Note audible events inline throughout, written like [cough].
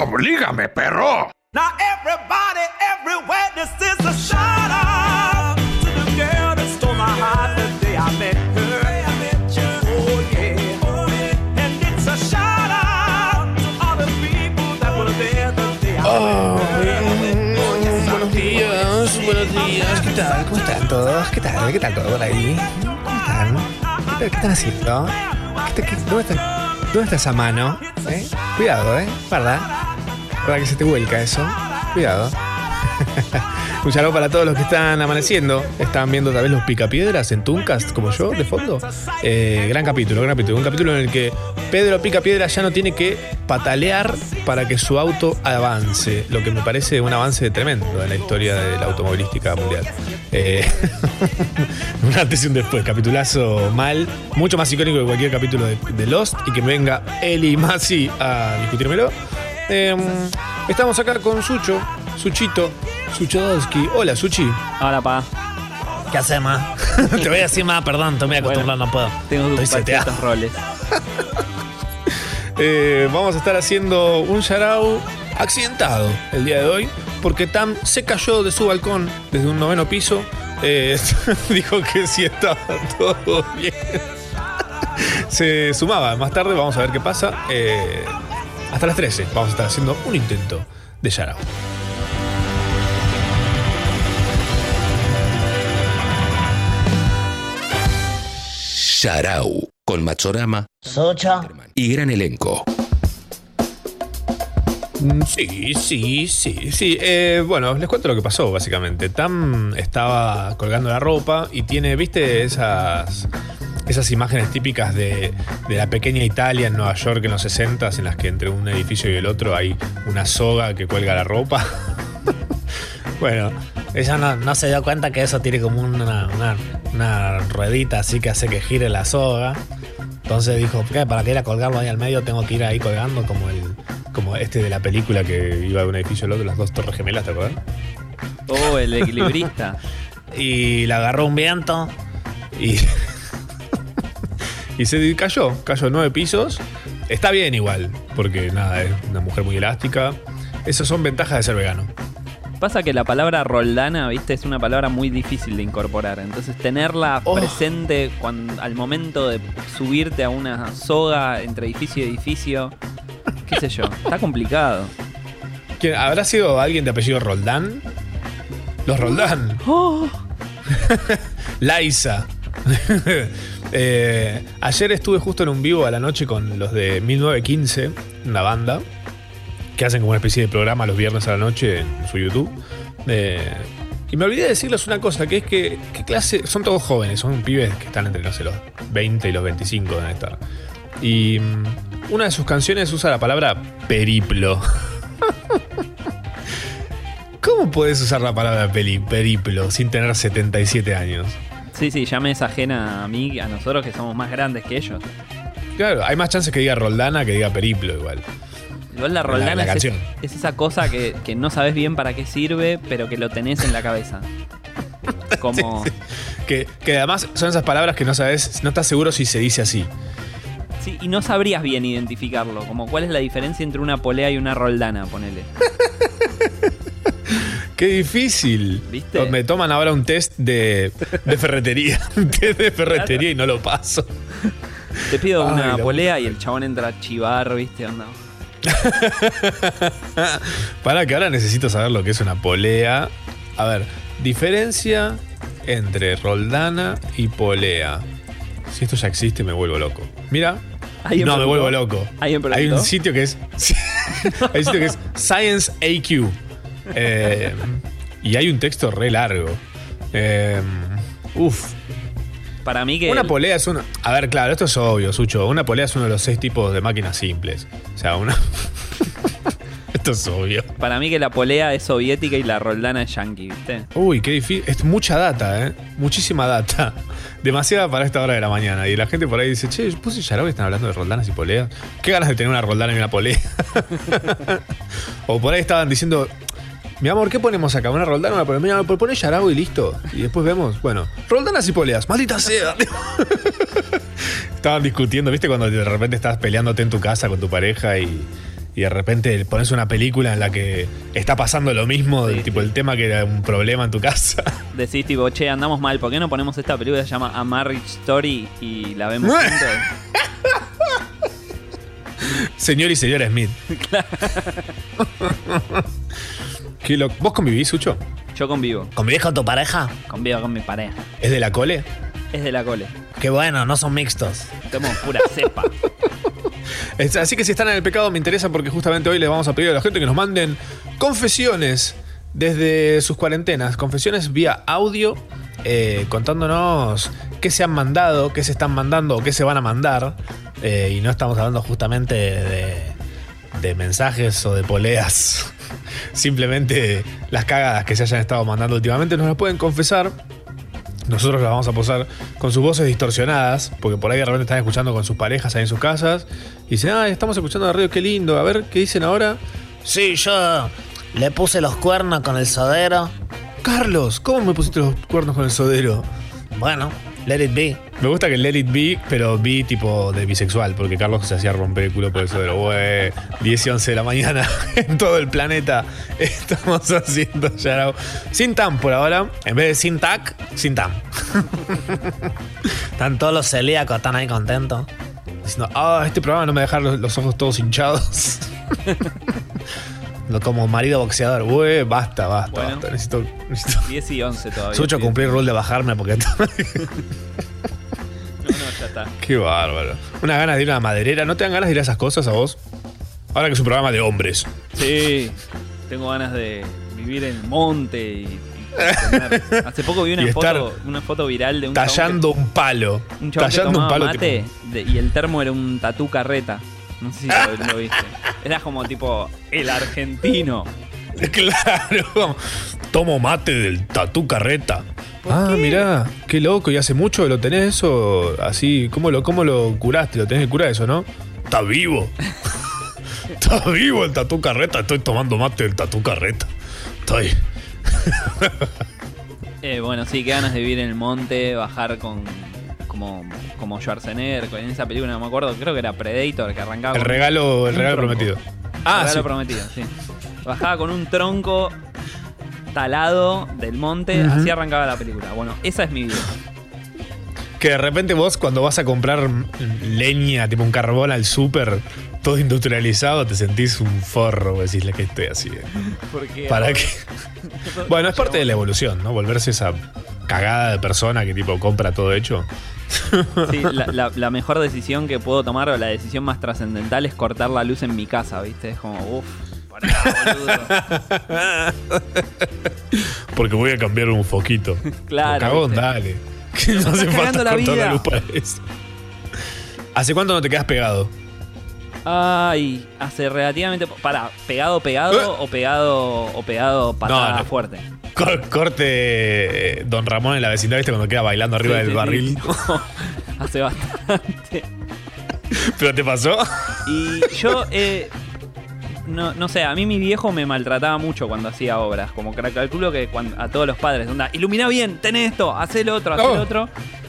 Oblígame, perro. Now everybody, everywhere, this is a shout out to the girl that stole my heart the day I met her. Oh yeah, and it's a shout out to all the people that were there the day I met her. Buenos días, buenos días. ¿Qué tal? ¿Cómo están todos? ¿Qué tal? ¿Qué tal todo por ahí? ¿Cómo están? ¿Qué, tal? ¿Qué están haciendo? ¿Qué, qué- dónde, está, ¿Dónde está esa mano? ¿Eh? Cuidado, ¿eh? ¿Verdad? ¿Verdad que se te vuelca eso? Cuidado. [laughs] Un saludo para todos los que están amaneciendo. Están viendo tal vez los picapiedras en Tuncast, como yo, de fondo. Eh, gran capítulo, gran capítulo. Un capítulo en el que Pedro Picapiedra ya no tiene que patalear para que su auto avance. Lo que me parece un avance tremendo en la historia de la automovilística mundial. Eh, [laughs] un antes y un después. Capitulazo mal. Mucho más icónico que cualquier capítulo de, Lost. Y que venga Eli Masi a discutírmelo. Eh, estamos acá con Sucho, Suchito, Suchodowski. Hola, Suchi. Ahora, pa. ¿Qué haces, ma? [laughs] Te voy a decir más, perdón, te voy a acostumbrar, no puedo. Tengo que estos roles. [laughs] Eh, vamos a estar haciendo un yarao accidentado el día de hoy, porque Tam se cayó de su balcón desde un noveno piso. Eh, [laughs] dijo que sí estaba todo bien. Se sumaba más tarde, vamos a ver qué pasa. Eh, hasta las 13 vamos a estar haciendo un intento de yarao. Sharau, con Machorama Socha. y gran elenco. Mm, Sí, sí, sí, sí. Eh, bueno, les cuento lo que pasó, básicamente. Tam estaba colgando la ropa y tiene, ¿viste? Esas, esas imágenes típicas de, de la pequeña Italia en Nueva York en los 60 en las que entre un edificio y el otro hay una soga que cuelga la ropa. [laughs] bueno, ella no, no se dio cuenta que eso tiene como una, una, una ruedita así que hace que gire la soga. Entonces dijo, ¿qué? Para que ir a colgarlo ahí al medio tengo que ir ahí colgando como el como este de la película que iba de un edificio al otro, las dos torres gemelas, ¿te acuerdas? Oh, el equilibrista. [laughs] Y la agarró un viento y y se cayó, cayó nueve pisos. Está bien igual, porque nada, es una mujer muy elástica. Esas son ventajas de ser vegano. Pasa que la palabra roldana, viste, es una palabra muy difícil de incorporar. Entonces tenerla Oh. presente cuando, al momento de subirte a una soga entre edificio y edificio, qué sé yo, está complicado. ¿Quién- ¿Habrá sido alguien de apellido Roldán? Los Roldán. [laughs] Laisa. [laughs] Eh, ayer estuve justo en un vivo a la noche con los de 1915, una banda, que hacen como una especie de programa los viernes a la noche en su YouTube. Eh, y me olvidé de decirles una cosa, que es que, ¿qué clase? Son todos jóvenes, son pibes que están entre, los 20 y los 25 deben estar. Y mm, una de sus canciones usa la palabra periplo. [laughs] ¿Cómo puedes usar la palabra periplo sin tener 77 años? Sí, sí, ya me es ajena a mí, a nosotros que somos más grandes que ellos. Claro, hay más chances que diga Roldana que diga periplo igual. Igual la roldana la es, canción. es esa cosa que, que no sabes bien para qué sirve, pero que lo tenés en la cabeza. [laughs] Como... Que, que además son esas palabras que no sabes, no estás seguro si se dice así. Sí, y no sabrías bien identificarlo. Como cuál es la diferencia entre una polea y una roldana, ponele. [laughs] Qué difícil. ¿Viste? Me toman ahora un test de, de ferretería. [laughs] Un test de ferretería y no lo paso. Te pido Ay, una polea y el chabón entra a chivar, ¿viste? Onda. [laughs] Para que ahora necesito saber lo que es una polea. A ver, diferencia entre Roldana y polea. Si esto ya existe, me vuelvo loco. Mira. ¿Alguien No, me vuelvo loco. ¿Alguien Hay un sitio que es. [laughs] hay un sitio que es Science AQ. Eh, y hay un texto re largo. Eh, uf. Para mí que... Una el- polea es uno. A ver, claro, esto es obvio, Sucho. Una polea es uno de los seis tipos de máquinas simples. O sea, una. [laughs] esto es obvio. Para mí que la polea es soviética y la roldana es yankee, ¿viste? Uy, qué difícil. Es mucha data, ¿eh? Muchísima data. Demasiada para esta hora de la mañana. Y la gente por ahí dice, che, yo puse Yarao y están hablando de roldanas y poleas. Qué ganas de tener una roldana y una polea. [laughs] o por ahí estaban diciendo, mi amor, ¿qué ponemos acá? ¿Una roldana una? Mira, pues pone Yarao y listo. Y después vemos, bueno, roldanas y poleas. Maldita sea. [laughs] Estaban discutiendo, ¿viste? Cuando de repente estás peleándote en tu casa con tu pareja y, y de repente pones una película en la que está pasando lo mismo, Sí, tipo sí. el tema que era un problema en tu casa. [laughs] Decís tipo, che, andamos mal, ¿por qué no ponemos esta película que se llama A Marriage Story y la vemos [laughs] juntos? Señor y señora Smith. Qué. ¿Vos convivís, Sucho? Yo convivo, ¿Convivís con tu pareja? convivo con mi pareja. ¿Es de la cole? Es de la cole. Qué bueno, no son mixtos. Somos pura [laughs] cepa. Es- Así que si están en el pecado me interesa porque justamente hoy les vamos a pedir a la gente que nos manden confesiones desde sus cuarentenas, confesiones vía audio, eh, contándonos qué se han mandado, qué se están mandando o qué se van a mandar. Eh, y no estamos hablando justamente de, de mensajes o de poleas. [laughs] Simplemente las cagadas que se hayan estado mandando últimamente nos las pueden confesar nosotros las vamos a posar con sus voces distorsionadas, porque por ahí de repente están escuchando con sus parejas ahí en sus casas. Y dicen, ah, estamos escuchando la radio, qué lindo. A ver, ¿qué dicen ahora? Sí, yo le puse los cuernos con el sodero. Carlos, ¿cómo me pusiste los cuernos con el sodero? Bueno, let it be. Me gusta que let it be, pero be tipo de bisexual, porque Carlos se hacía romper el culo por el sodero. Güey, 10 y 11 de la mañana [laughs] en todo el planeta estamos haciendo yarao. Sin tam por ahora, en vez de sin tac, sin tam. Están todos los celíacos, están ahí contentos. Diciendo, ah, este programa no me deja los, los ojos todos hinchados. [laughs] Como marido boxeador. Güey, basta, basta, Bueno. basta. Necesito, necesito [laughs] 10 y 11 todavía. Sucho Sí. cumplir el rol de bajarme porque. No, no, ya está. Qué bárbaro. Una ganas de ir a una maderera. ¿No te dan ganas de ir a esas cosas a vos? Ahora que es un programa de hombres. Sí, tengo ganas de vivir en el monte y, [laughs] Hace poco vi una foto, una foto viral de un Tallando un palo. un chabón que Tallando un palo. mate tipo- de- y el termo era un tatú carreta. No sé si lo, lo viste. Era como tipo el argentino. [laughs] Claro. Tomo mate del tatú carreta. Ah, mirá, qué loco. ¿Y hace mucho que lo tenés eso? Así, ¿cómo lo, cómo lo curaste? Lo tenés que curar eso, ¿no? Está vivo. [laughs] Está vivo el tatú carreta. Estoy tomando mate del tatú carreta. Estoy. [laughs] Eh, bueno, sí, qué ganas de vivir en el monte, bajar con como, como Schwarzenegger, en esa película no me acuerdo, creo que era Predator, que arrancaba El con regalo, el regalo tronco. prometido. El Ah, regalo sí. prometido, sí. Bajaba con un tronco talado del monte, así arrancaba la película. Bueno, esa es mi vida. Que de repente vos cuando vas a comprar leña, tipo un carbón al súper, todo industrializado, te sentís un forro, vos decís, ¿qué estoy haciendo? Porque ¿Para qué? [laughs] Bueno, es parte de la evolución, ¿no? Volverse esa cagada de persona que tipo compra todo hecho. [laughs] Sí, la, la- la mejor decisión que puedo tomar o la decisión más trascendental es cortar la luz en mi casa, ¿viste? Es como, uff, pará, boludo. [laughs] Porque voy a cambiar un foquito. [laughs] Claro, Cagón, dale. Que no hace falta la la luz para eso. ¿Hace cuánto no te quedas pegado? Ay, hace relativamente. Para, ¿pegado, pegado o pegado o pegado patada No, no. fuerte? Cor- corte eh, Don Ramón en la vecindad, ¿viste? Cuando queda bailando arriba Sí, del sí, barril. No, [laughs] hace bastante. [laughs] ¿Pero te pasó? Y yo, eh, no, no sé, a mí mi viejo me maltrataba mucho cuando hacía obras. Como que calculo que cuando, a todos los padres, onda, ilumina bien, ten esto, haz el otro, haz el Oh. otro.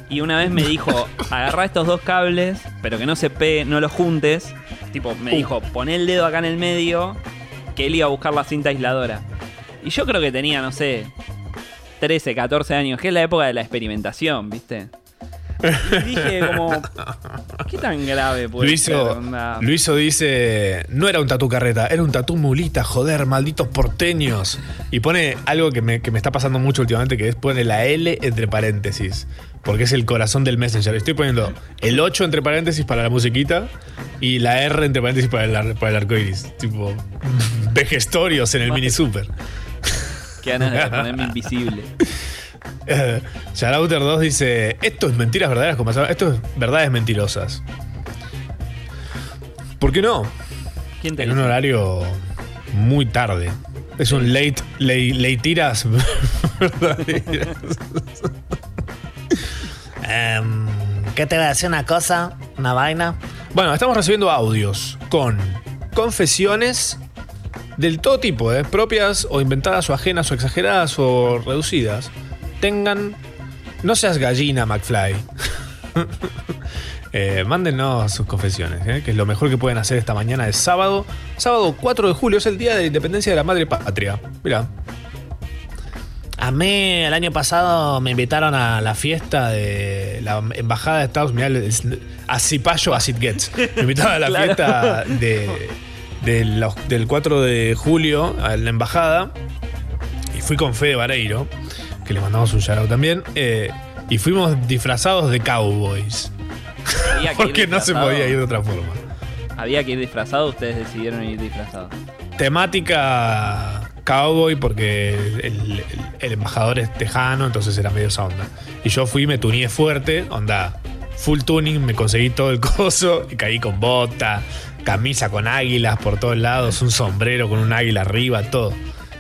Y una vez me dijo, [laughs] agarrá estos dos cables, pero que no se pe, no los juntes. Tipo, me Uh. dijo, pon el dedo acá en el medio, que él iba a buscar la cinta aisladora. Y yo creo que tenía, no sé, 13, 14 años, que es la época de la experimentación, ¿viste? Y dije como, ¿qué tan grave puede ser? Luiso, onda? Luiso dice, no era un tatú carreta, era un tatú mulita, joder, malditos porteños. Y pone algo que me, que me está pasando mucho últimamente, que es pone la L entre paréntesis, porque es el corazón del Messenger. Estoy poniendo el 8 entre paréntesis para la musiquita y la R entre paréntesis para el, ar- para el arco iris. Tipo, [laughs] vejestorios en el mini super. Qué ganas de [laughs] ponerme invisible. Eh, Sharouter 2 dice: Esto es mentiras verdaderas, como Esto es verdades mentirosas. ¿Por qué no? ¿Quién te En un horario muy tarde. Es un late, late, late tiras [laughs] verdaderas. Em, ¿Qué te voy a decir una cosa? Una vaina. Bueno, estamos recibiendo audios con confesiones del todo tipo, ¿eh? propias o inventadas o ajenas o exageradas o reducidas. Tengan. No seas gallina, McFly. [laughs] Eh, mándenos sus confesiones, ¿eh? que es lo mejor que pueden hacer esta mañana de sábado. Sábado 4 de julio es el día de la independencia de la madre patria. Mira, A mí el año pasado me invitaron a la fiesta de la embajada de Estados Unidos, a Cipayo, as it gets. Me invitaron a la [laughs] Claro. fiesta de, de del 4 de julio a la embajada. Y fui con Fede Vareiro, que le mandamos un shout también. eh, y fuimos disfrazados de cowboys. [laughs] Porque no se podía ir de otra forma. Había que ir disfrazado, ustedes decidieron ir disfrazados. Temática cowboy porque el, el- el embajador es tejano, entonces era medio esa onda. Y yo fui, me tuneé fuerte, onda full tuning, me conseguí todo el [laughs] coso y caí con bota, camisa con águilas por todos lados, un sombrero con un águila arriba, todo.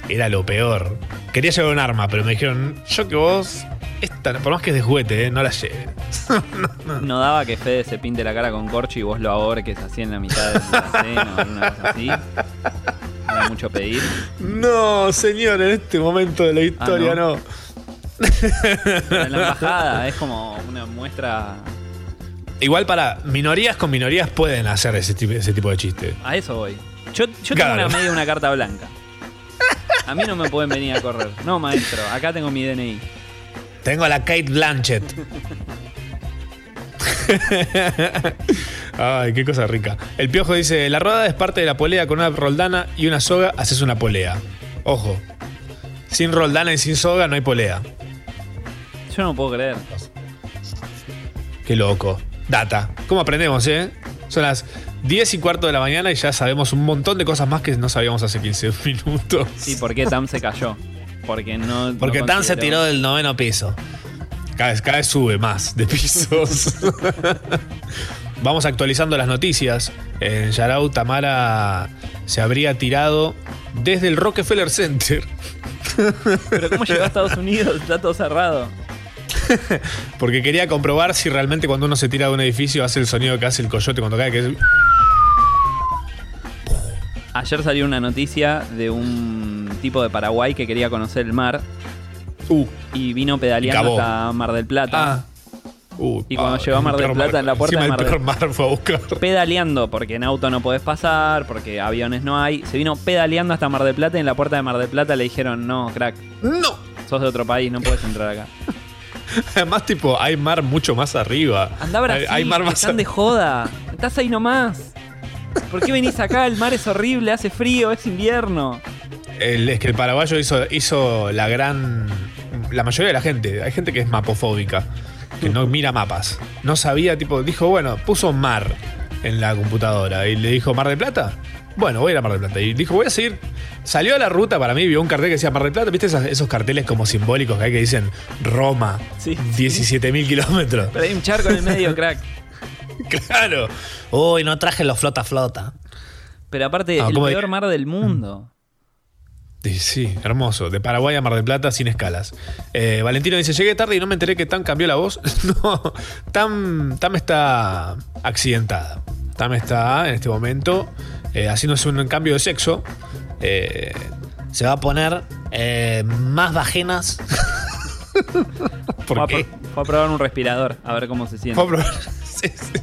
Era lo peor. Quería llevar un arma, pero me dijeron, yo que vos, esta, por más que es de juguete, eh, no la lleves. [laughs] No daba que Fede se pinte la cara con corcho y vos lo ahorques así en la mitad de la cena o alguna cosa así. Era mucho pedir. No, señor, en este momento de la historia Ah, ¿no? no. Pero en la embajada es como una muestra. Igual para minorías con minorías pueden hacer ese tipo, ese tipo de chiste. A eso voy. Yo, yo tengo Claro. una media una carta blanca. A mí no me pueden venir a correr. No, maestro, acá tengo mi DNI. Tengo la Kate Blanchett. [laughs] Ay, qué cosa rica. El piojo dice: La rodada es parte de la polea con una roldana y una soga, haces una polea. Ojo. Sin roldana y sin soga no hay polea. Yo no puedo creer. Qué loco. Data. ¿Cómo aprendemos, eh? Son las 10 y cuarto de la mañana y ya sabemos un montón de cosas más que no sabíamos hace 15 [laughs] minutos. ¿Y por qué Tam se cayó? Porque no. no Porque Tan se consideró- tiró del noveno piso. Cada vez, cada vez sube más de pisos. [laughs] Vamos actualizando las noticias. En Yarau, Tamara se habría tirado desde el Rockefeller Center. Pero ¿cómo llegó a Estados Unidos? Está todo cerrado. [laughs] Porque quería comprobar si realmente cuando uno se tira de un edificio hace el sonido que hace el coyote cuando cae, que es. Ayer salió una noticia de un tipo de Paraguay que quería conocer el mar Uh, y vino pedaleando hasta Mar del Plata. ah. Uh, Y cuando ah, llegó a Mar el del Plata, mar- en la puerta de Mar del- peor mar fue a buscar. [laughs] Pedaleando, porque en auto no podés pasar, porque aviones no hay. Se vino pedaleando hasta Mar del Plata y en la puerta de Mar del Plata le dijeron, no, crack, ¡No! sos de otro país, no puedes entrar acá. [laughs] Además, tipo, hay mar mucho más arriba. Anda a Hay- Brasil, hay mar que más están de joda. [laughs] Estás ahí nomás. ¿Por qué venís acá? El mar es horrible, hace frío, es invierno. El- es que el paraguayo hizo, hizo la gran. La mayoría de la gente. Hay gente que es mapofóbica, que no mira mapas. No sabía, tipo, dijo, bueno, puso mar en la computadora y le dijo, ¿Mar del Plata? Bueno, voy a ir a Mar del Plata. Y dijo, voy a seguir. Salió a la ruta para mí, vio un cartel que decía Mar del Plata. ¿Viste esos, esos carteles como simbólicos que hay que dicen Roma, Sí. 17.000 kilómetros? Pero hay un charco en el medio, crack. [laughs] claro. Uy, no traje los flota flota. Pero aparte, Ah, el ¿cómo peor mar del mundo. Sí, Sí, hermoso. De Paraguay a Mar del Plata sin escalas. Eh, Valentino dice, llegué tarde y no me enteré que Tam cambió la voz. [laughs] no, Tam, Tam está accidentada. Tam está en este momento eh, haciéndose un cambio de sexo. Eh, Se va a poner eh, más vaginas. [laughs] ¿Por fue, a qué? fue a probar un respirador, a ver cómo se siente. Fue a probar- [laughs] Sí, sí.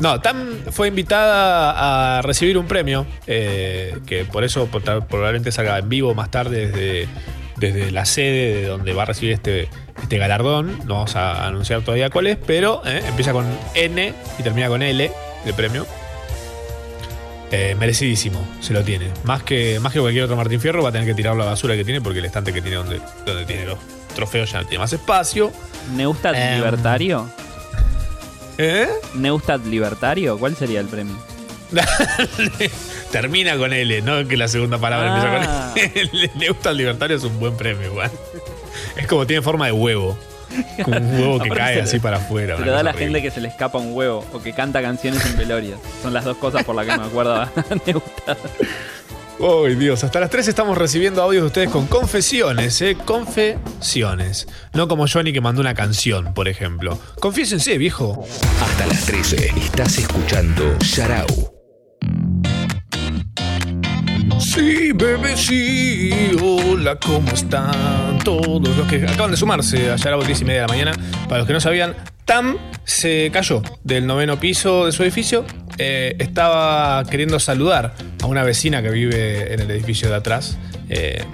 No, Tam fue invitada a recibir un premio, eh, que por eso probablemente salga en vivo más tarde desde, desde la sede de donde va a recibir este, este galardón. No vamos a anunciar todavía cuál es, pero eh, empieza con N y termina con L, el premio. Eh, merecidísimo, se lo tiene. Más que, más que cualquier otro Martín Fierro, va a tener que tirar la basura que tiene porque el estante que tiene donde, donde tiene los trofeos ya no tiene más espacio. ¿Neustadt Em. libertario? ¿Eh? ¿Neustadt libertario? ¿Cuál sería el premio? [laughs] Termina con L, no que la segunda palabra Ah. empieza con L. [laughs] Neusta Libertario es un buen premio, igual. Es como tiene forma de huevo. Como un huevo que cae así para afuera. Se da a la horrible. gente que se le escapa un huevo o que canta canciones en velorias. Son las dos cosas por las que me acuerdo [laughs] a Neustadt. ¡Ay, Dios! Hasta las 3 estamos recibiendo audios de ustedes con confesiones, ¿eh? Confesiones. No como Johnny que mandó una canción, por ejemplo. Confiésense, viejo. Hasta las 13 estás escuchando Sharau. Sí, bebé, sí. Hola, ¿cómo están todos los que acaban de sumarse ayer a las 10 y media de la mañana? Para los que no sabían, Tam se cayó del noveno piso de su edificio. eh, estaba queriendo saludar a una vecina que vive en el edificio de atrás. eh,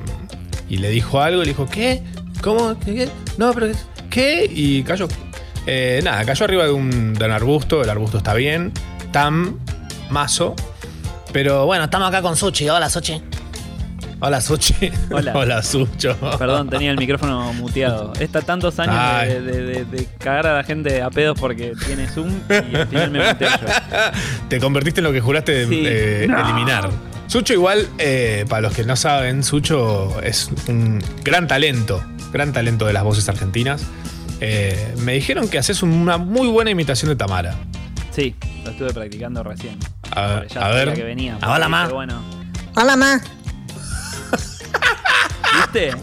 y le dijo algo le dijo, ¿qué? ¿Cómo? ¿Qué? No, pero ¿qué? Y cayó. Eh, nada, cayó arriba de un arbusto. El arbusto está bien. Tam, mazo. Pero Bueno, estamos acá con Suchi. Hola, Suchi. Hola, Suchi. Hola. [laughs] Hola, Sucho. Perdón, tenía el micrófono muteado. Está tantos años de, de- de- de cagar a la gente a pedos porque tiene Zoom y al final me muteo yo. Te convertiste en lo que juraste Sí. eh, No. eliminar. Sucho igual, eh, para los que no saben, Sucho es un gran talento, gran talento de las voces argentinas. Eh, me dijeron que haces una muy buena imitación de Tamara. Sí, lo estuve practicando recién. A- ya a sabía ver. que venía. Hola, ma. Bueno, Hola, ma. ¿viste? [laughs]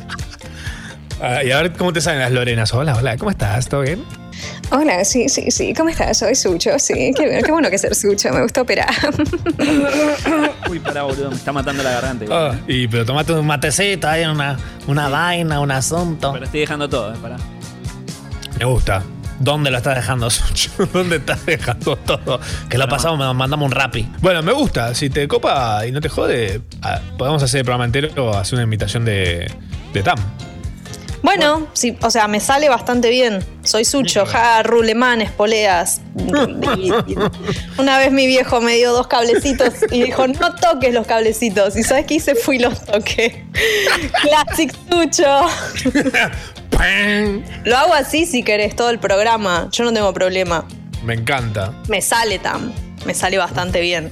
Ah, y a ver cómo te salen las Lorenas. Hola, hola, ¿cómo estás? ¿Todo bien? Hola, sí, sí, sí. ¿Cómo estás? Soy Sucho, sí. Qué, qué bueno que ser Sucho. Me gustó operar. [laughs] Uy, pará, boludo, me está matando la garganta. Ah, ¿eh? y pero tomate un Un matecito, hay una, una vaina, un asunto. Pero estoy dejando todo, ¿eh? Pará. Me gusta. ¿Dónde lo estás dejando, Suchi? [laughs] ¿Dónde estás dejando todo? Que lo pasamos, nos mandamos un rapi. Bueno, me gusta. Si te copa y no te jode, ah, podemos hacer el programa entero o hacer una invitación de, de Tam. Bueno, sí, o sea, me sale bastante bien. Soy Sucho, ja, rulemanes, poleas. Una vez mi viejo me dio dos cablecitos y dijo, no toques los cablecitos. ¿Y sabes qué hice? Fui y los toqué. [laughs] Classic Sucho. [laughs] ¡Pam! Lo hago así si querés todo el programa. Yo no tengo problema. Me encanta. Me sale Tam. Me sale bastante bien.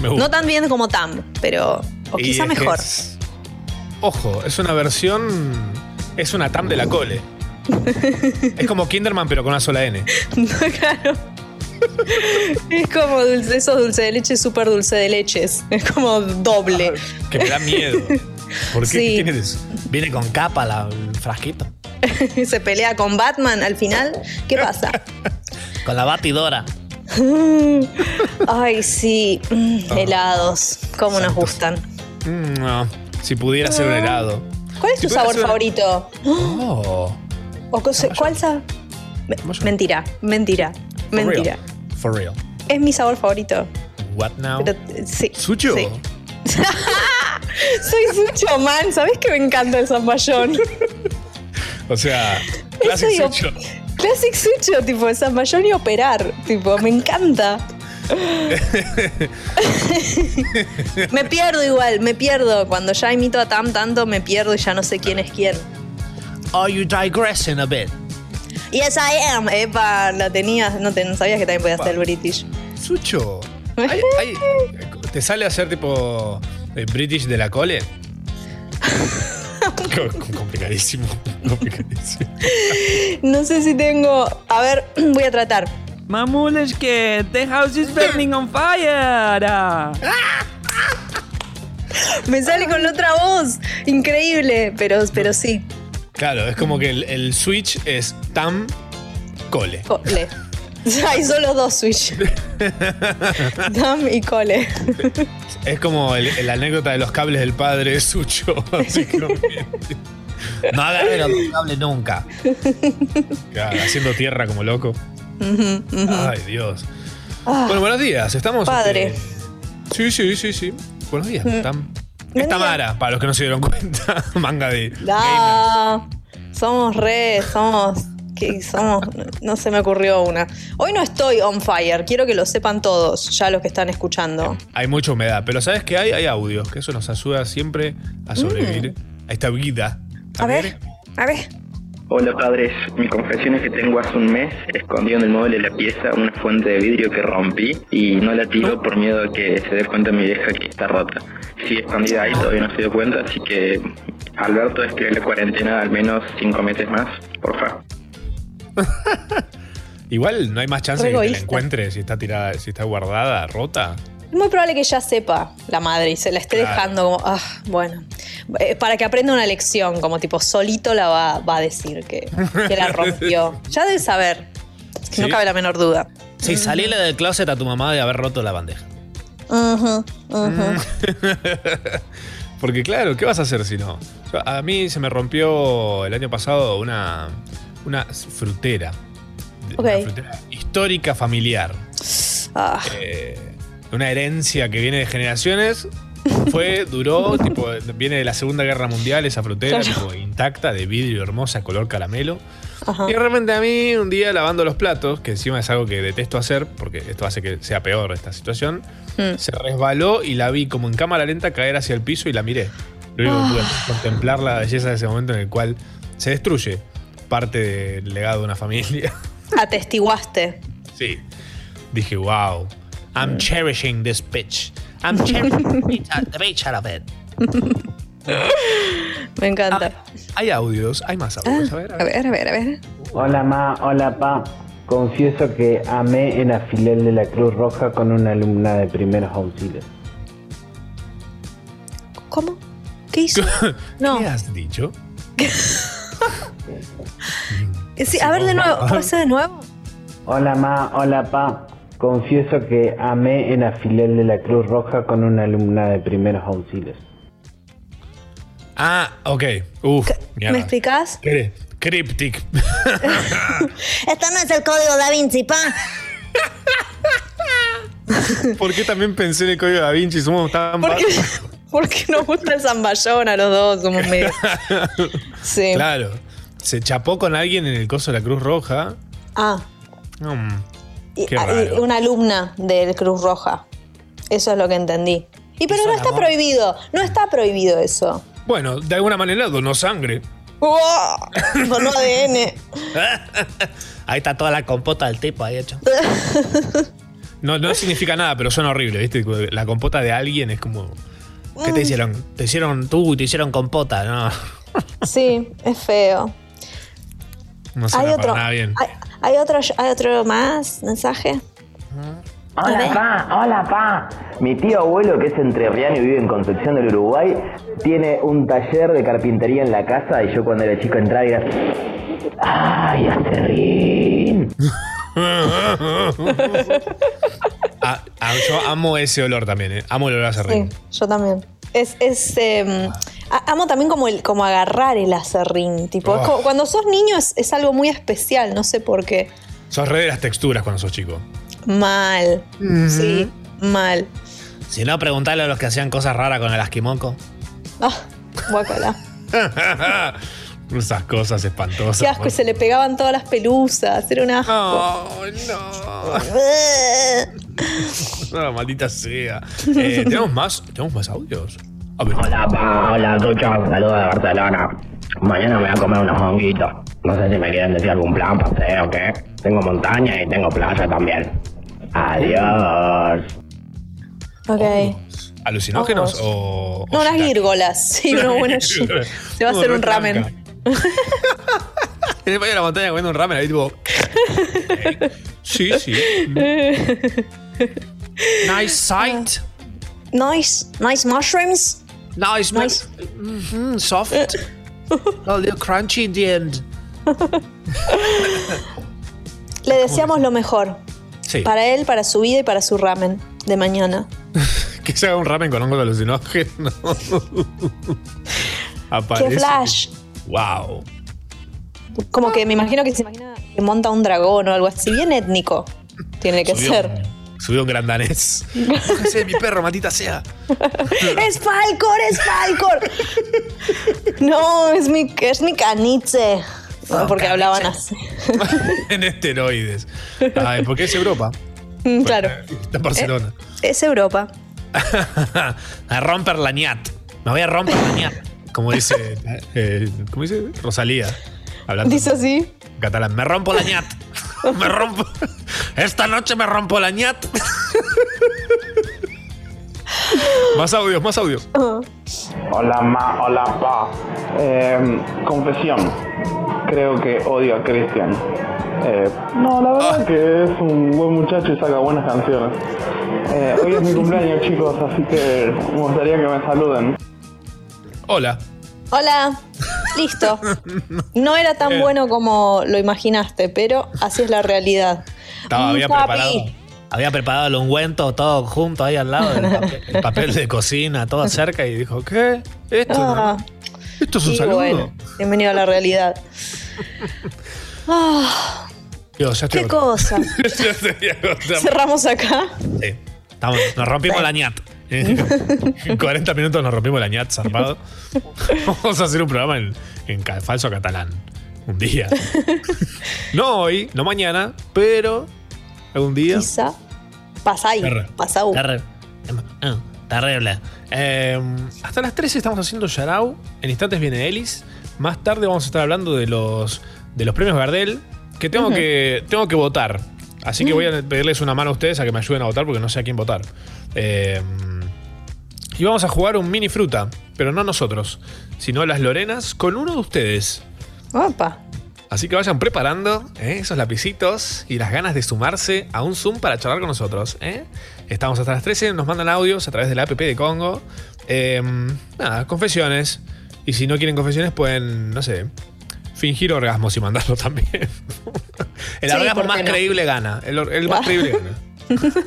Me gusta. No tan bien como Tam, pero. O Y quizá mejor. es- ojo, es una versión. Es una Tam de la cole. [laughs] es como Kinderman, pero con una sola N. [laughs] claro. Es como dulce, esos dulce de leche, súper dulce de leches. Es como doble. Que me da miedo. ¿Por qué? Viene con capa la- el frasquito. [laughs] Se pelea con Batman al final. ¿Qué pasa? [laughs] Con la batidora. Ay, sí. Mm, Helados. ¿Cómo nos gustan? Mm, no. Si pudiera ser un helado. ¿Cuál es Si tu sabor favorito? Oh. [gasps] ¿O cose- ¿Cuál sabor? Mentira, mentira, For mentira. real. For real. Es mi sabor favorito. What now? Pero, sí. ¿Sucho? sí. [laughs] Soy Sucho, man. ¿Sabes que me encanta el zamballón? O sea, Classic Sucho. Classic Sucho, tipo de zamballón y operar. Tipo, me encanta. [laughs] me pierdo igual, me pierdo. Cuando ya imito a Tam tanto, me pierdo y ya no sé quién es quién. Are you digressing a bit? Yes, I am. Epa, la tenías. No, te, no sabías que también podías hacer el British. Sucho. Hay- hay- ¿Te sale a hacer tipo eh, British de la cole? [laughs] Co- [laughs] complicadísimo. Complicadísimo. No sé si tengo. A ver, [clears throat] voy a tratar. Mamuleshke, the house is burning on fire. [laughs] Me sale con la otra voz. Increíble, pero, pero sí. Claro, es como que el, el switch es tam cole. Cole. [laughs] Hay solo dos Switch. [laughs] Dam y Cole. Es como el anécdota de los cables del padre Sucho, [laughs] básicamente. No agarré los cables nunca. Claro, haciendo tierra como loco. Ay, Dios. Ah, Bueno, buenos días. Estamos. Padre. este, Sí, sí, sí, sí. Buenos días, Tam. Buen Es. Tamara, para los que no se dieron cuenta. Manga de. gamer. Somos re, somos. No se me ocurrió una. Hoy no estoy on fire, quiero que lo sepan todos, ya los que están escuchando. Hay mucha humedad, pero ¿sabes qué hay? Hay audios, que eso nos ayuda siempre a sobrevivir a esta vida. A ver, a ver. Hola padres, mi confesión es que tengo hace un mes escondido en el mueble de la pieza una fuente de vidrio que rompí y no la tiro por miedo a que se dé cuenta mi vieja que está rota. Sigue escondida ahí, todavía no se dio cuenta, así que Alberto es que la cuarentena al menos cinco meses más, por favor. [laughs] Igual no hay más chance de que la egoísta. encuentres si está tirada, si está guardada, rota. Es muy probable que ya sepa la madre y se la esté Claro. dejando como, ah, bueno. Eh, Para que aprenda una lección, como tipo, solito la va, va a decir que, que la [laughs] rompió. Ya debe saber, Sí. no cabe la menor duda. Sí, salíle del closet a tu mamá de haber roto la bandeja. Ujú, ujú. [laughs] Porque claro, ¿qué vas a hacer si no? A mí se me rompió el año pasado una, una frutera una frutera histórica familiar. Ah, Eh, una herencia que viene de generaciones. [laughs] Fue, duró, tipo, viene de la Segunda Guerra Mundial esa frutera, Claro. tipo, intacta, de vidrio hermosa, color caramelo. ajá. Y de repente a mí, un día lavando los platos, que encima es algo que detesto hacer, porque esto hace que sea peor esta situación, Mm. se resbaló y la vi como en cámara lenta caer hacia el piso y la miré. Lo único que pude es contemplar la belleza de ese momento en el cual se destruye parte del legado de una familia. [laughs] Atestiguaste. sí. Dije, wow. I'm cherishing this bitch. I'm cherishing the bitch out of it. [laughs] Me encanta. Hay audios, hay más audios. A ver, a A ver. a ver, a ver. Hola ma, hola pa. Confieso que amé en la filial de la Cruz Roja con una alumna de primeros auxilios. ¿Cómo? ¿Qué hizo? [laughs] No. ¿Qué has dicho? Sí, a ver de nuevo. ¿Puede ser de nuevo? Hola ma, hola pa. Confieso que amé en la filial de la Cruz Roja con una alumna de primeros auxilios. Ah, ok. Uf, ¿Me explicás? Cri- Cryptic. [laughs] Esto no es el código Da Vinci, pa. [laughs] ¿Por qué también pensé en el código da Vinci? Somos tan Porque, [laughs] porque nos gusta el zamballón a los dos, somos medio. Sí. Claro. Se chapó con alguien en el coso de la Cruz Roja. Ah, Mm, Qué ah, y raro. una alumna del Cruz Roja. Eso es lo que entendí. Y pero no está amor. prohibido, no está prohibido eso. Bueno, de alguna manera donó sangre. ¡Wow! Con ADN. [laughs] Ahí está toda la compota del tipo ahí hecho. [laughs] No, no significa nada, pero suena horrible, ¿viste? La compota de alguien es como. ¿Qué te hicieron? Te hicieron tú, te hicieron compota, ¿no? Sí, es feo. No Hay otro, nada bien. hay, hay otro, hay otro más mensaje. Hola, pa, hola, pa. Mi tío abuelo, que es entrerriano y vive en Concepción del Uruguay, tiene un taller de carpintería en la casa y yo cuando era chico entraba y era... ¡Ay, acerrín! [laughs] Ah, ah, yo amo ese olor también, ¿eh? Amo el olor a Sí, serrín. yo también. Es, es eh, a- amo también como el, como agarrar el acerrín. Tipo, es Oh. como- cuando sos niño es, es algo muy especial, no sé por qué. Sos re de las texturas cuando sos chico. Mal. Sí, mal. Si no, preguntarle a los que hacían cosas raras con el asquimoco. Ah, guacala. [laughs] Esas cosas espantosas. Qué asco, y se le pegaban todas las pelusas. Era un asco. Oh, no. No, maldita sea. Eh, [laughs] ¿Tenemos más? ¿Tenemos más audios? A ver. Hola, pa, hola, Tucho. Saludos de Barcelona. Mañana me voy a comer unos honguitos. No sé si me quieren decir algún plan, paseo o qué. Tengo montaña y tengo playa también. Adiós. Ok. ¿Alucinógenos Ojos. o.? No, o unas gírgolas. Sí, uno bueno. [laughs] Se va a hacer un ramen. [laughs] en el medio de la montaña comiendo un ramen ahí, tipo. [laughs] Sí, sí. nice sight. Nice, nice mushrooms. Nice, Nice. Mhm, soft. A little crunchy in the end. [laughs] Le deseamos lo mejor. Sí. Para él, para su vida y para su ramen de mañana. Que se haga un ramen con hongos alucinógenos. Aparece. ¡Qué flash! Wow. Como que me imagino que se imagina que monta un dragón o algo así. Bien étnico. Tiene que Subió ser. un- Subió un gran danés. [laughs] De mi perro, matita sea. [laughs] ¡Es Falcor! ¡Es Falcor! [laughs] No, es mi, es mi caniche. No, porque hablaban así. en esteroides. Ay, porque es Europa. Mm, Claro. Está en Barcelona. Es Europa. a romper la ñat. Me voy a romper la ñat. Como dice. eh, ¿Cómo dice? Rosalía. Hablando Dice así. en catalán. Me rompo la ñat. [laughs] Me rompo. Esta noche me rompo la ñat. más audios, más audios. Hola ma, hola pa. Eh, confesión. Creo que odio a Cristian. Eh, no, la verdad que es un buen muchacho y saca buenas canciones. Eh, hoy es mi [laughs] cumpleaños chicos, así que me gustaría que me saluden. Hola. Hola. Listo. No era tan bueno como lo imaginaste, pero así es la realidad. Estaba, había papi. preparado. Había preparado el ungüento todo junto ahí al lado del papel, el [laughs] papel de cocina, todo cerca y dijo, ¿qué? Esto, Ah, no- esto es un saludo. bueno, bienvenido a la realidad. Ah, ya estoy ¿Qué cosa? [laughs] Ya estoy agotado. Cerramos acá. Sí. Estamos- nos rompimos la ñat. [laughs] En 40 minutos nos rompimos la ñat, zarpado. [laughs] Vamos a hacer un programa en, en ca- falso catalán. Un día. [laughs] No hoy, no mañana, pero algún día. Quizá. Terre- ah, Terrible. Eh, hasta las 13 estamos haciendo Yarao. En instantes viene Ellis. Más tarde vamos a estar hablando de los, de los premios Gardel. Que tengo, que tengo que votar. Así que voy a pedirles una mano a ustedes a que me ayuden a votar porque no sé a quién votar. Eh, y vamos a jugar un mini fruta. Pero no nosotros, sino las Lorenas con uno de ustedes. Opa. Así que vayan preparando ¿eh? esos lapicitos y las ganas de sumarse a un Zoom para charlar con nosotros. ¿eh? Estamos hasta las 13, nos mandan audios a través de la app de Congo. Eh, nada, confesiones. Y si no quieren confesiones, pueden, no sé, fingir orgasmos y mandarlo [laughs] también. el Sí, orgasmo ¿por más no? creíble gana. El, el más Ah. creíble gana. [laughs]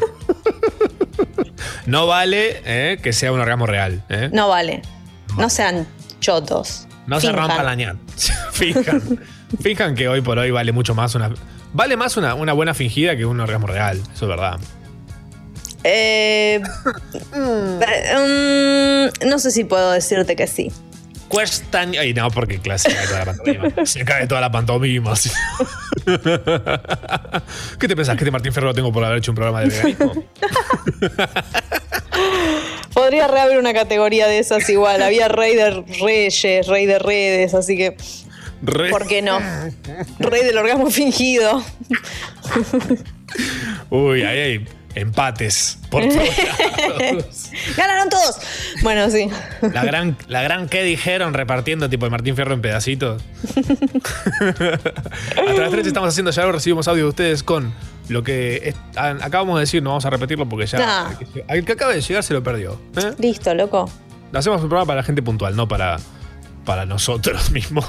No vale ¿eh? que sea un orgasmo real. ¿eh? No vale. No sean chotos. No se Finjan. rompa la ñat. [laughs] Finjan que hoy por hoy vale mucho más una. Vale más una, una buena fingida que un orgasmo real. Eso es verdad. Eh, [laughs] mm, no sé si puedo decirte que sí. Cuestan. Ay, no, porque clase [laughs] se cae toda la pantomima. Se cae toda la pantomima. sí. ¿Qué te pensás? ¿Que este Martín Ferro lo tengo por haber hecho un programa de veganismo? [laughs] Podría reabrir una categoría de esas igual. Había rey de reyes, rey de redes, así que. Re- ¿Por qué no? Rey del orgasmo fingido. Uy, ahí hay empates por todos [laughs] lados. Ganaron todos. Bueno, sí. La gran, la gran que dijeron repartiendo tipo el Martín Fierro en pedacitos. [laughs] Hasta las 3 estamos haciendo ya, recibimos audio de ustedes con lo que es- a- acabamos de decir, no vamos a repetirlo porque ya Nah. al que- acaba de llegar se lo perdió. ¿eh? Listo, loco. Hacemos un programa para la gente puntual, no para, para nosotros [laughs] mismos.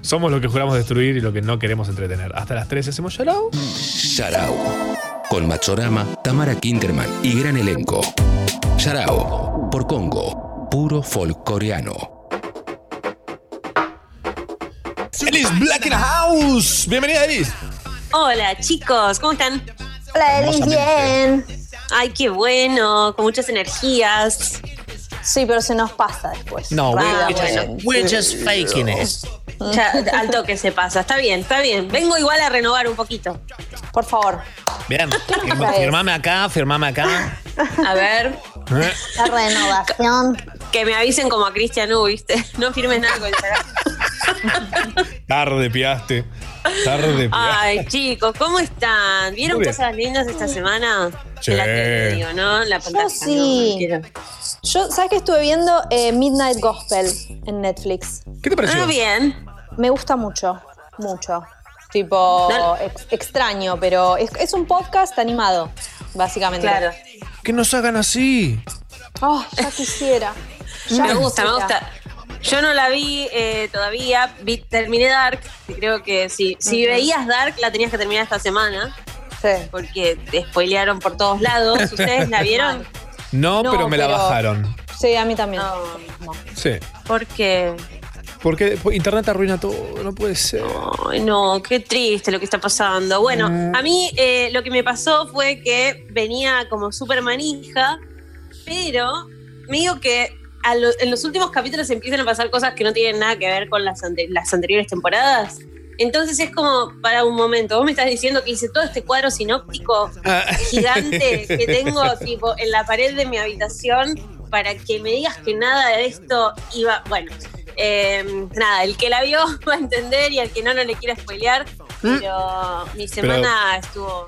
Somos lo que juramos destruir y lo que no queremos entretener. Hasta las 3 hacemos Yarao. Sharao. Con Machorama, Tamara Kinderman y gran elenco. Sharao. Por Congo. Puro folk coreano. Elis Black in the House. Bienvenida, Elis. Hola chicos, ¿cómo están? Hola, Elis, bien. Ay, qué bueno, con muchas energías. Sí, pero se nos pasa después. No, we're, Ah, we're just, bueno. we're just faking it. Ya, al toque se pasa, está bien, está bien. Vengo igual a renovar un poquito. Por favor. Bien, [laughs] firma- firmame acá, firmame acá. A ver, ¿Eh? La renovación. que me avisen como a Cristian U, ¿viste? No firmes nada con Instagram. [laughs] Tarde piaste. Tarde. Ay, [laughs] chicos, ¿cómo están? ¿Vieron cosas lindas esta semana? Sí. La tele, digo, ¿no? La pantalla. sí. no, quiero. Yo, ¿sabes que estuve viendo Eh, Midnight Gospel en Netflix? ¿Qué te pareció? Ah, bien. Me gusta mucho, mucho. Tipo, No. ex- extraño, pero es, es un podcast animado, básicamente. Claro. Que nos hagan así. Oh, ya quisiera. [laughs] Ya Me gusta, me gusta. Yo no la vi eh, todavía, vi, terminé Dark, creo que si, si veías Dark la tenías que terminar esta semana, Sí. porque te spoilearon por todos lados. [laughs] ¿Ustedes la vieron? No, No, pero me la bajaron. Sí, a mí también. No. Sí. Porque, Porque internet arruina todo, no puede ser. ay no, qué triste lo que está pasando. Bueno, a mí eh, lo que me pasó fue que venía como súper manija, pero me digo que a lo- en los últimos capítulos empiezan a pasar cosas que no tienen nada que ver con las, ante- las anteriores temporadas. Entonces es como, para un momento, vos me estás diciendo que hice todo este cuadro sinóptico gigante [laughs] que tengo tipo en la pared de mi habitación para que me digas que nada de esto iba, bueno, eh, nada, el que la vio [laughs] va a entender y al que no, no le quiero spoilear, pero mi semana estuvo...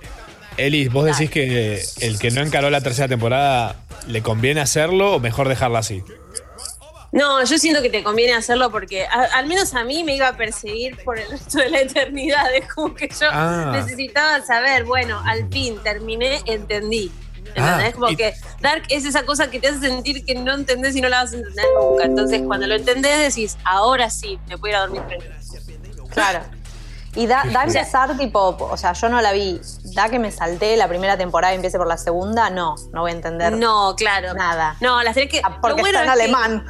Elis, ¿vos decís que el que no encaró la tercera temporada le conviene hacerlo o mejor dejarla así? No, yo siento que te conviene hacerlo porque a- al menos a mí me iba a perseguir por el resto de la eternidad. [laughs] Es como que yo Ah. necesitaba saber, bueno, al fin terminé, entendí. Ah, ¿Entendés? como y- que Dark es esa cosa que te hace sentir que no entendés y no la vas a entender nunca. Entonces, cuando lo entendés, decís, ahora sí, me puedo ir a dormir tranquilo. Claro. Y da, da a empezar tipo, o sea, yo no la vi. Da que me salté la primera temporada y empiece por la segunda, no, no voy a entender. No, claro. Nada. No, las tenés que. Ah, Porque lo bueno está en es que- alemán.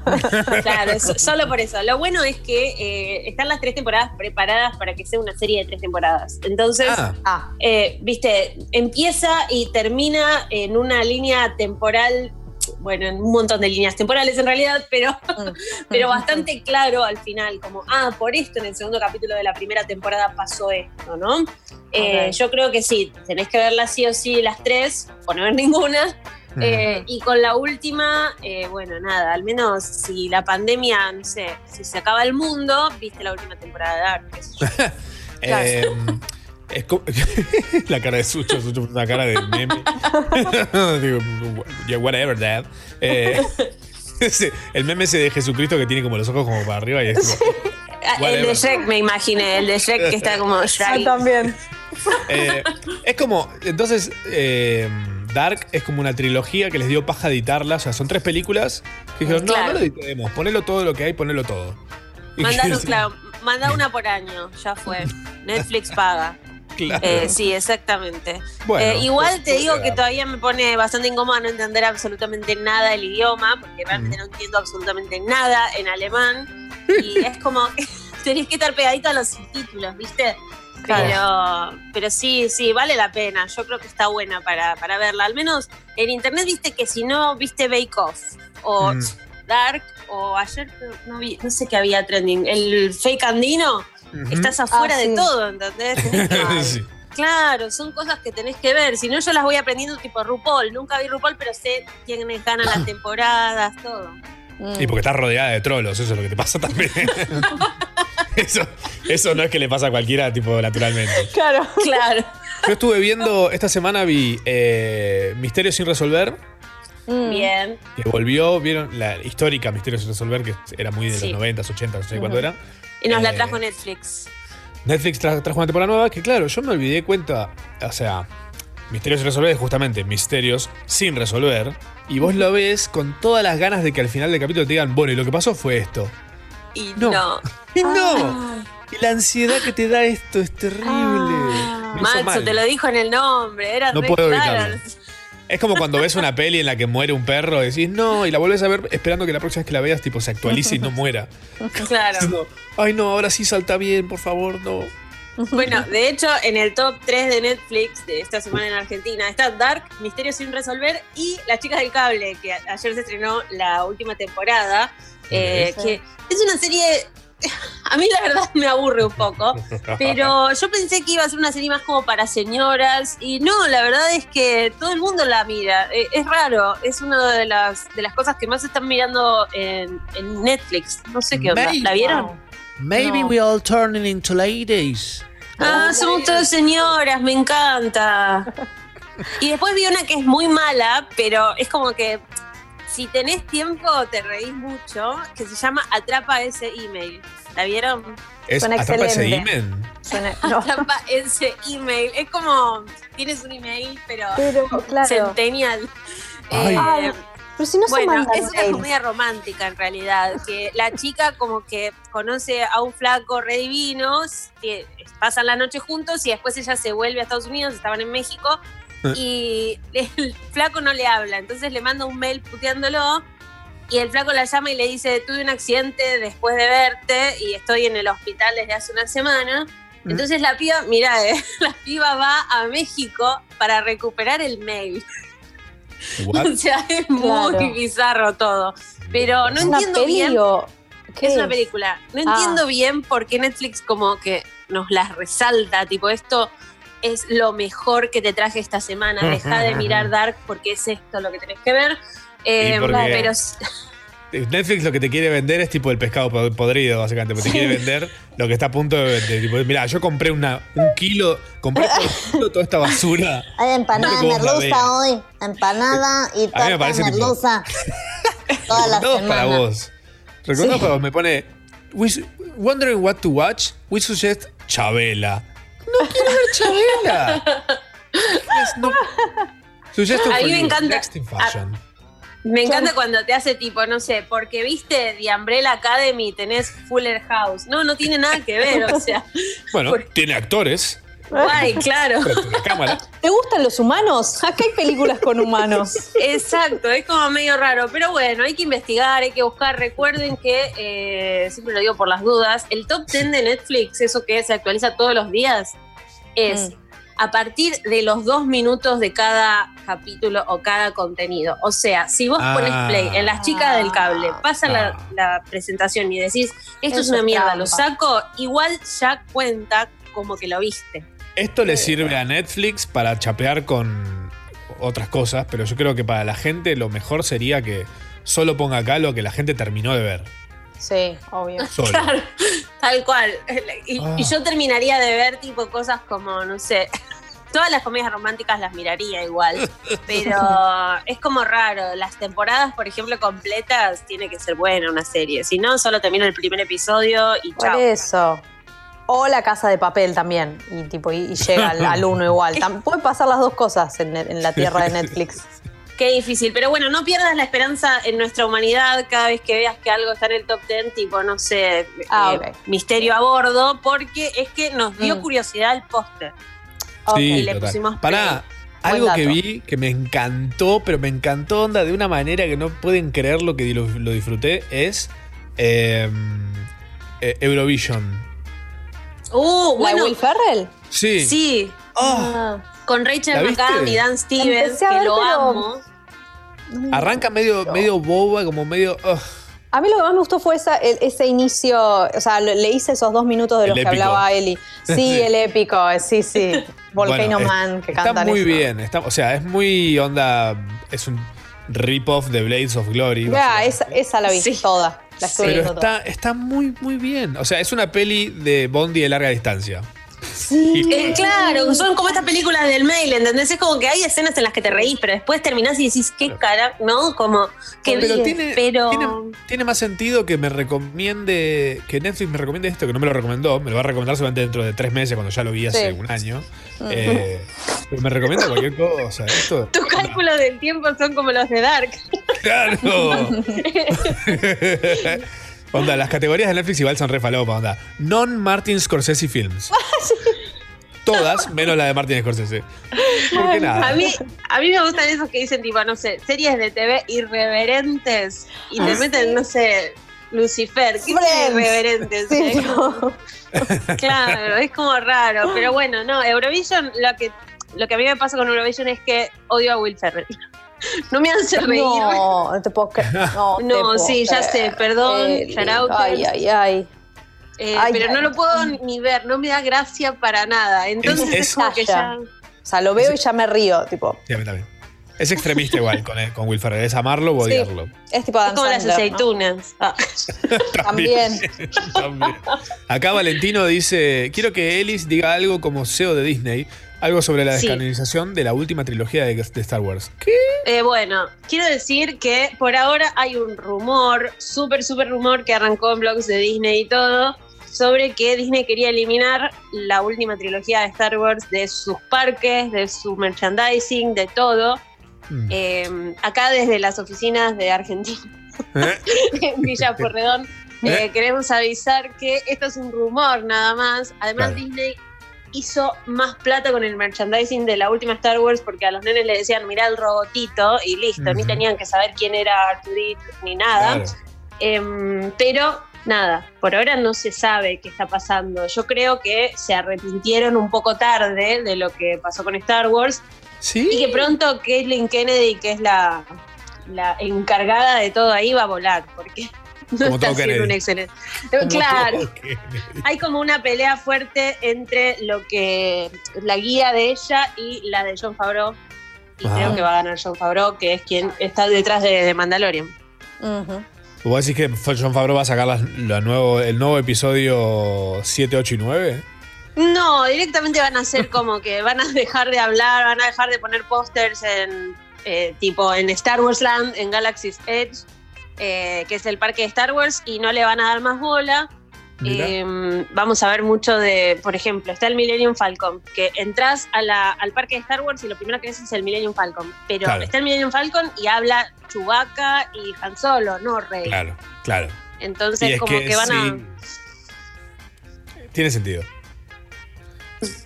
[laughs] Claro, so- [laughs] solo por eso. Lo bueno es que eh, están las tres temporadas preparadas para que sea una serie de tres temporadas. Entonces, Ah. Ah, eh, viste, empieza y termina en una línea temporal, bueno, en un montón de líneas temporales en realidad, pero, mm. [laughs] pero bastante claro al final, como, ah, por esto en el segundo capítulo de la primera temporada pasó esto, ¿no? Eh. Yo creo que sí, tenés que verlas sí o sí las tres, o no ver [laughs] ninguna. Mm. Eh, y con la última, eh, bueno, nada, al menos si la pandemia, no sé, si se acaba el mundo, viste la última temporada de Dark, qué sé yo. [laughs] Eh, es como- [laughs] la cara de Sucho, Sucho una cara de meme. [laughs] Digo, yeah, whatever, dad. Eh, [laughs] el meme ese de Jesucristo que tiene como los ojos como para arriba y es como, Ah, El de Shrek me imaginé, el de Shrek que está como yo Shrek. también. Eh, es como, entonces, eh, Dark es como una trilogía que les dio paja editarla. O sea, son tres películas que dijeron, no, Claro. no lo editemos, ponelo todo lo que hay, ponelo todo. Que- claro, manda una por año, ya fue. Netflix paga. Claro. Eh, sí, exactamente. Bueno, Eh, igual pues, te digo que todavía me pone bastante incómoda no entender absolutamente nada del idioma, porque realmente Mm. no entiendo absolutamente nada en alemán. Y [laughs] es como [laughs] tenés que estar pegadito a los subtítulos, ¿viste? Pero, pero sí, sí, vale la pena. Yo creo que está buena para, para verla. Al menos en internet viste que si no viste Bake Off o Mm. Dark o ayer no, vi, no sé qué había trending, el fake andino, Estás afuera Ah, de sí. todo, ¿entendés? [laughs] Tenés que- Sí. Claro, son cosas que tenés que ver. Si no, yo las voy aprendiendo tipo RuPaul. Nunca vi RuPaul, pero sé quiénes ganan las temporadas, todo. Mm. Y porque estás rodeada de trolos, eso es lo que te pasa también. [laughs] eso, eso no es que le pasa a cualquiera, tipo, naturalmente. Claro. Claro. Yo estuve viendo, esta semana vi eh, Misterios sin resolver, Mm. Bien. que volvió, vieron la histórica Misterios sin resolver, que era muy de Sí. los 90s, 80s, no sé cuándo Ujú. era. Y nos la Eh, trajo Netflix. Netflix tra- trajo una temporada nueva que, claro, yo me olvidé cuenta. O sea, Misterios sin resolver es justamente misterios sin resolver. Y vos lo ves con todas las ganas de que al final del capítulo te digan, bueno, y lo que pasó fue esto. Y no. no. [laughs] ¡Y no! Y la ansiedad que te da esto es terrible. Ah. Te lo dijo en el nombre. Era No re puedo evitarlo. Es como cuando ves una peli en la que muere un perro y decís, no, y la vuelves a ver esperando que la próxima vez que la veas, tipo, se actualice y no muera. [laughs] Claro. No, Ay, no, ahora sí salta bien, por favor, no. Bueno, de hecho, en el top 3 de Netflix de esta semana en Argentina está Dark, Misterios sin resolver y Las chicas del cable, que ayer se estrenó la última temporada, eh, que es una serie, a mí la verdad [laughs] me aburre un poco, [laughs] pero yo pensé que iba a ser una serie más como para señoras y no, la verdad es que todo el mundo la mira, Eh, es raro, es una de las, de las cosas que más están mirando en, en Netflix, no sé qué onda, Maybe. ¿la vieron? Wow. Maybe No. we all turning into ladies. Ah, somos todas señoras, me encanta. [laughs] Y después vi una que es muy mala, pero es como que si tenés tiempo te reís mucho, que se llama Atrapa ese email. ¿La vieron? ¿Es Suena atrapa ese? Suena- [laughs] no. Atrapa ese email. Es como, tienes un email, pero Pero, claro. centennial. Ay. Eh, Ay, Pero si no se bueno, mandan es una comedia romántica en realidad, que la chica como que conoce a un flaco re divino, que pasan la noche juntos y después ella se vuelve a Estados Unidos, estaban en México. [laughs] y el flaco no le habla, entonces le manda un mail puteándolo y el flaco la llama y le dice, tuve un accidente después de verte y estoy en el hospital desde hace una semana. Mm. Entonces la piba, mira, eh, [laughs] la piba va a México para recuperar el mail. What? [laughs] O sea, es muy bizarro todo. Pero no ¿Es una entiendo peli bien. qué Es una película. No Ah. entiendo bien por qué Netflix como que nos las resalta. Tipo, esto es lo mejor que te traje esta semana. [laughs] Deja de mirar Dark porque es esto lo que tenés que ver. Eh, porque- pero [laughs] Netflix lo que te quiere vender es tipo el pescado pod- podrido, básicamente. Porque te quiere vender lo que está a punto de vender. Tipo, mira, yo compré una, un kilo, compré por kilo toda esta basura. [laughs] Hay empanada merluza hoy, empanada y A mí me torta merluza. Toda la Recomendados para semana. vos. Para vos. Me pone, "We su- wondering what to watch, we suggest Chabela. No quiero ver Chabela. Es- no- A mí me encanta- Next in fashion. Me encanta cuando te hace tipo, no sé, porque viste The Umbrella Academy tenés Fuller House. No, no tiene nada que ver, o sea. Bueno, tiene actores. Guay, [laughs] claro. cámara. ¿Te gustan los humanos? Acá hay películas con humanos. Exacto, es como medio raro. Pero bueno, hay que investigar, hay que buscar. Recuerden que, eh, siempre lo digo por las dudas, el top 10 de Netflix, eso que se actualiza todos los días, es a partir de los dos minutos de cada capítulo o cada contenido. O sea, si vos Ah. pones play en las chicas del cable, pasa la, la presentación y decís, esto es una mierda, lo saco, igual ya cuenta como que lo viste. Esto le sirve a Netflix para chapear con otras cosas, pero yo creo que para la gente lo mejor sería que solo ponga acá lo que la gente terminó de ver. Sí, obvio. Solo. Claro, tal cual. Y, Ah. y yo terminaría de ver tipo cosas como, no sé, [laughs] todas las comedias románticas las miraría igual, pero [laughs] es como raro. Las temporadas, por ejemplo, completas, tiene que ser buena una serie. Si no, solo termina el primer episodio y Por chao. eso. O la casa de papel también. Y tipo, y, y llega al, al uno igual. Tam- [laughs] Puede pasar las dos cosas en, en la tierra de Netflix. Qué difícil, pero bueno, no pierdas la esperanza en nuestra humanidad cada vez que veas que algo está en el top 10, tipo, no sé, Ah, eh, misterio a bordo, porque es que nos dio Mm. curiosidad el póster. Sí, y le total. pusimos Pará, algo que vi que me encantó, pero me encantó onda de una manera que no pueden creer lo que lo, lo disfruté, es eh, eh, Eurovision. Uh, ¿La de bueno, Will Ferrell? Sí. Sí. Ah. Con ¿La Rachel? McAdams y Dan Stevens, que ver, lo pero- amo. Arranca medio, medio boba, como medio. A mí lo que más me gustó fue esa, el- ese inicio, o sea, le hice esos dos minutos de El los que épico. hablaba Eli. [laughs] Sí, el épico, sí, sí. Volcano Bueno, es- Man, que Está cantan muy eso. bien. Está, o sea, es muy onda. Es un rip-off de Blades of Glory. Ya, esa, esa la vi toda. La Pero viendo toda. está, está muy, muy bien. O sea, es una peli de Bondi de larga distancia. Eh, claro, son como estas películas del mail, ¿entendés? Es como que hay escenas en las que te reís, pero después terminás y decís, qué cara, ¿no? Como, qué pero bien, tiene, pero... tiene, tiene más sentido que me recomiende, que Netflix me recomiende esto, que no me lo recomendó, me lo va a recomendar solamente dentro de tres meses cuando ya lo vi hace Sí. un año. Eh, pero me recomienda cualquier cosa. Esto, [laughs] Tus cálculos del tiempo son como los de Dark. claro. [laughs] [laughs] onda, las categorías de Netflix igual son re falopa, onda. Non-Martin Scorsese Films. [laughs] Todas, menos la de Martin Scorsese. Porque nada. A mí, a mí me gustan esos que dicen, tipo, no sé, series de TV irreverentes y te Ah, meten, no sé, Lucifer. ¿Qué Friends. es irreverentes? Sí, como- [laughs] claro, es como raro. Pero bueno, no, Eurovision, lo que, lo que a mí me pasa con Eurovision es que odio a Will Ferrell. No me hace reír. No, no te puedo creer. [laughs] No, te No, puedo sí, ya sé, perdón, out. Ay, ay, ay. Eh, Ay, pero ay. no lo puedo ni ver, no me da gracia para nada. Entonces es, es- como que ya. O sea, lo veo y ya me río, tipo. Sí, a mí también. Es extremista igual con, con Will Ferrell. Es amarlo o Sí. odiarlo. Es tipo Es Adam como las Sandler, ¿no? aceitunas. Ah. [laughs] También. También. [laughs] Acá Valentino dice: Quiero que Ellis diga algo como CEO de Disney, algo sobre la Sí. descanonización de la última trilogía de, de Star Wars. Eh, bueno, quiero decir que por ahora hay un rumor, súper, súper rumor que arrancó en blogs de Disney y todo, sobre que Disney quería eliminar la última trilogía de Star Wars de sus parques, de su merchandising, de todo. Mm. Eh, acá desde las oficinas de Argentina, [laughs] en Villa Porredón, eh, ¿Eh? queremos avisar que esto es un rumor nada más. Además, Claro. Disney hizo más plata con el merchandising de la última Star Wars porque a los nenes le decían, mirá el robotito y listo, ni Ujú. tenían que saber quién era Arturit ni nada. Claro. Em, pero nada, por ahora no se sabe qué está pasando. Yo creo que se arrepintieron un poco tarde de lo que pasó con Star Wars ¿Sí? y que pronto Caitlyn Kennedy, que es la, la encargada de todo ahí, va a volar porque Como está Kennedy. un excelente. Como Claro [laughs] hay como una pelea fuerte entre lo que la guía de ella y la de John Favreau. Y Ajá. creo que va a ganar John Favreau, que es quien está detrás de, de Mandalorian. Ujú. ¿Vos decís que John Favreau va a sacar la nuevo, el nuevo episodio 7, 8 y 9? No, directamente van a ser como que van a dejar de hablar, van a dejar de poner pósters en eh, tipo en Star Wars Land, en Galaxy's Edge, eh, que es el parque de Star Wars, y no le van a dar más bola. Eh, vamos a ver mucho de, por ejemplo, está el Millennium Falcon, que entras a la- al parque de Star Wars y lo primero que ves es el Millennium Falcon. Pero Claro. está el Millennium Falcon y habla Chewbacca y Han Solo, no Rey. Claro, claro. Entonces, como que que, van sí. Tiene sentido. a.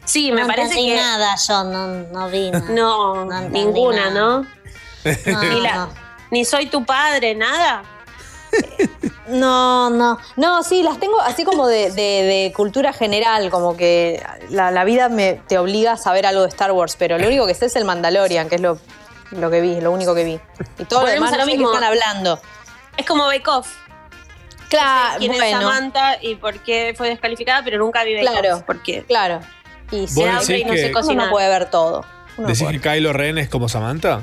Sí, me no parece que. nada, yo no, no vi nada. No, No ninguna, nada. ¿no? [laughs] Ni, la- ni soy tu padre, nada. [laughs] No, no. No, sí, las tengo así como de, de- de cultura general, como que la, la vida me, te obliga a saber algo de Star Wars, pero lo único que sé es el Mandalorian, que es lo, lo que vi, lo único que vi. Y todo lo Volvemos demás lo no sé mismo. están hablando. Es como Bake Off. Claro, quién es bueno. Samantha y por qué fue descalificada, pero nunca vi Bake Claro. Off. ¿Por qué? Claro. Y ¿Vos se decís y no que- sé cocinar. Uno no puede ver todo. Uno ¿Decís puede. que Kylo Ren es como Samantha?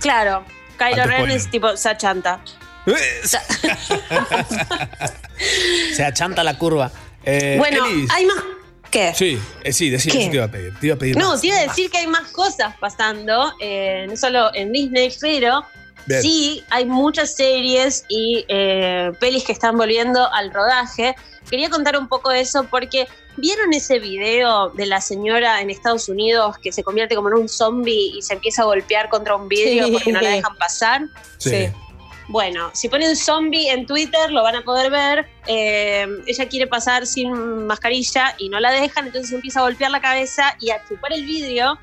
Claro. Kylo Alto Ren es tipo Sachanta. [laughs] Se achanta la curva. Eh, bueno, Elis. hay más. ¿Qué? Sí, eh, sí, eso te iba a pedir. Te iba a pedir No, más. te iba a decir que hay más cosas pasando, eh, no solo en Disney, pero Bien. sí hay muchas series y eh, pelis que están volviendo al rodaje. Quería contar un poco de eso porque vieron ese video de la señora en Estados Unidos que se convierte como en un zombie y se empieza a golpear contra un vidrio Sí. porque no la dejan pasar. Sí. Bueno, si ponen zombie en Twitter lo van a poder ver. Eh, ella quiere pasar sin mascarilla y no la dejan, entonces empieza a golpear la cabeza y a chupar el vidrio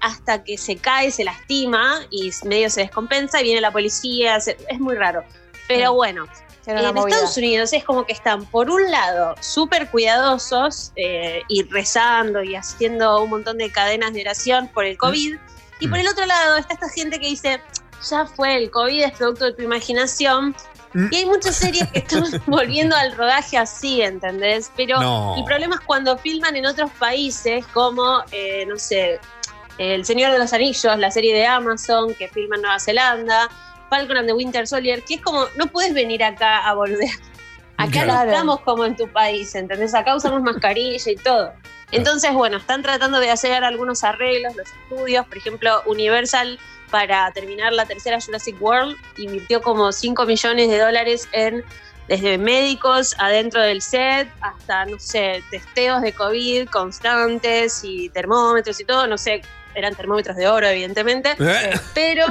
hasta que se cae, se lastima y medio se descompensa y viene la policía. se- es muy raro. Pero bueno, Era una en movida. Estados Unidos es como que están, por un lado, súper cuidadosos eh, y rezando y haciendo un montón de cadenas de oración por el COVID. Y por el otro lado está esta gente que dice, ya fue, el COVID es producto de tu imaginación. Y hay muchas series que están [laughs] volviendo al rodaje así, ¿entendés? Pero No. el problema es cuando filman en otros países, como, eh, no sé, El Señor de los Anillos, la serie de Amazon que filma en Nueva Zelanda, Falcon and the Winter Soldier, que es como, no puedes venir acá a volver. Acá Claro. no estamos como en tu país, ¿entendés? Acá usamos mascarilla y todo. Entonces, bueno, están tratando de hacer algunos arreglos, los estudios, por ejemplo, Universal para terminar la tercera Jurassic World invirtió como 5 millones de dólares en desde médicos adentro del set hasta, no sé, testeos de COVID constantes y termómetros y todo, no sé, eran termómetros de oro, evidentemente, Eh. pero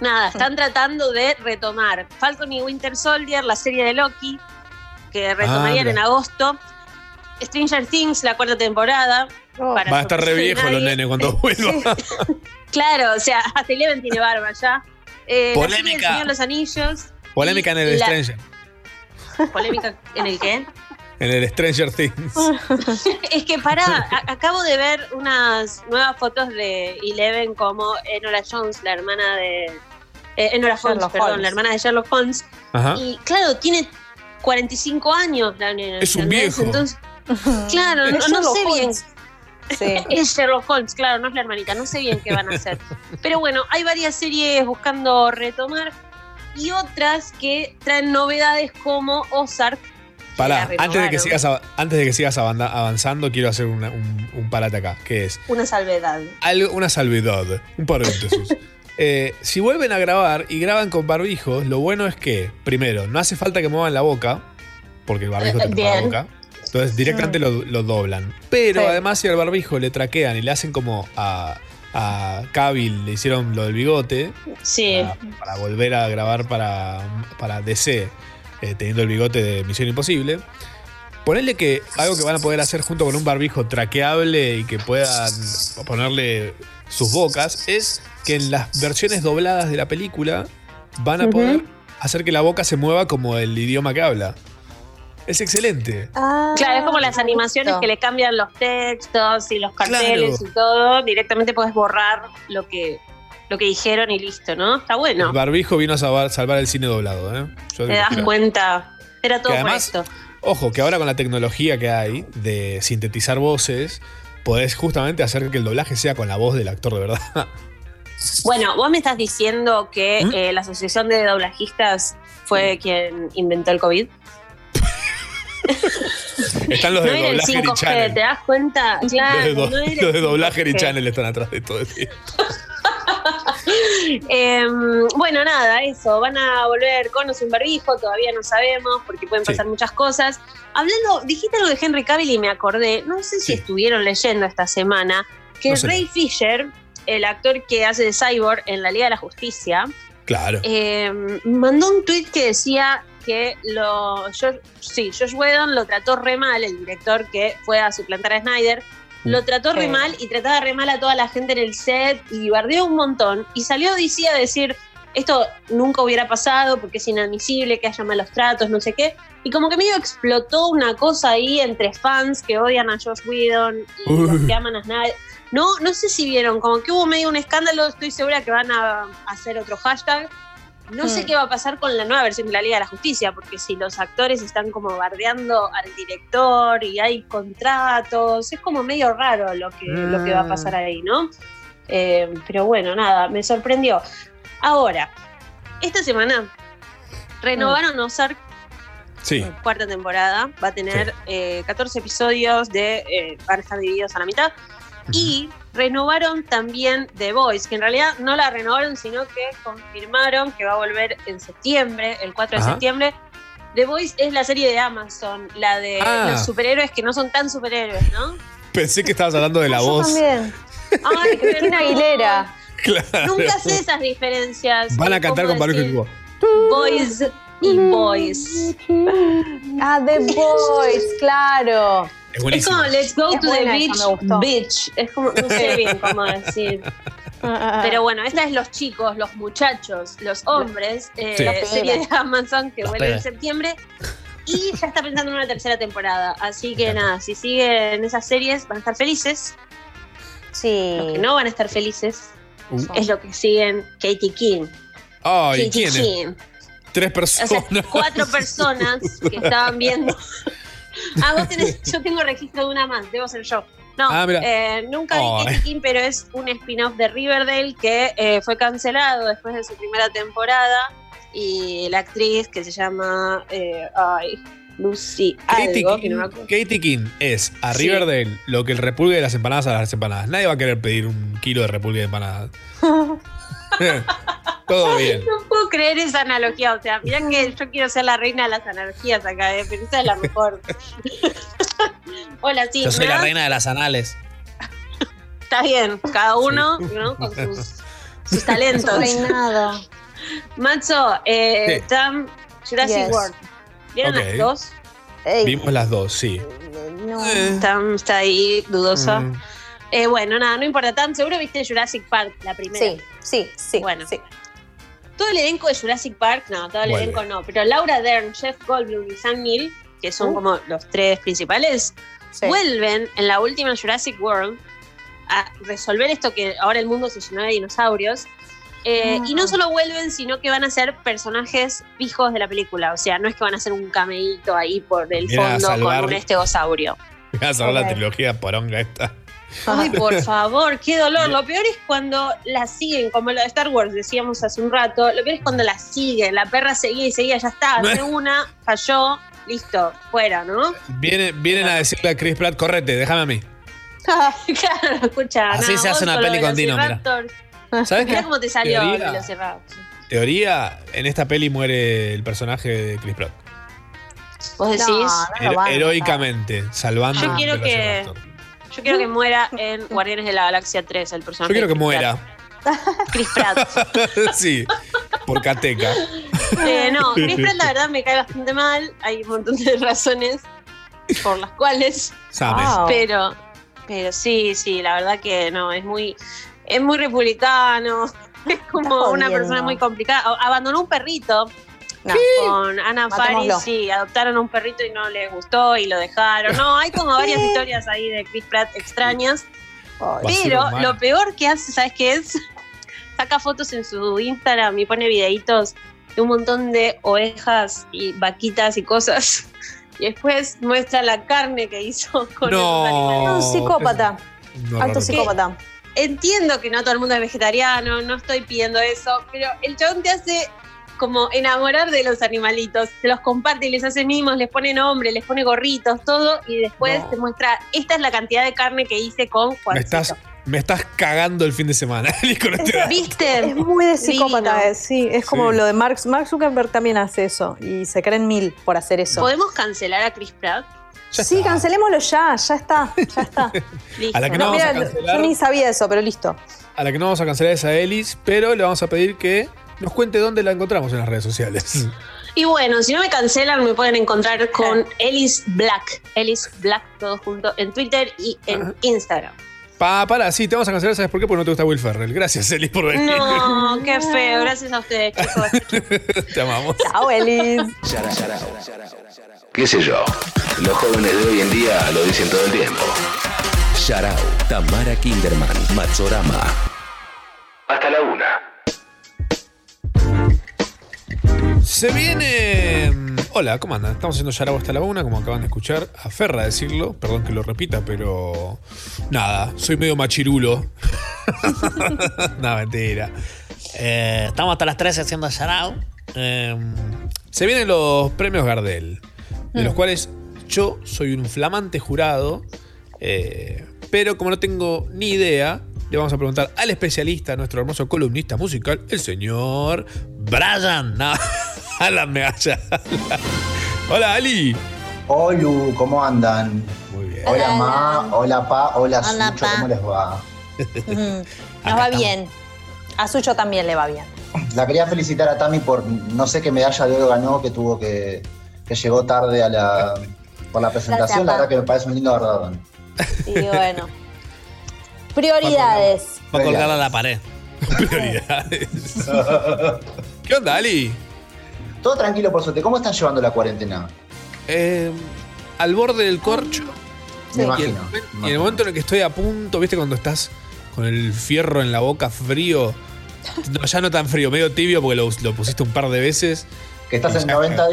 nada, están tratando de retomar Falcon y Winter Soldier, la serie de Loki, que retomarían mira. en agosto. Stranger Things, la cuarta temporada. para Va a estar re viejo los nenes cuando vuelva. [laughs] Claro, o sea, hasta Eleven tiene barba ya. Eh, la serie del Polémica. Señor los Anillos. Polémica en el La- Stranger. ¿Polémica en el qué? En el Stranger Things. [laughs] es que pará, acabo de ver unas nuevas fotos de Eleven como Enola Jones, la hermana de. eh, Enola Holmes, Sherlock perdón, Holmes. la hermana de Sherlock Holmes. Ajá. Y claro, tiene 45 años la nena. Es un viejo. Entonces, [laughs] claro, no, sé bien. Sí. [laughs] Es Sherlock Holmes, claro, no es la hermanita, no sé bien qué van a hacer. Pero bueno, hay varias series buscando retomar y otras que traen novedades como Ozark. Pará, antes de que sigas, antes de que sigas avanzando, quiero hacer una- un, un parate acá, que es Una salvedad. algo, una salvedad, un paréntesis. [laughs] Eh, si vuelven a grabar y graban con barbijos, lo bueno es que, primero, no hace falta que muevan la boca, porque el barbijo te tapa la boca. Entonces directamente lo, lo doblan. Pero Sí. además si al barbijo le traquean y le hacen como a, a Cavill, le hicieron lo del bigote, Sí. para, para volver a grabar para, para DC, eh, teniendo el bigote de Misión Imposible. Ponerle que algo que van a poder hacer junto con un barbijo traqueable y que puedan ponerle sus bocas es que en las versiones dobladas de la película van a poder hacer que la boca se mueva como el idioma que habla. Es excelente. Claro, es como las animaciones que le cambian los textos y los carteles Claro. y todo. Directamente puedes borrar lo que, lo que dijeron y listo, ¿no? Está bueno. El barbijo vino a salvar, salvar el cine doblado. ¿eh? Yo Te das cuenta. Era todo Que por esto. Ojo, que ahora con la tecnología que hay de sintetizar voces, podés justamente hacer que el doblaje sea con la voz del actor de verdad. [laughs] Bueno, vos me estás diciendo que ¿Mm? eh, la Asociación de Doblajistas fue quien inventó el COVID. [laughs] Están los no de el Doblaje 5G, Channel. ¿te das cuenta? Claro, los de, do- no los de Doblaje 5G. Channel están atrás de todo esto. [laughs] Em, bueno, nada, eso. Van a volver con o sin barbijo, todavía no sabemos, porque pueden pasar muchas cosas. Hablando, dijiste algo de Henry Cavill y me acordé, no sé si estuvieron leyendo esta semana, que No sé. Ray Fisher, el actor que hace de Cyborg en la Liga de la Justicia, Claro. eh, mandó un tweet que decía que lo, Josh, sí, Josh Whedon lo trató re mal, el director que fue a suplantar a Snyder, lo trató re Sí. mal y trataba re mal a toda la gente en el set y bardeó un montón. Y salió DC a decir, esto nunca hubiera pasado porque es inadmisible que haya malos tratos, no sé qué. Y como que medio explotó una cosa ahí entre fans que odian a Josh Whedon y los que aman a Snyder. No, no sé si vieron, como que hubo medio un escándalo, estoy segura que van a hacer otro hashtag. No sé Hmm. qué va a pasar con la nueva versión de la Liga de la Justicia, porque si los actores están como bardeando al director y hay contratos, es como medio raro lo que, lo que va a pasar ahí, ¿no? Eh, pero bueno, nada, me sorprendió. Ahora, esta semana renovaron Ozark Sí. cuarta temporada. Va a tener eh, 14 episodios de. eh, van a estar divididos a la mitad. Y renovaron también The Voice, que en realidad no la renovaron, sino que confirmaron que va a volver en septiembre, el 4 de Ajá. septiembre. The Voice es la serie de Amazon, la de Ah. los superhéroes que no son tan superhéroes, ¿no? Pensé que estabas hablando de la Yo voz. también. Ay, [laughs] Cristina Aguilera. Claro. Nunca sé esas diferencias. Van a de cantar con Baruch. Boys y boys. Ah, The Boys, claro. Es como let's go Es to the beach, bitch. Es como, no sé bien cómo decir. [laughs] Pero bueno, esta es los chicos, los muchachos, los hombres, eh, Sí. la serie de Amazon que Los vuelve en septiembre. Y ya está pensando en una tercera temporada. Así que nada, si siguen esas series van a estar felices. Sí. Los que no van a estar felices Uh. es lo que siguen Katie King. Ay, Katie ¿quién es? King. Tres O personas. sea, cuatro personas que estaban viendo. [laughs] Ah, vos [laughs] tenés, yo tengo registro de una más, debo ser yo. No, Ah, eh, nunca vi Ay. Katie King, pero es un spin-off de Riverdale que eh, fue cancelado después de su primera temporada. Y la actriz que se llama eh, ay, Lucy Katie algo, que King, no me acuerdo. Katie King es a Sí. Riverdale lo que el repulgue de las empanadas a las empanadas. Nadie va a querer pedir un kilo de repulgue de empanadas. [laughs] [laughs] Todo bien. No puedo creer esa analogía, o sea, mirá que yo quiero ser la reina de las analogías acá, eh, pero esa es la mejor. [laughs] Hola, sí. Yo soy ¿me la reina de las anales. Está bien, cada uno ¿no? con sus, [laughs] sus talentos. Reinado. Macho, eh, Sí. Tam, Jurassic Yes. World. ¿Vieron las dos? Ey, Vimos las dos, sí. no. Eh. Tam está ahí, dudosa. Mm. Eh, bueno, nada, no importa. Tam, seguro viste Jurassic Park, la primera. Sí, sí, sí. Bueno. sí. Todo el elenco de Jurassic Park, no, todo el Vuelve. elenco no. Pero Laura Dern, Jeff Goldblum y Sam Neill, que son Uh. como los tres principales, sí. vuelven en la última Jurassic World a resolver esto que ahora el mundo se llenó de dinosaurios. Eh, Y Ah. no solo vuelven, sino que van a ser personajes fijos de la película. O sea, no es que van a ser un cameíto ahí por el fondo salvar- con un estegosaurio. [laughs] Vas a ver Ok. la trilogía poronga esta. Ay, por favor, qué dolor. Lo peor es cuando la siguen, como lo de Star Wars decíamos hace un rato. Lo peor es cuando la siguen. La perra seguía y seguía, ya está. Hace [laughs] una, falló, listo, fuera, ¿no? Vienen, vienen a decirle a Chris Pratt, correte, déjame a mí. [laughs] claro, escucha. Así se hace una peli con Dino, mira. ¿Sabes cómo te salió Teoría. Teoría, en esta peli muere el personaje de Chris Pratt. Vos decís. No, no heroicamente, salvando Yo quiero que-. Yo quiero que muera en Guardianes de la Galaxia 3 el Yo personaje. quiero de que muera. [laughs] Chris Pratt. [laughs] sí, por Cateca. Eh, no, Chris Pratt la verdad me cae bastante mal. Hay un montón de razones por las cuales. Wow. Pero, pero sí, sí, la verdad que no, es muy, es muy republicano. [laughs] Es como una persona muy complicada. Abandonó un perrito No. con Ana. Faris, sí, adoptaron un perrito y no les gustó y lo dejaron. No, hay como varias historias ahí de Chris Pratt extrañas. Pero lo peor que hace, ¿sabes qué es? [laughs] Saca fotos en su Instagram y pone videitos de un montón de ovejas y vaquitas y cosas. [laughs] Y después muestra la carne que hizo [laughs] con No. esos animales. Un psicópata. No, Alto psicópata. Entiendo que no todo el mundo es vegetariano, no estoy pidiendo eso, pero el chabón te hace como enamorar de los animalitos, te los comparte y les hace mimos, les pone nombre, les pone gorritos, todo, y después No. te muestra, esta es la cantidad de carne que hice con Me Juancito. estás, Me estás cagando el fin de semana, [laughs] este. ¿Viste? Es muy de psicópata, Divino. eh, sí. Es como Sí. lo de Mark, Mark Zuckerberg también hace eso. Y se creen mil por hacer eso. ¿Podemos cancelar a Chris Pratt? Ya sí, está. cancelémoslo ya, ya está, ya está. [laughs] Listo. A la que no, No, vamos mira, a cancelar, yo ni sabía eso, pero listo. a la que no vamos a cancelar es a Elis, pero le vamos a pedir que nos cuente dónde la encontramos en las redes sociales. Y bueno, si no me cancelan, me pueden encontrar con Ellis Black. Ellis Black, todo junto, en Twitter y en Instagram. Pa, para, sí, te vamos a cancelar, ¿sabes por qué? Porque no te gusta Will Ferrell. Gracias, Elis, por venir. No, qué [laughs] feo. Gracias a ustedes, chicos. [laughs] te amamos. Chao, Elis. ¿Qué sé yo? Los jóvenes de hoy en día lo dicen todo el tiempo. Sharau, Tamara Kinderman, Machorama. Hasta la una. Se viene. mm, Hola, ¿cómo andan? Estamos haciendo Yarabo hasta la una, como acaban de escuchar. A decirlo, perdón que lo repita, pero. Nada, soy medio machirulo. [laughs] no, mentira. Eh, estamos hasta las 13 haciendo Yarao. se vienen los premios Gardel, de los cuales yo soy un flamante jurado. eh, pero como no tengo ni idea, le vamos a preguntar al especialista, nuestro hermoso columnista musical, el señor Brian. No, [laughs] Alan Megalla. Hola, Ali. Hola, ¿cómo andan? Muy bien. Hola, Ma, hola, Pa, hola, Hola, Sucho, Pa. ¿cómo les va? [laughs] Nos va bien. A Sucho también le va bien. La quería felicitar a Tami por no sé qué medalla de oro ganó, que tuvo que, que llegó tarde a la, por la presentación. La verdad que me parece un lindo galardón. Y bueno. [laughs] Prioridades. Va a colgar a la pared. [laughs] Prioridades. ¿Qué onda, Ali? Todo tranquilo, por suerte. ¿Cómo están llevando la cuarentena? Eh, al borde del corcho. Me Y, el, imagino. y en el momento en el que estoy a punto, ¿viste? Cuando estás con el fierro en la boca frío. [laughs] No, ya no tan frío, medio tibio porque lo, lo pusiste un par de veces. Que estás en ya- 90,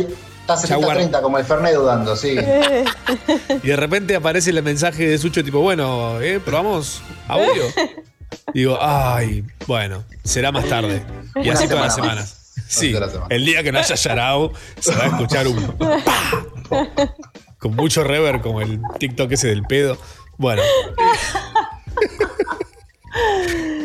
ya 70-30, como el Fernet dudando, sí. [laughs] Y de repente aparece el mensaje de Sucho tipo, bueno, ¿eh? ¿Probamos audio? [laughs] Digo, ay, bueno, será más tarde. Y Una así todas las semanas. Sí, toda la semana. el día que no haya Yarao, se va a escuchar un [laughs] con mucho rever como el TikTok ese del pedo. Bueno.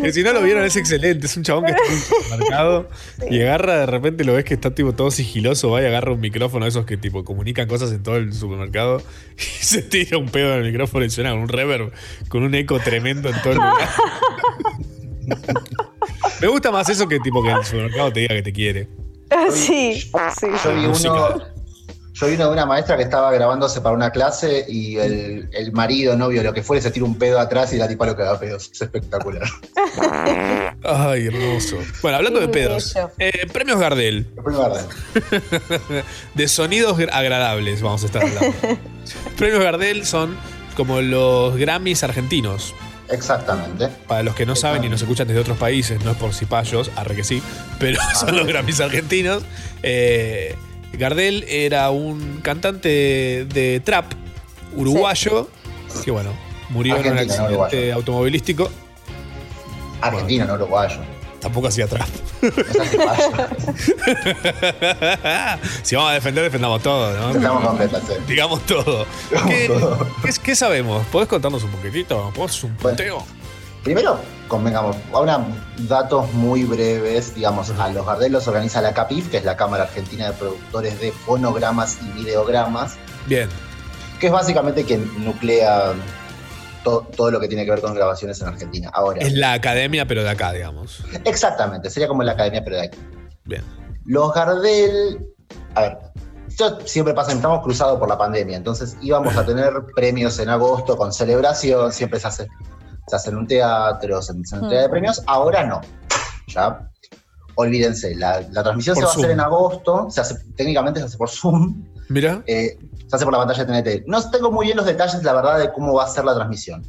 Que si no lo vieron es excelente, es un chabón que está en un supermercado y agarra de repente lo ves que está tipo todo sigiloso, va y agarra un micrófono de esos que tipo comunican cosas en todo el supermercado [laughs] y se tira un pedo en el micrófono y suena con un reverb, con un eco tremendo en todo el lugar. [laughs] Me gusta más eso que tipo que el supermercado te diga que te quiere. [laughs] Sí, sí. Yo vi uno, yo vi uno de una maestra que estaba grabándose para una clase y el, el marido, novio, lo que fuere, se tira un pedo atrás y la tipa lo que da pedos. Es espectacular. [laughs] Ay, hermoso. Bueno, hablando de pedos, eh, premios Gardel. [laughs] de sonidos gra- agradables vamos a estar hablando. [laughs] premios Gardel son como los Grammys argentinos. Exactamente. Para los que no saben y nos escuchan desde otros países, no es por cipayos, arre que sí, pero son los Grammys argentinos. Eh, Gardel era un cantante de trap uruguayo que, bueno, murió en un no accidente automovilístico. Argentino, no uruguayo. Tampoco hacía trap. si vamos a defender, defendamos todo, ¿no? Completas, sí. Digamos todo. ¿Qué, qué- qué sabemos? ¿Podés contarnos un poquitito? ¿Podés un punteo? Primero, convengamos, ahora datos muy breves, digamos, a los Gardel los organiza la CAPIF, que es la Cámara Argentina de Productores de Fonogramas y Videogramas, Bien. que es básicamente quien nuclea to- todo lo que tiene que ver con grabaciones en Argentina. Ahora, Es la academia, pero de acá, digamos. exactamente, sería como la academia, pero de aquí. Bien. Los Gardel, a ver, esto siempre pasa, estamos cruzados por la pandemia, entonces íbamos a [laughs] tener premios en agosto con celebración, siempre se hace, se hace en un teatro, se, se entrega de Mm. premios, ahora no, ya, olvídense, la, la transmisión Por se va a hacer en agosto, se hace, técnicamente se hace por Zoom, Mira. eh, se hace por la pantalla de TNT. No tengo muy bien los detalles, la verdad, de cómo va a ser la transmisión.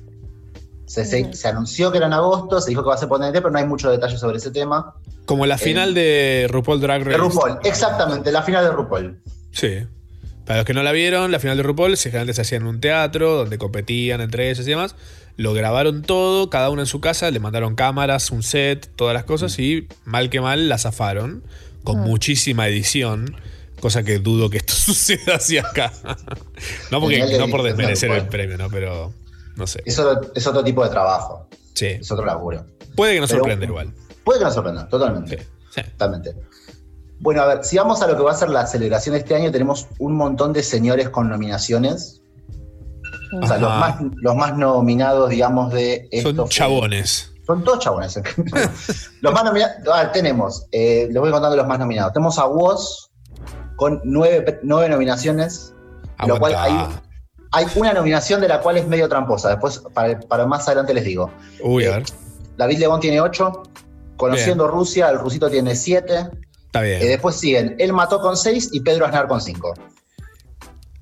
Se, se- se anunció que era en agosto, se dijo que va a ser por TNT, pero no hay muchos detalles sobre ese tema. Como la final de RuPaul Drag Race. De RuPaul, exactamente, la final de RuPaul. Sí. Para los que no la vieron, la final de RuPaul se generalmente se hacía en un teatro donde competían entre ellos y demás. Lo grabaron todo, cada uno en su casa, le mandaron cámaras, un set, todas las cosas y mal que mal la zafaron con muchísima edición. Cosa que dudo que esto [laughs] suceda así acá. no, porque, no por desmerecer el premio, ¿no? Pero no sé. Es otro, es otro tipo de trabajo. Sí. Es otro laburo. Puede que nos Pero- sorprenda igual. Puede que nos sorprenda, totalmente. Totalmente. Bueno, a ver, si vamos a lo que va a ser la celebración de este año, tenemos un montón de señores con nominaciones. O sea, los más, los más nominados, digamos, de esto. Son fue- chabones. Son todos chabones. [laughs] los más nominados. a ver, tenemos, eh, les voy contando los más nominados. Tenemos a Woz con nueve, nominaciones, lo cual hay, Aguanta. hay una nominación de la cual es medio tramposa. Después, para, para más adelante les digo. Uy, a ver. David Lebón tiene ocho. Conociendo Rusia, el rusito tiene siete. Está bien. Eh, después siguen Él mató con 6 y Pedro Aznar con 5.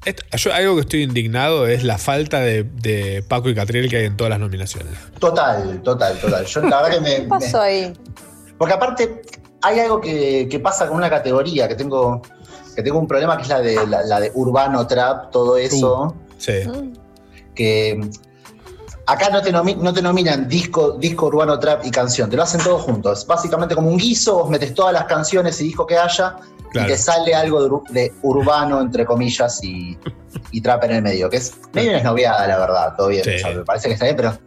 Esto- yo algo que estoy indignado es la falta de, de Paco y Catriel que hay en todas las nominaciones. Total, total, total. Yo la verdad que me. [laughs] ¿Qué pasó ahí? me- porque aparte, hay algo que, que pasa con una categoría que tengo. Que tengo un problema que es la de la, la de urbano trap, todo eso. Sí. Que acá no te, no te nominan disco, disco urbano trap y canción, te lo hacen todos juntos. Básicamente como un guiso, vos metes todas las canciones y discos que haya Claro. y te sale algo de, ur- de urbano, entre comillas, y, y trap en el medio, que es medio una esnoviada, la verdad, todo bien. Sí. o sea, me parece que está bien, pero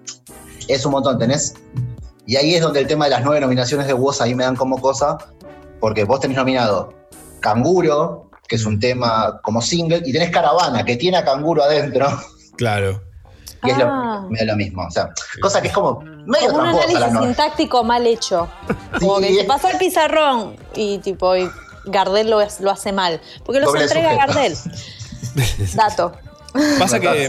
es un montón, tenés. Y ahí es donde el tema de las nueve nominaciones de Woz ahí me dan como cosa, porque vos tenés nominado Canguro, que es un tema como single, y tenés Caravana, que tiene a Canguro adentro, Claro. Y es Ah. lo, medio lo mismo. O sea, cosa que es como medio Como un tramposa análisis sintáctico mal hecho. [laughs] Como que se pasó el pizarrón y tipo y Gardel lo, es- lo hace mal. Porque los Doble entrega sujeto. Gardel. [laughs] Dato. Pasa que,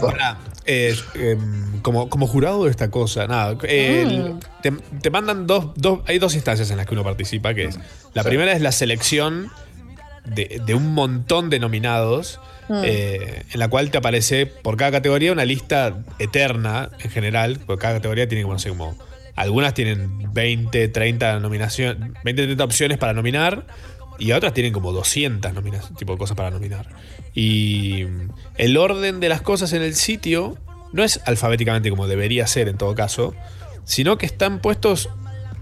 eh, em, como, como jurado de esta cosa, nada, el- Mm. te, te mandan dos, dos, hay dos instancias en las que uno participa, que es, la Sí. primera es la selección de, de un montón de nominados, Mm. eh, en la cual te aparece por cada categoría una lista eterna en general, porque cada categoría tiene como, no como, algunas tienen 20, 30 nominaciones, 20, 30 opciones para nominar, y otras tienen como 200 nominaciones, tipo de cosas para nominar. Y el orden de las cosas en el sitio no es alfabéticamente como debería ser en todo caso, sino que están puestos,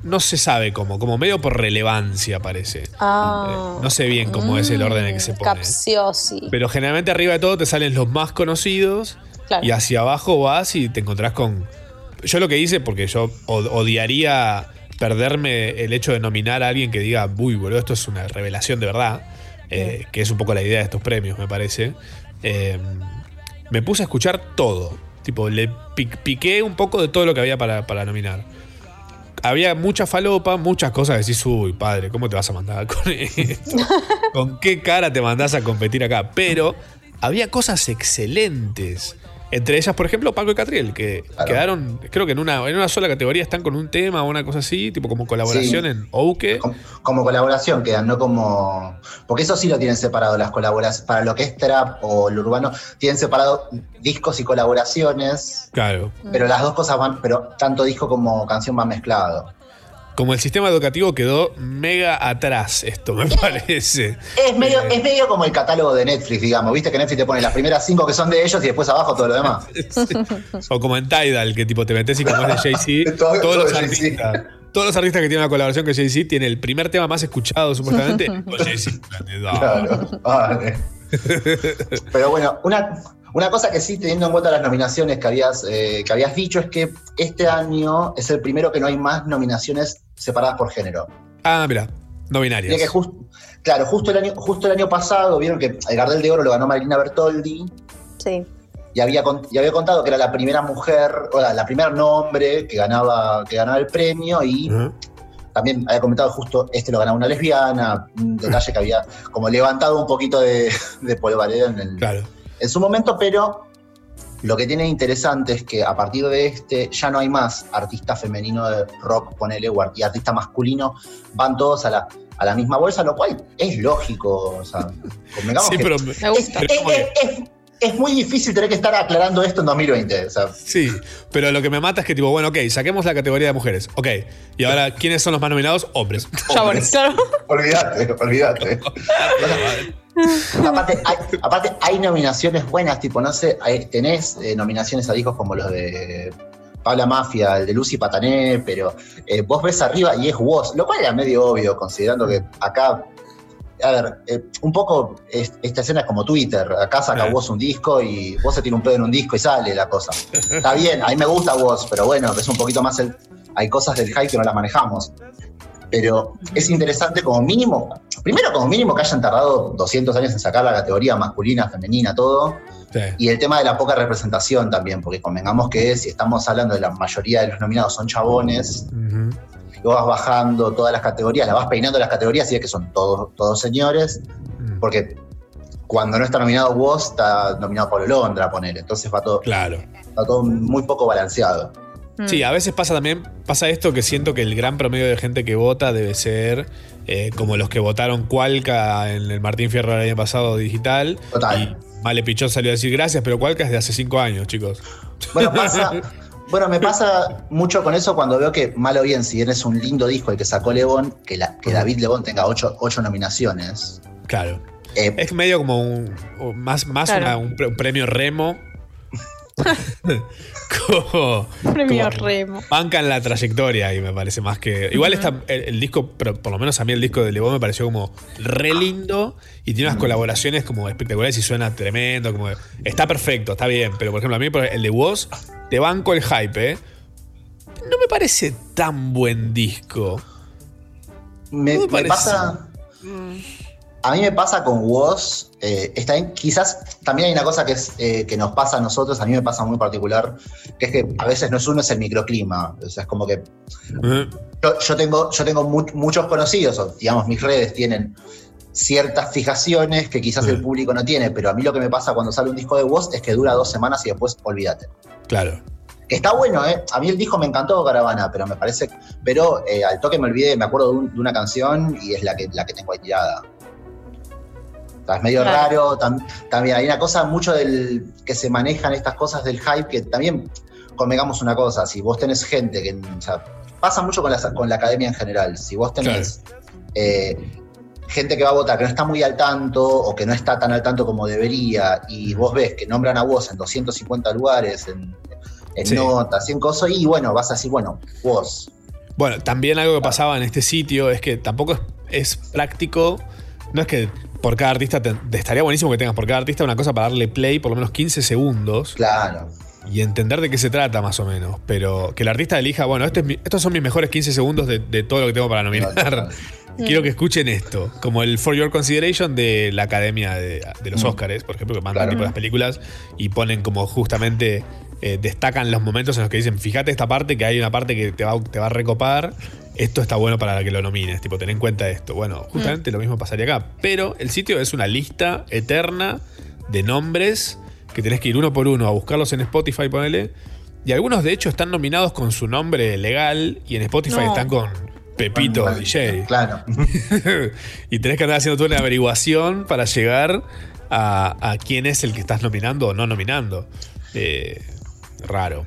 no se sabe cómo, como medio por relevancia parece. Ah. No sé bien cómo es el orden en que se pone. Capciosi. Pero generalmente arriba de todo te salen los más conocidos Claro. y hacia abajo vas y te encontrás con... Yo lo que hice, porque yo od- odiaría perderme el hecho de nominar a alguien que diga, uy, boludo, esto es una revelación de verdad, eh, que es un poco la idea de estos premios, me parece. Eh, me puse a escuchar todo. Tipo, le piqué un poco de todo lo que había para, para nominar. Había mucha falopa, muchas cosas decís, uy, padre, ¿cómo te vas a mandar con [laughs] esto? ¿Con qué cara te mandás a competir acá? Pero había cosas excelentes. Entre ellas, por ejemplo, Paco y Catriel, que quedaron, creo que en una, en una sola categoría están con un tema o una cosa así, tipo como colaboración Sí. en Ouke. como colaboración quedan, no como. Porque eso sí lo tienen separado, las colaboraciones. Para lo que es trap o el urbano, tienen separado discos y colaboraciones, Claro. pero las dos cosas van. Pero tanto disco como canción van mezclado. Como el sistema educativo quedó mega atrás, esto me [laughs] parece. Es medio, es medio como el catálogo de Netflix, digamos. Viste que Netflix te pone las primeras cinco que son de ellos y después abajo todo lo demás. [laughs] O como en Tidal, que tipo te metes y como es de [laughs] Jay-Z, Todo- todos todo los artistas. Todos los artistas que tienen una colaboración con Jay-Z tienen el primer tema más escuchado, supuestamente, con Jay-Z. Claro, vale. Pero bueno, una, una cosa que sí, teniendo en cuenta las nominaciones que habías, eh, que habías dicho, es que este año es el primero que no hay más nominaciones separadas por género. Ah, mira, no binarias. que just- claro, justo el, año, justo el año pasado vieron que el Gardel de Oro lo ganó Marina Bertoldi Sí. y había, y había contado que era la primera mujer, o la, la primera nombre que ganaba, que ganaba el premio y también había comentado justo este lo ganaba una lesbiana, un detalle que había como levantado un poquito de, de polvareda en, el- en su momento, pero lo que tiene interesante es que a partir de este ya no hay más artista femenino de rock, ponele, y artista masculino, van todos a la, a la misma bolsa, lo cual es lógico. O sea, [laughs] convengamos Sí, pero- Me gusta. es- es- es- es muy difícil tener que estar aclarando esto en 2020. O sea, Sí, pero lo que me mata es que, tipo, bueno, ok, saquemos la categoría de mujeres. Ok, y ahora, ¿quiénes son los más nominados? Hombres. Claro. olvídate, olvídate. [laughs] aparte, hay, aparte, hay nominaciones buenas, tipo, no sé, hay- tenés eh, nominaciones a discos como los de Pabla Mafia, el de Lucy Patané, pero eh, vos ves arriba y es vos, lo cual era medio obvio, considerando que acá a ver, eh, un poco es- esta escena es como Twitter. Acá saca vos un disco y vos se tiene un pedo en un disco y sale la cosa. Está bien, a mí me gusta vos, pero bueno, es un poquito más el. Hay cosas del hype que no las manejamos. Pero es interesante como mínimo, primero como mínimo que hayan tardado 200 años en sacar la categoría masculina, femenina, todo. Sí. Y el tema de la poca representación también, porque convengamos que si estamos hablando de la mayoría de los nominados son chabones, y vos vas bajando todas las categorías, la vas peinando las categorías y es que son todos, todos señores, Mm. porque cuando no está nominado vos, está nominado Pablo Londra, poner, entonces va todo, Claro. va todo muy poco balanceado. Mm. Sí, a veces pasa también, pasa esto que siento que el gran promedio de gente que vota debe ser eh, como los que votaron Cualca en el Martín Fierro del año pasado digital. Total. Y Male Pichón salió a decir gracias, pero Cualca es de hace cinco años, chicos. Bueno, pasa, [laughs] bueno, me pasa mucho con eso cuando veo que, mal o bien, si bien es un lindo disco el que sacó Lebón, que, la, que David Lebón tenga ocho, ocho nominaciones. Claro. Eh, Es medio como un. más más Claro. una- un, pre- un premio remo. [laughs] como, Premio como- Remo. Bancan la trayectoria y me parece más que. Igual está el, el disco, pero por lo menos a mí el disco de Lebón me pareció como re lindo y tiene unas colaboraciones como espectaculares y suena tremendo. Como, está perfecto, está bien, pero por ejemplo, a mí el de Woz, te banco el hype, ¿eh? No me parece tan buen disco. me, No me me parece. pasa. A mí me pasa con Woz. eh, está bien, quizás también hay una cosa que, es, eh, que nos pasa a nosotros, a mí me pasa muy particular, que es que a veces no es uno, es el microclima. O sea, es como que ¿eh? yo, yo tengo, yo tengo mu- muchos conocidos, o digamos, mis redes tienen ciertas fijaciones que quizás el público no tiene, pero a mí lo que me pasa cuando sale un disco de Woz es que dura dos semanas y después olvídate. Claro. Que está bueno, ¿eh? A mí el disco me encantó Caravana, pero me parece. Pero eh, al toque me olvidé, me acuerdo de, un- de una canción y es la que, la que tengo ahí tirada. O sea, es medio Claro. raro. tam- también hay una cosa mucho del que se manejan estas cosas del hype que también convengamos una cosa. Si vos tenés gente que. O sea, pasa mucho con la, con la academia en general. Si vos tenés. eh, gente que va a votar que no está muy al tanto o que no está tan al tanto como debería y vos ves que nombran a vos en 250 lugares, en, en Sí. notas, en cosas, y bueno, vas a decir, bueno, vos. Bueno, también algo que pasaba en este sitio es que tampoco es, es práctico. No es que por cada artista te, estaría buenísimo que tengas por cada artista una cosa para darle play por lo menos 15 segundos. Claro. Y entender de qué se trata más o menos. Pero que el artista elija, bueno, este es mi- estos son mis mejores 15 segundos de, de todo lo que tengo para nominar. Quiero que escuchen esto. Como el For Your Consideration de la Academia de, de los Mm. Oscars, por ejemplo, que mandan Claro. tipo las películas y ponen como justamente. eh, destacan los momentos en los que dicen, fíjate esta parte, que hay una parte que te va, te va a recopar, esto está bueno para que lo nomines, tipo, ten en cuenta esto. Bueno, justamente lo mismo pasaría acá, pero el sitio es una lista eterna de nombres que tenés que ir uno por uno a buscarlos en Spotify, ponele, y algunos de hecho están nominados con su nombre legal y en Spotify No. están con Pepito Bueno, DJ. Claro. [laughs] y tenés que andar haciendo toda una averiguación para llegar a, a quién es el que estás nominando o no nominando. Eh, raro.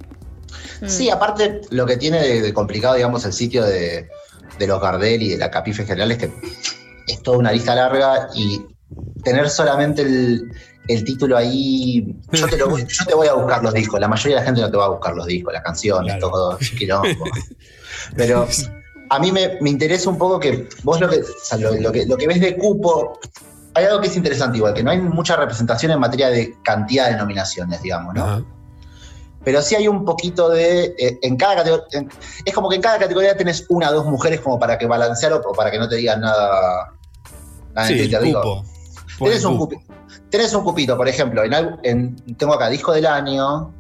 Sí, aparte, lo que tiene de, de complicado, digamos, el sitio de, de los Gardel y de la Capife en general es que es toda una lista larga y tener solamente el, el título ahí. Yo te, lo voy, yo te voy a buscar los discos. La mayoría de la gente no te va a buscar los discos, las canciones, Claro. todo quilombo. [laughs] Pero a mí me, me interesa un poco que vos lo que, o sea, lo, lo que, lo que ves de cupo. Hay algo que es interesante, igual, que no hay mucha representación en materia de cantidad de nominaciones, digamos, ¿no? Pero sí hay un poquito de. eh, en cada categoría. en- es como que en cada categoría tenés una o dos mujeres como para que balancear o, para que no te digan nada. nada en Sí, Twitter, digo. cupo. Por Tenés el un, cupo. cupi- tenés un cupito, por ejemplo, en, en- tengo acá disco del año. O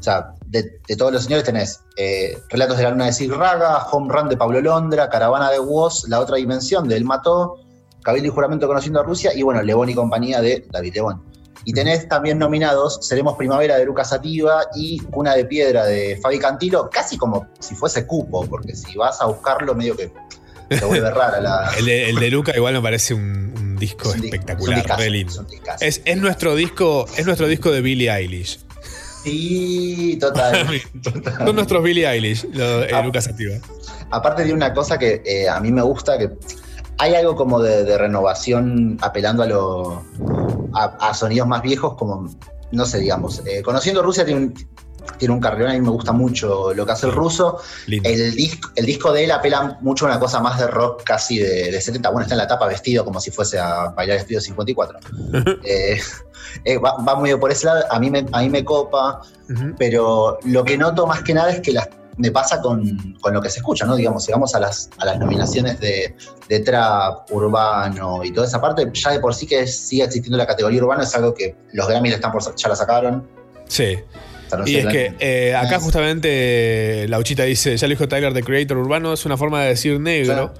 sea, de, de todos los señores tenés eh, Relatos de la Luna de Sig Raga, Home Run de Pablo Londra, Caravana de Woz, La Otra Dimensión de El Mató, Cabildo y Juramento Conociendo a Rusia y bueno, Lebón y compañía de David Lebón. Y tenés también nominados Seremos Primavera de Lucas Sativa y Cuna de Piedra de Fabi Cantilo, casi como si fuese cupo, porque si vas a buscarlo medio que se vuelve rara la... [laughs] El de, el de Luca igual me parece un, un disco Es un di- espectacular, un discazo. Es nuestro disco, es nuestro disco de Billie Eilish. Sí, [laughs] total. Son nuestros Billie Eilish, lo, eh, Ah. Lucas Sativa. Aparte de una cosa que eh, a mí me gusta, que hay algo como de, de renovación apelando a, lo, a, a sonidos más viejos, como, no sé, digamos, eh, conociendo Rusia tiene un- tiene un carrerón, a mí me gusta mucho lo que hace el ruso. El disco, el disco de él apela mucho a una cosa más de rock casi de, de 70. Bueno, está en la tapa vestido como si fuese a bailar Estudio 54. [laughs] Eh, [laughs] eh, va, va muy por ese lado, a mí me, a mí me copa, pero lo que noto más que nada es que las, me pasa con, con lo que se escucha, ¿no? Digamos, si vamos a las, a las nominaciones de, de trap, urbano y toda esa parte, ya de por sí que sigue existiendo la categoría urbano, es algo que los Grammys están por, ya la sacaron. Sí. Y es que eh, acá justamente eh, Lauchita dice, ya lo dijo Tyler de Creator Urbano, es una forma de decir negro.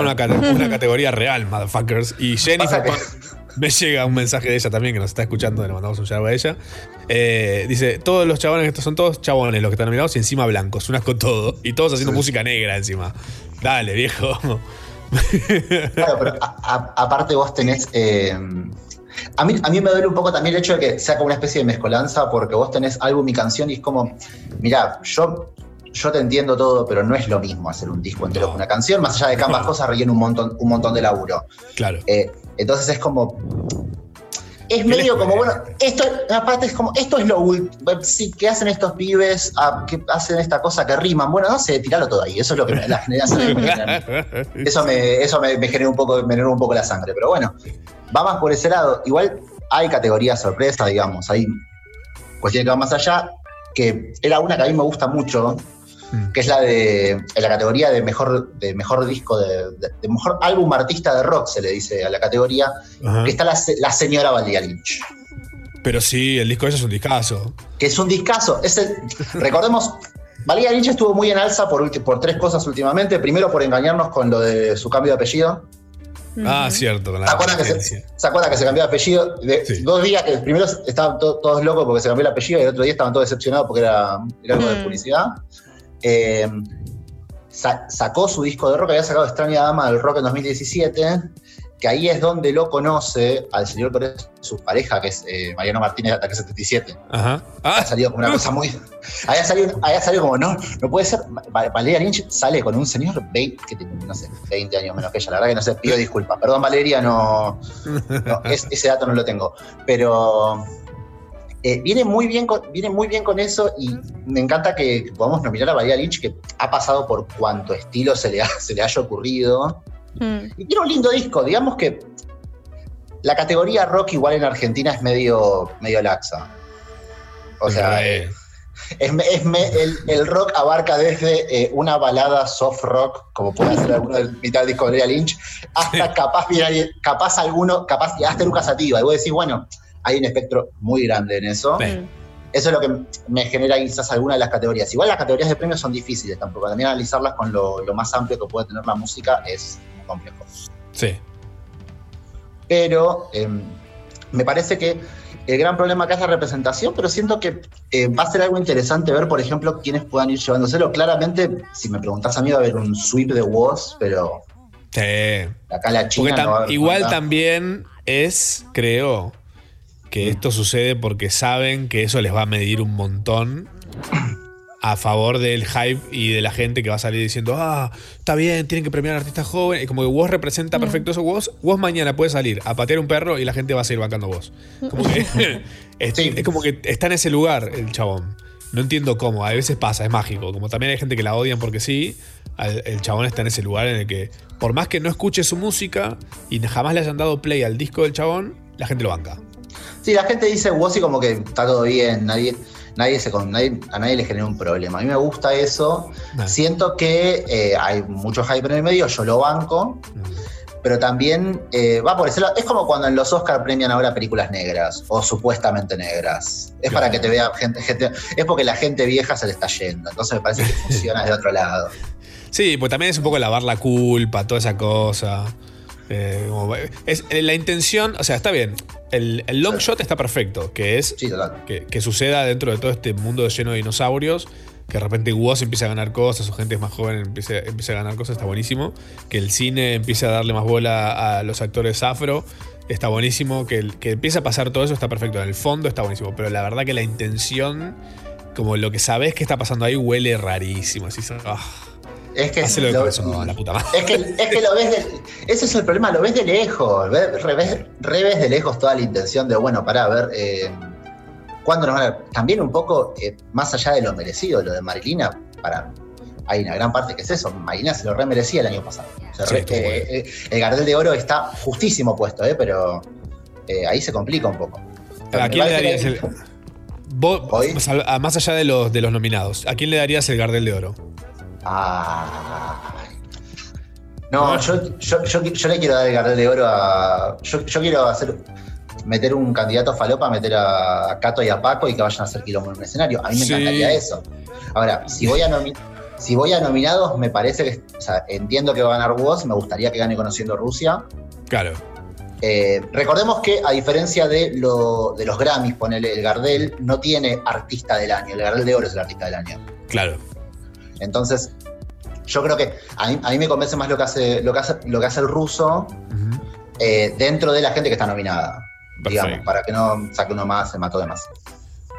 Una, cate- una categoría real, motherfuckers. Y Jennifer [laughs] me llega un mensaje de ella también, que nos está escuchando, le mandamos un shout a ella. Eh, dice, todos los chabones, estos son todos chabones los que están nominados y encima blancos, unas con todo. Y todos haciendo música negra encima. Dale, viejo. Claro, pero a- a- aparte vos tenés. eh, a, mí, a mí me duele un poco también el hecho de que sea como una especie de mezcolanza, porque vos tenés álbum y canción y es como. Mirá, yo. Yo te entiendo todo, pero no es lo mismo hacer un disco entero con una canción, más allá de que ambas cosas rellenen un montón, un montón de laburo. Claro. Eh, entonces es como. Es medio como, bueno, esto, aparte es como, esto es lo último. Sí, ¿qué hacen estos pibes? Ah, ¿Qué hacen esta cosa que riman? Bueno, no sé, tiralo todo ahí. Eso es lo que la generación me genera. [laughs] Eso me, eso me, me genera un poco, me genera un poco la sangre. Pero bueno, va más por ese lado. Igual hay categorías sorpresa, digamos. Hay cuestiones que van más allá. Que era una que a mí me gusta mucho, que es la de en la categoría de mejor, de mejor disco, de, de- de mejor álbum artista de rock, se le dice a la categoría, Ajá. que está la, la señora Valeria Lynch. Pero sí, el disco de ella es un discazo. Que es un discazo. Es el- recordemos, Valeria Lynch estuvo muy en alza por, por tres cosas últimamente. Primero, por engañarnos con lo de su cambio de apellido. Ah, cierto. Con la ¿Se acuerdan que se, competencia. se acuerdan que se cambió de apellido? De- Dos días que primero estaban to- todos locos porque se cambió el apellido y el otro día estaban todos decepcionados porque era, era algo de Mm. publicidad. Eh, sa- sacó su disco de rock, había sacado Extraña Dama del Rock en 2017, que ahí es donde lo conoce al señor es su pareja, que es eh, Mariano Martínez de Ataque 77. Ajá. Ha salido como una cosa muy. Había salido, había salido como, no, no puede ser. Va- Valeria Lynch sale con un señor 20, que tiene, no sé, 20 años menos que ella. La verdad que no sé, pido disculpas. Perdón, Valeria, no. no, [laughs] es- ese dato no lo tengo. Pero. eh, viene, muy bien con, viene muy bien con eso y me encanta que podamos nominar a Valeria Lynch, que ha pasado por cuanto estilo se le, ha- se le haya ocurrido. Y tiene un lindo disco, digamos que la categoría rock igual en Argentina es medio, medio laxa. O sea, eh, es me- es me- el, el rock abarca desde eh, una balada soft rock, como puede ser alguno del mitad del disco de Valeria Lynch, hasta capaz, mira, capaz alguno, capaz, hasta Lucas Sativa. Y vos decís, bueno, hay un espectro muy grande en eso. Eso es lo que me genera quizás alguna de las categorías. Igual las categorías de premios son difíciles tampoco. También analizarlas con lo, lo más amplio que puede tener la música es muy complejo. Sí. Pero eh, me parece que el gran problema acá es la representación, pero siento que eh, va a ser algo interesante ver, por ejemplo, quiénes puedan ir llevándoselo. Claramente, si me preguntás a mí, va a haber un sweep de Woz, pero Sí. acá la Porque China tam- no va a haber igual también es, creo, que esto sucede porque saben que eso les va a medir un montón a favor del hype y de la gente que va a salir diciendo, ah, está bien, tienen que premiar a artistas jóvenes. Y como que vos representa perfecto eso, vos, vos mañana puedes salir a patear un perro y la gente va a seguir bancando vos. Como que [laughs] es, es como que está en ese lugar el chabón. No entiendo cómo, a veces pasa, es mágico. Como también hay gente que la odian porque sí, el chabón está en ese lugar en el que, por más que no escuche su música y jamás le hayan dado play al disco del chabón, la gente lo banca. Sí, la gente dice y como que está todo bien, nadie, nadie se nadie, a nadie le genera un problema. A mí me gusta eso. Siento que eh, hay mucho hype en el medio, yo lo banco. Pero también eh, va por ese lado. Es como cuando en los Oscar premian ahora películas negras o supuestamente negras. Es para que te vea gente, gente. Es porque la gente vieja se le está yendo. Entonces me parece que [laughs] funciona de otro lado. Sí, pues también es un poco lavar la culpa, toda esa cosa. Eh, como- es, eh, la intención, o sea, está bien. El, el long shot está perfecto, que es que, que suceda dentro de todo este mundo lleno de dinosaurios, que de repente Woz empiece a ganar cosas, o gente más joven empiece, empiece a ganar cosas, está buenísimo. Que el cine empiece a darle más bola a los actores afro, está buenísimo. Que, que empiece a pasar todo eso, está perfecto. En el fondo está buenísimo, pero la verdad que la intención, como lo que sabes que está pasando ahí, huele rarísimo. Así, ah, Es que Hacelo lo- corazón, la puta madre. Es que, es que lo ves de, ese es el problema, lo ves de lejos, ves, re, ves- re ves de lejos toda la intención de, bueno, pará, a ver, eh, ¿Cuándo nos van a.? También un poco, eh, más allá de lo merecido, lo de Marilina, para. Hay una gran parte que es eso. Marilina se lo remerecía el año pasado. Sí, eh, eh, el Gardel de Oro está justísimo puesto, eh, pero ahí se complica un poco. ¿A quién le darías el. Vos, más allá de los, de los nominados, ¿a quién le darías el Gardel de Oro? Ah. No, yo, yo, yo, yo le quiero dar el Gardel de Oro a. Yo, yo quiero hacer. Meter un candidato falopa, meter a Cato y a Paco y que vayan a hacer quilombo en un escenario. A mí me Sí. encantaría eso. Ahora, si voy a si voy a nominados, me parece que. O sea, entiendo que va a ganar vos, me gustaría que gane Conociendo Rusia. Claro. Eh, recordemos que, a diferencia de, lo, de los Grammys, ponele el Gardel, no tiene artista del año. El Gardel de Oro es el artista del año. Claro. Entonces, yo creo que a mí, a mí me convence más lo que hace, lo que hace, lo que hace el ruso eh, dentro de la gente que está nominada. Digamos, Perfecto. para que no saque uno más, se mató de más.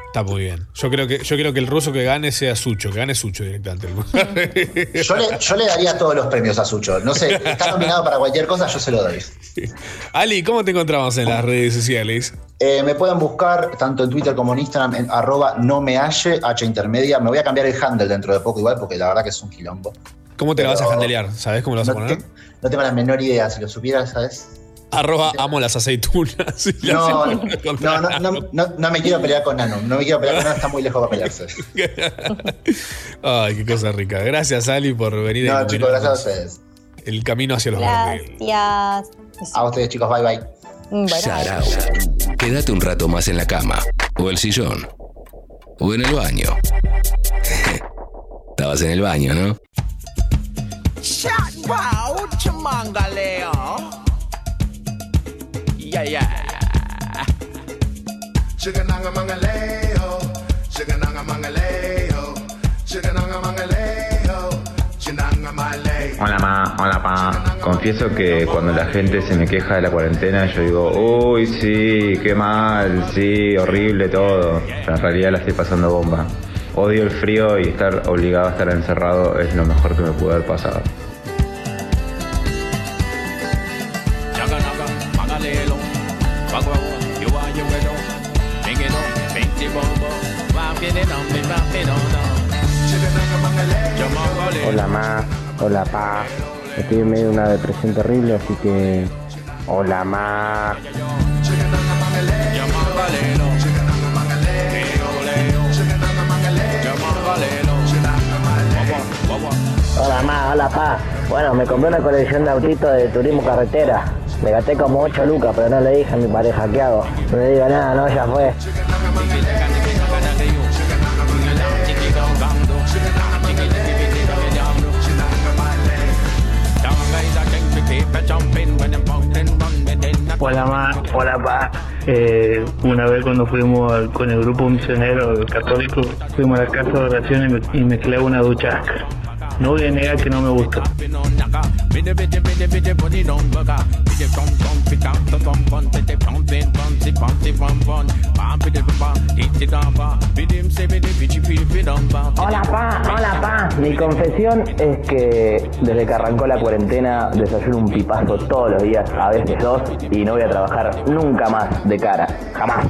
Está muy bien. Yo creo que, yo creo que el ruso que gane sea Sucho, que gane Sucho directamente. [laughs] Yo le, yo le daría todos los premios a Sucho. No sé, está nominado para cualquier cosa, yo se lo doy. [laughs] Ali, ¿cómo te encontramos en las redes sociales? Eh, me pueden buscar tanto en Twitter como en Instagram en arroba no me halle, H intermedia. Me voy a cambiar el handle dentro de poco igual porque la verdad que es un quilombo. ¿Cómo te la vas a Pero- handelear? ¿Sabes cómo lo vas a poner? te- no tengo la menor idea, si lo supiera, ¿sabes? Arroba amo las aceitunas. [laughs] y las No, aceitunas no, no, no, no, no me quiero pelear con Nano. No me quiero pelear con Nano, está muy lejos para pelearse. [laughs] Ay, qué cosa rica. Gracias, Ali, por venir No, chicos, gracias a ustedes. El camino hacia los grandes. Gracias. A ustedes, chicos, bye bye. Bueno. Quédate un rato más en la cama, o el sillón, o en el baño. [laughs] Estabas en el baño, ¿no? Yeah, yeah. Chigananga mangaleo, chigananga mangaleo, chigananga mangaleo. Hola ma, hola pa. Confieso que cuando la gente se me queja de la cuarentena yo digo, uy sí, qué mal, sí, horrible todo. Pero en realidad la estoy pasando bomba. Odio el frío y estar obligado a estar encerrado es lo mejor que me pudo haber pasado. Hola ma, hola pa. Estoy en medio de una depresión terrible, así que. Hola ma. Hola ma, hola pa. Bueno, me compré una colección de autitos de turismo carretera. Me gasté como 8 lucas, pero no le dije a mi pareja qué hago. No le digo nada, no, ya fue. Hola ma, hola pa. Eh, una vez cuando fuimos con el grupo misionero católico, fuimos a la casa de oración y me, y una ducha. No voy a negar que no me gustó. Hola pa, hola pa. Mi confesión es que desde que arrancó la cuarentena desayuno un pipazo todos los días, a veces dos, y no voy a trabajar nunca más de cara. Jamás.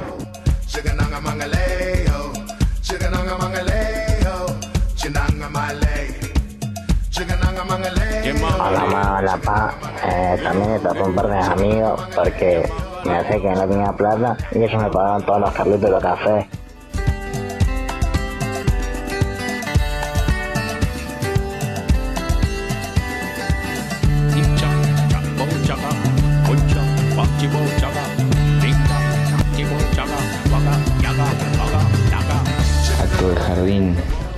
Hola ma, hola pa. Eh, también está con un par de amigos porque me hace que no tenía plata y ellos me pagaban todos los carlitos de los cafés. Acto de jardín,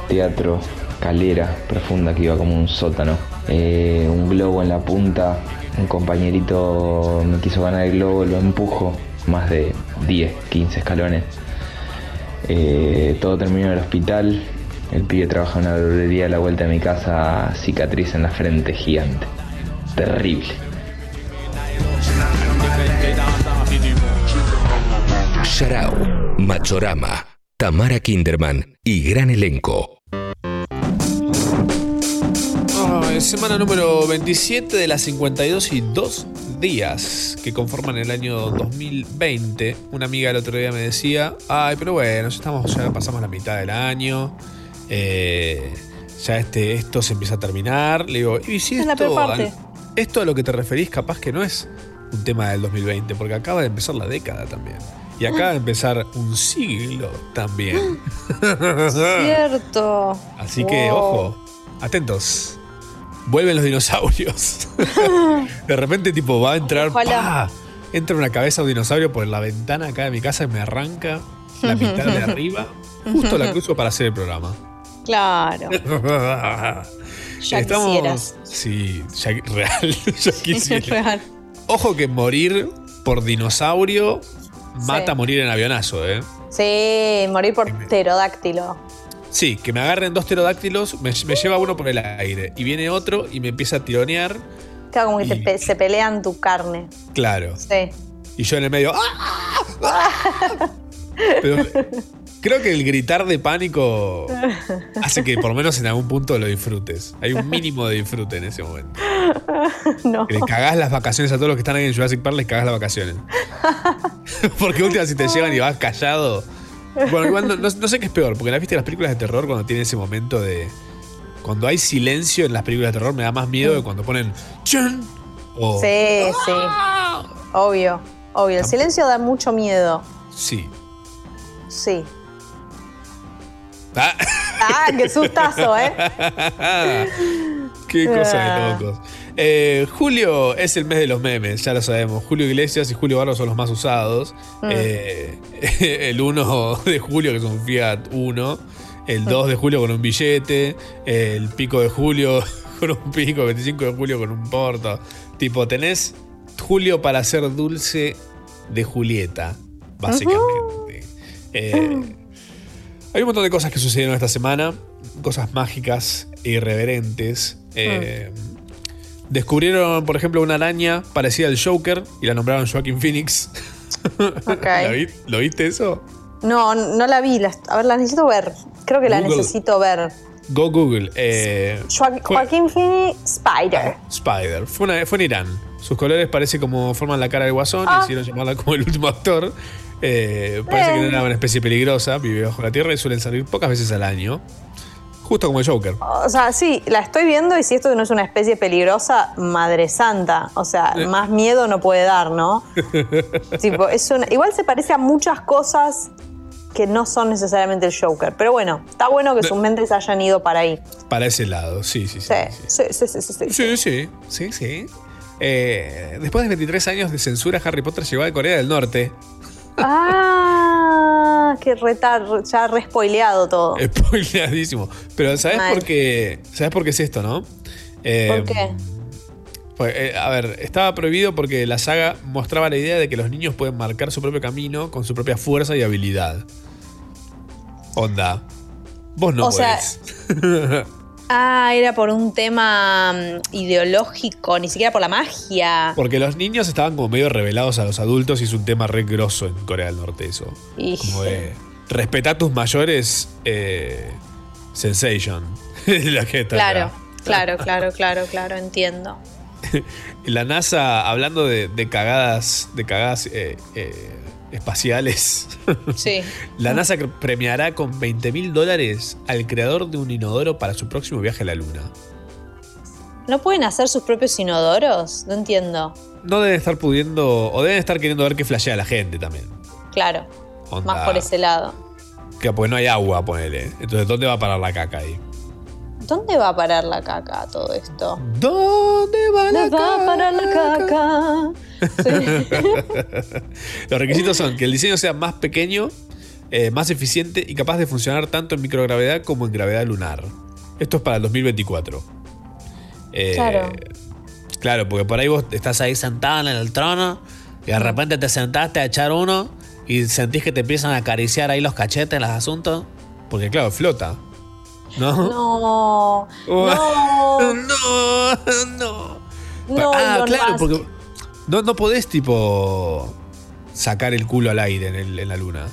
teatro, calera profunda que iba como un sótano. Eh, un globo en la punta, un compañerito me quiso ganar el globo, lo empujo más de 10, 15 escalones. Eh, todo terminó en el hospital. El pibe trabaja en una verdulería a la vuelta de mi casa, cicatriz en la frente gigante. Terrible. Sharao, Machorama, Tamara Kinderman y gran elenco. Semana número 27 de las 52 y 2 días que conforman el año 2020. Una amiga el otro día me decía, ay, pero bueno, ya, estamos, ya pasamos la mitad del año. eh, ya este, esto se empieza a terminar. Le digo, ¿y si Es esto, parte. al- esto a lo que te referís capaz que no es un tema del 2020, porque acaba de empezar la década también. Y acaba de empezar un siglo también. [gasps] Cierto. Así que, Wow. ojo, atentos. Vuelven los dinosaurios. [laughs] de repente, tipo, va a entrar. Entra una cabeza de un dinosaurio por la ventana acá de mi casa y me arranca la mitad de arriba. Justo la cruzo para hacer el programa. Claro. [laughs] Ya quisieras. Sí, ya, real. [laughs] ya quisiera. Real. Ojo que morir por dinosaurio mata Sí. morir en avionazo, ¿eh? Sí, morir por pterodáctilo. Sí, que me agarren dos pterodáctilos, me, me lleva uno por el aire. Y viene otro y me empieza a tironear. Claro, como que te se pelean tu carne. Claro. Sí. Y yo en el medio. ¡ah! Pero creo que el gritar de pánico hace que por lo menos en algún punto lo disfrutes. Hay un mínimo de disfrute en ese momento. [laughs] no. Que le cagás las vacaciones a todos los que están ahí en Jurassic Park, les cagás las vacaciones. [laughs] porque última si te llevan y vas callado. Bueno, igual no, no- no sé qué es peor, porque la viste las películas de terror cuando tiene ese momento de. Cuando hay silencio en las películas de terror me da más miedo que cuando ponen. ¡Chun! O, Sí, sí. Obvio, obvio. El silencio da mucho miedo. Sí. Sí. Ah. Ah, qué sustazo, ¿eh? [laughs] Qué cosa Ah. de locos. Eh, julio es el mes de los memes, ya lo sabemos. Julio Iglesias y Julio Barros son los más usados. Mm. Eh, [laughs] el 1 de julio, que es un Fiat 1. El 2 de julio con un billete. El pico de julio [laughs] con un pico. El 25 de julio con un porto. Tipo, tenés julio para ser dulce de Julieta, básicamente. Eh, hay un montón de cosas que sucedieron esta semana, cosas mágicas e irreverentes. Eh, Descubrieron, por ejemplo, una araña parecida al Joker y la nombraron Joaquin Phoenix. [laughs] ¿La vi- ¿Lo viste eso? No, no la vi. la- a ver, la necesito ver. Creo que la Google. necesito ver. Go Google. Eh, Joaquín Phoenix Spider. Spider. Fue, una- fue en Irán. Sus colores parece como forman la cara del guasón Ah. llamarla como el último actor. Eh, parece que no era una especie peligrosa, vive bajo la tierra y suelen salir pocas veces al año. Justo como el Joker. O sea, sí, la estoy viendo y si esto no es una especie peligrosa, madre santa. O sea, Eh. más miedo no puede dar, ¿no? [laughs] Tipo, es una- igual se parece a muchas cosas que no son necesariamente el Joker. Pero bueno, está bueno que sus mentes hayan ido para ahí. Para ese lado, sí, sí, sí. Sí, sí, sí, sí, sí, sí. Sí, sí, sí, sí. Eh, después de 23 años de censura, Harry Potter llegó a Corea del Norte. Ah, qué retar, ya re spoileado todo. Spoileadísimo. Pero ¿sabes Mal. por qué? ¿Sabes por qué es esto, no? Eh, ¿Por qué? pues, eh, a ver, estaba prohibido porque la saga mostraba la idea de que los niños pueden marcar su propio camino con su propia fuerza y habilidad. Onda. Vos no O sea. [laughs] Ah, era por un tema mm, ideológico, ni siquiera por la magia. Porque los niños estaban como medio revelados a los adultos y es un tema re grosso en Corea del Norte eso. Y- Como de respetá a tus mayores eh, sensation. [laughs] la está Claro, claro, [laughs] claro, claro, claro, entiendo. La NASA, hablando de, de cagadas, de cagadas eh, eh, espaciales, Sí. [laughs] la NASA premiará con 20 mil dólares al creador de un inodoro para su próximo viaje a la Luna. ¿No pueden hacer sus propios inodoros? No entiendo. No deben estar pudiendo, o deben estar queriendo ver qué flashea la gente también. Claro, Onda, más por ese lado. Que pues no hay agua, ponele. Entonces, ¿dónde va a parar la caca ahí? ¿Dónde va a parar la caca todo esto? ¿Dónde va la va a parar la caca? [laughs] Los requisitos son que el diseño sea más pequeño, eh, más eficiente y capaz de funcionar tanto en microgravedad como en gravedad lunar. Esto es para el 2024. Eh, Claro. Claro, porque por ahí vos estás ahí sentado en el trono y de repente te sentaste a echar uno y sentís que te empiezan a acariciar ahí los cachetes, los asuntos. Porque claro, flota. ¿No? No, Oh. [laughs] no, no, no. no, ah, Elon claro, Musk. porque no, no podés tipo sacar el culo al aire en, el- en la luna.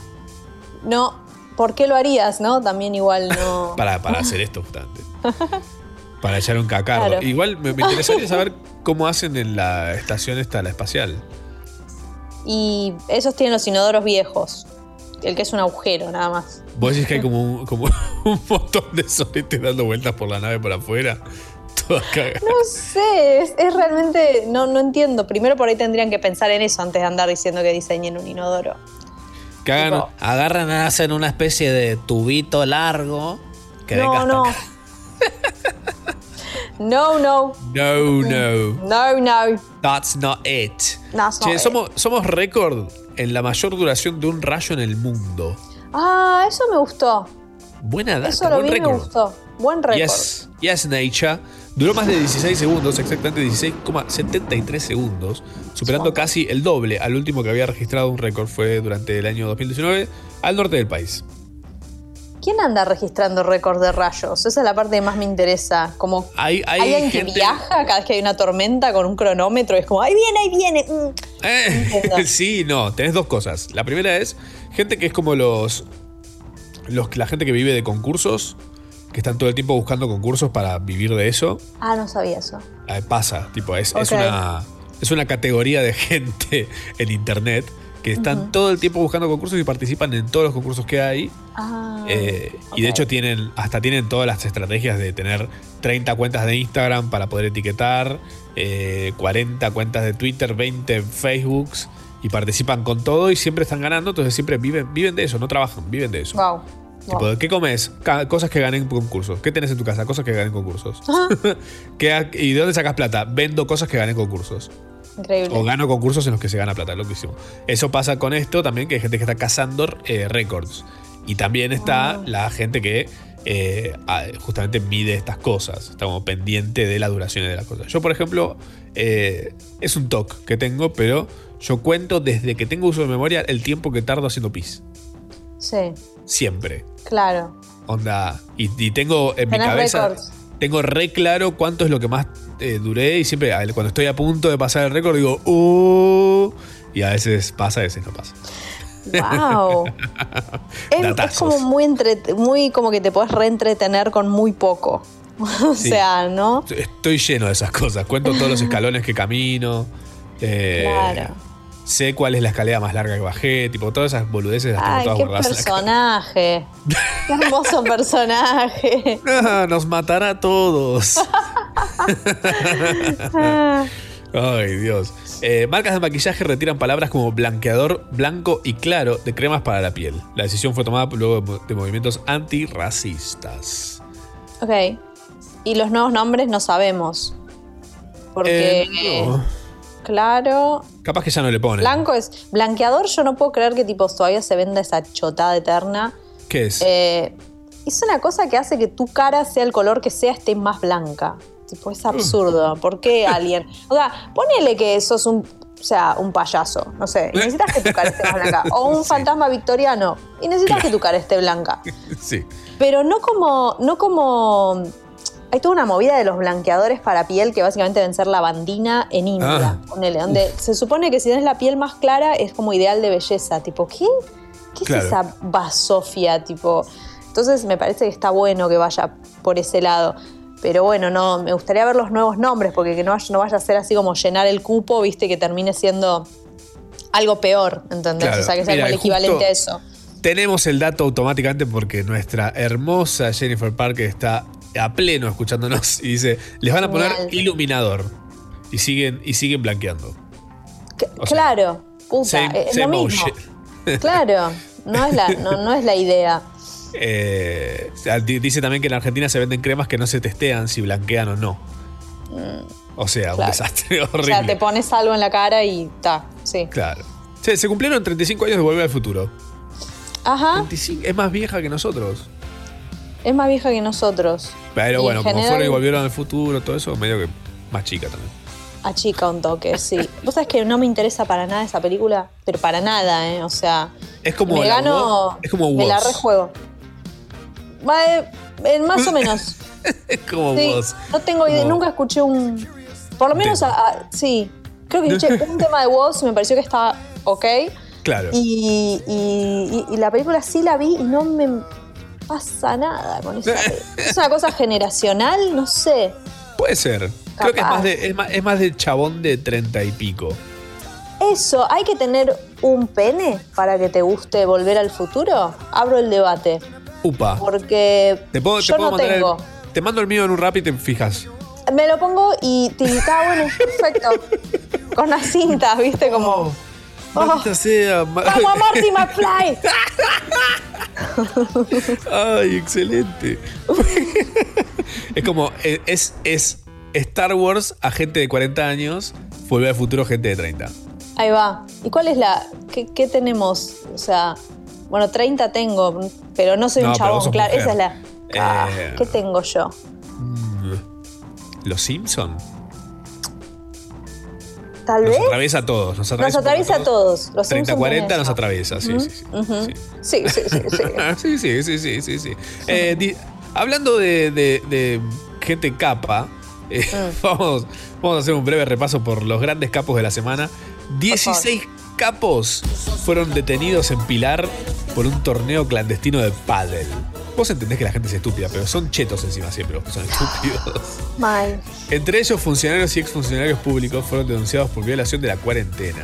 No, ¿por qué lo harías, no? También igual no. [laughs] Para, para hacer esto, justamente. [laughs] Para echar un cacardo. Claro. Igual me, me interesaría saber cómo hacen en la estación esta, la espacial. Y esos tienen los inodoros viejos. El que es un agujero, nada más. Vos decís que hay como un, como [laughs] un montón de soletes dando vueltas por la nave por afuera. Todas cagadas. No sé, es, es realmente. No, no entiendo. Primero por ahí tendrían que pensar en eso antes de andar diciendo que diseñen un inodoro. Que hagan- Tipo- Agarran, hacen una especie de tubito largo. Que no, venga hasta no. acá. [laughs] No, no. No, no. No, no. That's not it. That's not Che, it. somos, somos récord en la mayor duración de un rayo en el mundo. Ah, eso me gustó. Buena data, Eso lo buen vi y me récord. gustó. Buen récord. Yes, yes, Nature. Duró más de 16 segundos, exactamente 16,73 segundos, superando casi el doble al último que había registrado un récord fue durante el año 2019 al norte del país. ¿Quién anda registrando récord de rayos? Esa es la parte que más me interesa. Como Hay, hay, ¿Hay alguien que viaja cada vez que hay una tormenta con un cronómetro? y Es como, ahí viene, ahí viene. Mm. Eh, [laughs] sí, no, tenés dos cosas. La primera es gente que es como los, los la gente que vive de concursos, que están todo el tiempo buscando concursos para vivir de eso. Ah, no sabía eso. Eh, pasa, tipo, es, es una, es una categoría de [laughs] gente en internet que están todo el tiempo buscando concursos y participan en todos los concursos que hay. Ah, Eh, Y de hecho tienen, hasta tienen todas las estrategias de tener 30 cuentas de Instagram para poder etiquetar, eh, 40 cuentas de Twitter, 20 Facebooks y participan con todo y siempre están ganando, entonces siempre viven, viven de eso, no trabajan, viven de eso. Wow. Tipo, ¿qué comes? Cosas que ganen concursos. ¿Qué tenés en tu casa? Cosas que ganen concursos. [laughs] ¿Qué ha- ¿Y de dónde sacas plata? Vendo cosas que ganen concursos. Increíble. O gano concursos en los que se gana plata, loquísimo. Eso pasa con esto también, que hay gente que está cazando eh, récords. Y también está la gente que eh, ah, justamente mide estas cosas. Está como pendiente de la duración de las cosas. Yo, por ejemplo, eh, es un TOC que tengo, pero yo cuento desde que tengo uso de memoria el tiempo que tardo haciendo pis. Sí, Siempre. claro. Onda. Y, y tengo en mi cabeza. Tengo re claro cuánto es lo que más eh, duré. Y siempre, cuando estoy a punto de pasar el récord, digo, ¡Uh! Y a veces pasa, a veces no pasa. Wow. [laughs] es, es como muy, entre- muy como que te puedes reentretener con muy poco. [laughs] o Sí. sea, ¿no? Estoy lleno de esas cosas. Cuento todos los [laughs] escalones que camino. eh, Claro. Sé cuál es la escalera más larga que bajé. Tipo, todas esas boludeces las tengo Ay, todas qué guardadas personaje. [laughs] Qué hermoso personaje. Ah, Nos matará a todos. [laughs] Ay, Dios. Eh, marcas de maquillaje retiran palabras como blanqueador, blanco y claro de cremas para la piel. La decisión fue tomada luego de mo- de movimientos antirracistas. ok. Y los nuevos nombres no sabemos. Porque, Eh, no. Claro, Capaz que ya no le ponen. blanco es. Blanqueador, yo no puedo creer que tipo todavía se venda esa chotada eterna. ¿Qué es? Eh, es una cosa que hace que tu cara, sea el color que sea, esté más blanca. Tipo, es absurdo. ¿Por qué [laughs] alguien? O sea, ponele que sos un. O sea, un payaso, no sé. Y necesitas que tu cara esté más blanca. O un [laughs] fantasma victoriano. Y necesitas que tu cara esté blanca. [laughs] sí. Pero no como. No como. Hay toda una movida de los blanqueadores para piel que básicamente deben ser lavandina en India. Ah. Ponele, donde se supone que si tienes la piel más clara es como ideal de belleza. Tipo, ¿qué? ¿Qué Claro. es esa basofia? Tipo. Entonces me parece que está bueno que vaya por ese lado. Pero bueno, no, me gustaría ver los nuevos nombres, porque que no vaya, no vaya a ser así como llenar el cupo, viste, que termine siendo algo peor, ¿entendés? Claro. O sea, que sea Mira, como el equivalente a eso. Tenemos el dato automáticamente porque nuestra hermosa Jennifer Parker está a pleno escuchándonos y dice, les van a poner Genial. iluminador. Y siguen, y siguen blanqueando. O sea, claro, puta, Same- es same lo mismo. [laughs] Claro, no es la, no, no es la idea. Eh, o dice también que en Argentina se venden cremas que no se testean si blanquean o no. O sea, un desastre O horrible. sea, te pones algo en la cara y ta, sí. Claro. Se, se cumplieron 35 años de Volver al Futuro. Ajá, 25, es más vieja que nosotros. Es más vieja que nosotros. Pero Y bueno, en como general- fueron y volvieron al futuro, todo eso, medio que más chica también. Achica un toque, sí. [laughs] Vos sabés que no me interesa para nada esa película, pero para nada, ¿eh? O sea, Es como me la gano, es como me la rejuego. Va, eh, más o menos. [laughs] Es como Sí, vos. no tengo idea, nunca escuché un. Por lo menos, a- a- sí. Creo que escuché [laughs] un tema de Woz y me pareció que estaba ok. Claro. Y, y- y- y la película sí la vi y no me. Pasa nada con esa. es una cosa generacional, no sé. Puede ser. Creo que es más, de, es, más, es más de chabón de treinta y pico. Eso, ¿hay que tener un pene para que te guste volver al futuro? Abro el debate. Upa. Porque Te puedo, te yo puedo no el- tengo. te mando el mío en un rap y te fijas. Me lo pongo y te está bueno, perfecto. [laughs] Con las cintas, ¿viste? Como. Maldita sea. ma- ¡Vamos a Marty McFly! [laughs] Ay, excelente. es como, eh, es, es Star Wars a gente de 40 años, volver al futuro gente de 30. Ahí va. ¿Y cuál es la. ¿Qué, qué tenemos? O sea, bueno, 30 tengo, pero no soy No, un chabón, claro. mujer. Esa es la. Ah, Eh, ¿Qué tengo yo? Los Simpson Tal nos vez. atraviesa a todos. Nos Nos atraviesa, atraviesa a todos. Los 30, Simpson 40 tienen nos atraviesa, sí, sí, sí. Sí, sí, sí, [laughs] sí. sí, sí, sí, sí, sí, sí. Eh, di- hablando de, de- de gente capa, eh, Mm. [laughs] vamos, vamos a hacer un breve repaso por los grandes capos de la semana. 16 capos fueron detenidos en Pilar por un torneo clandestino de pádel. Vos entendés que la gente es estúpida, pero son chetos encima siempre los que son estúpidos. [laughs] Mal. Entre ellos, funcionarios y exfuncionarios públicos fueron denunciados por violación de la cuarentena.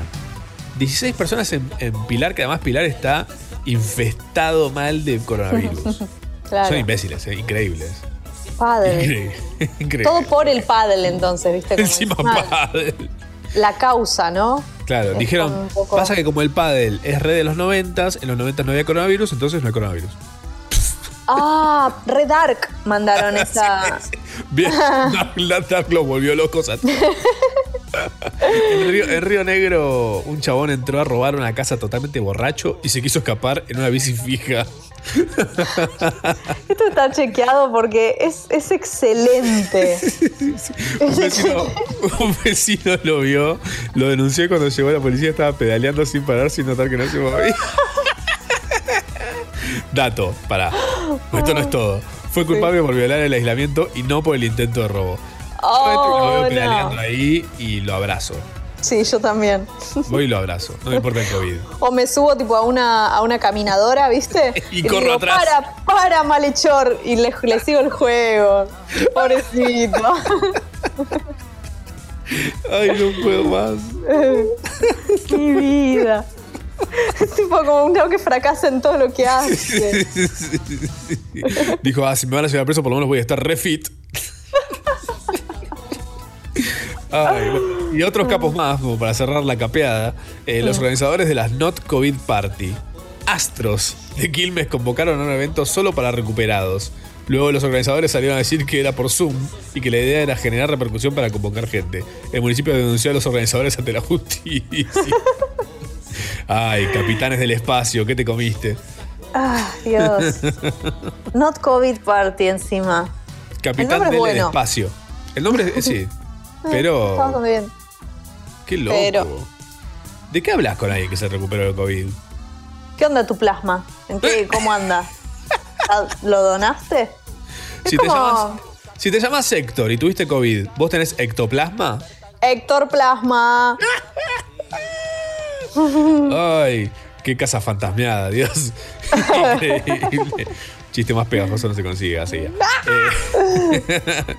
16 personas en, en Pilar, que además Pilar está infestado mal de coronavirus. [laughs] Claro. Son imbéciles, eh, increíbles. Padre. Increíble. [laughs] Increíble. Todo por el paddle, entonces, ¿viste? Como Encima pádel. La causa, ¿no? Claro, Es dijeron, poco- pasa que como el pádel es red de los 90, en los 90 no había coronavirus, entonces no hay coronavirus. Ah, Red Dark mandaron [laughs] esa. Bien, [laughs] Dark, Dark los volvió locos a todos. En Río, en Río Negro, un chabón entró a robar una casa totalmente borracho y se quiso escapar en una bici fija. Esto está chequeado porque es, es excelente. [laughs] Un vecino, un vecino lo vio, lo denunció y cuando llegó la policía estaba pedaleando sin parar, sin notar que no se movía. Dato, pará. Esto no es todo. Fue culpable por violar el aislamiento y no por el intento de robo. Yo lo Oh, veo no. ahí y lo abrazo. Sí, yo también. Voy y lo abrazo. No me importa el COVID. O me subo tipo a una, a una caminadora, ¿viste? [laughs] Y le corro digo, atrás. Para, para, malhechor. Y le, le sigo el juego. Pobrecito. [laughs] Ay, no puedo más. [laughs] Mi vida. Es [laughs] tipo como uno que fracasa en todo lo que hace. [laughs] Dijo, ah, si me van a llevar preso, por lo menos voy a estar refit. [laughs] Ay, bueno. y otros capos más, como para cerrar la capeada, eh, los organizadores de las Not COVID Party, Astros de Quilmes, convocaron a un evento solo para recuperados. Luego los organizadores salieron a decir que era por Zoom y que la idea era generar repercusión para convocar gente. El municipio denunció a los organizadores ante la justicia. Ay, capitanes del espacio, ¿qué te comiste? Ah, Dios. [laughs] Not COVID party encima. Capitán del bueno. espacio. El nombre es, sí, Está [laughs] pero bastante bien. qué loco. Pero- ¿De qué hablas con alguien que se recuperó del COVID? ¿Qué onda tu plasma? ¿En qué, [laughs] ¿Cómo anda? ¿Ah, ¿Lo donaste? Si te, llamas, si te llamas Héctor y tuviste COVID, ¿vos tenés ectoplasma? Héctor Plasma. Ay, qué casa fantasmeada, Dios. Increíble. Chiste más pegajoso no se consigue así. Eh, [laughs]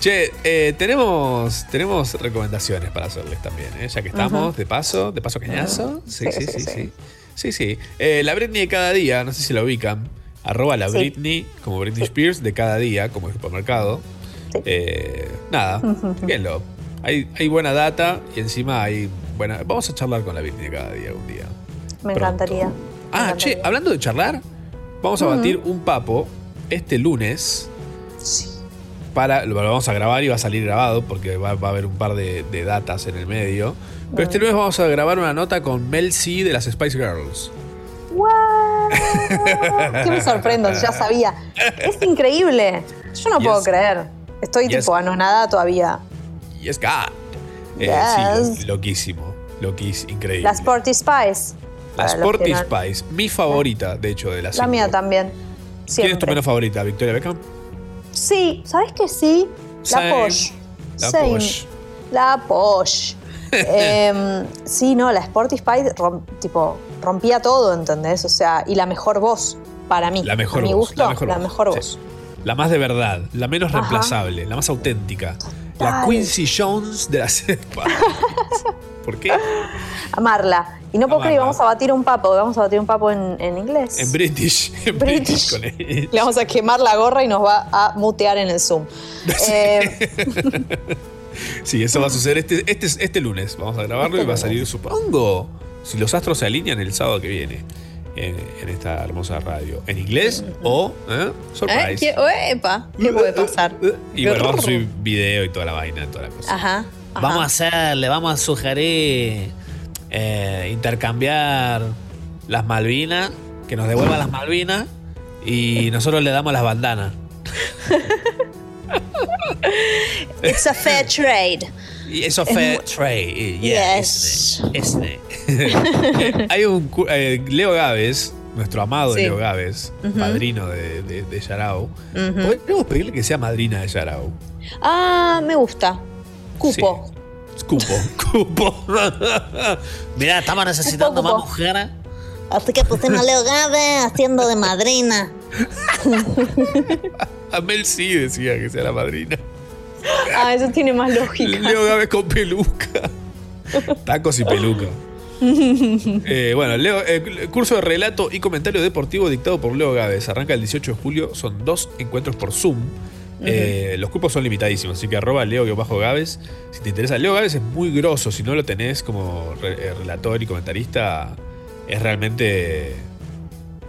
che, eh, tenemos, tenemos recomendaciones para hacerles también, ¿eh? ya que estamos, de paso, de paso cañazo. Sí, sí, Sí, sí, sí, sí. Sí, sí. Eh, la Britney de cada día, no sé si la ubican. Arroba la Sí. Britney, como Britney Spears, de cada día, como el supermercado. Eh, nada, chequenlo. Hay, hay buena data y encima hay buena. Vamos a charlar con la de cada día un día. Me Pronto. encantaría. Ah, che, hablando de charlar, vamos a batir un papo este lunes. Para, lo vamos a grabar y va a salir grabado porque va, va a haber un par de, de datas en el medio. Pero este lunes vamos a grabar una nota con Mel C de las Spice Girls. Que me sorprendo, ya sabía. Es increíble. Yo no Yes. puedo creer. Estoy Yes. tipo anonada todavía. Yes, God. Eh, Yes. Sí, lo- loquísimo. Loquísimo, increíble. La Sporty Spice. La Para los Sporty no- Spice, mi favorita, de hecho, de las La mía también. ¿Quién es tu Siempre. menos favorita? ¿Victoria Beckham? Sí, ¿sabes que sí? La. Posh. La. Posh. La Posh. [laughs] Em, sí, no, la Sporty Spice rom- tipo, rompía todo, ¿entendés? O sea, y la mejor voz. Para mí. La mejor a mi voz, gusto, la mejor voz, mejor sí. voz. La más de verdad, la menos Ajá. reemplazable, la más auténtica. La. Quincy Jones de la cepa. [laughs] ¿Por qué? Amarla. Y no puedo creer, vamos a batir un papo. Vamos a batir un papo en, en inglés. En British. En [laughs] British. con él. Le vamos a quemar la gorra y nos va a mutear en el Zoom. [laughs] Eh, Sí, eso va a suceder este, este, este lunes. Vamos a grabarlo y va a salir, supongo, si los astros se alinean el sábado que viene en, en esta hermosa radio. ¿En inglés o ¿eh? ¿eh? surprise? ¿Qué, epa, ¿qué puede pasar? Y bueno, vamos a subir video y toda la vaina, toda la cosa. Ajá. ajá. Vamos a hacer, le vamos a sugerir eh, intercambiar las Malvinas, que nos devuelvan las Malvinas y nosotros le damos las bandanas. It's a fair trade. Y eso Es fue mu- trade. Yeah, Yes. ese, ese. [laughs] Hay un eh, Leo Gávez, nuestro amado Sí. Leo Gávez, Ujú. padrino de, de, de Yarao. Ujú. Podríamos pedirle que sea madrina de Yarao. Ah, me gusta. Cupo. Cupo, [laughs] cupo. [laughs] Mirá, estamos necesitando más mujeres. Así que pusimos a Leo Gávez haciendo de madrina. A Mel sí decía que sea la madrina. Ah, eso tiene más lógica. Leo Gávez con peluca. Tacos y peluca. Eh, bueno, Leo, eh, el curso de relato y comentario deportivo dictado por Leo Gávez. Arranca el 18 de julio. Son dos encuentros por Zoom. Eh, los cupos son limitadísimos, así que arroba Leo-Gávez. Si te interesa, Leo Gávez es muy grosso. Si no lo tenés como re- relator y comentarista, es realmente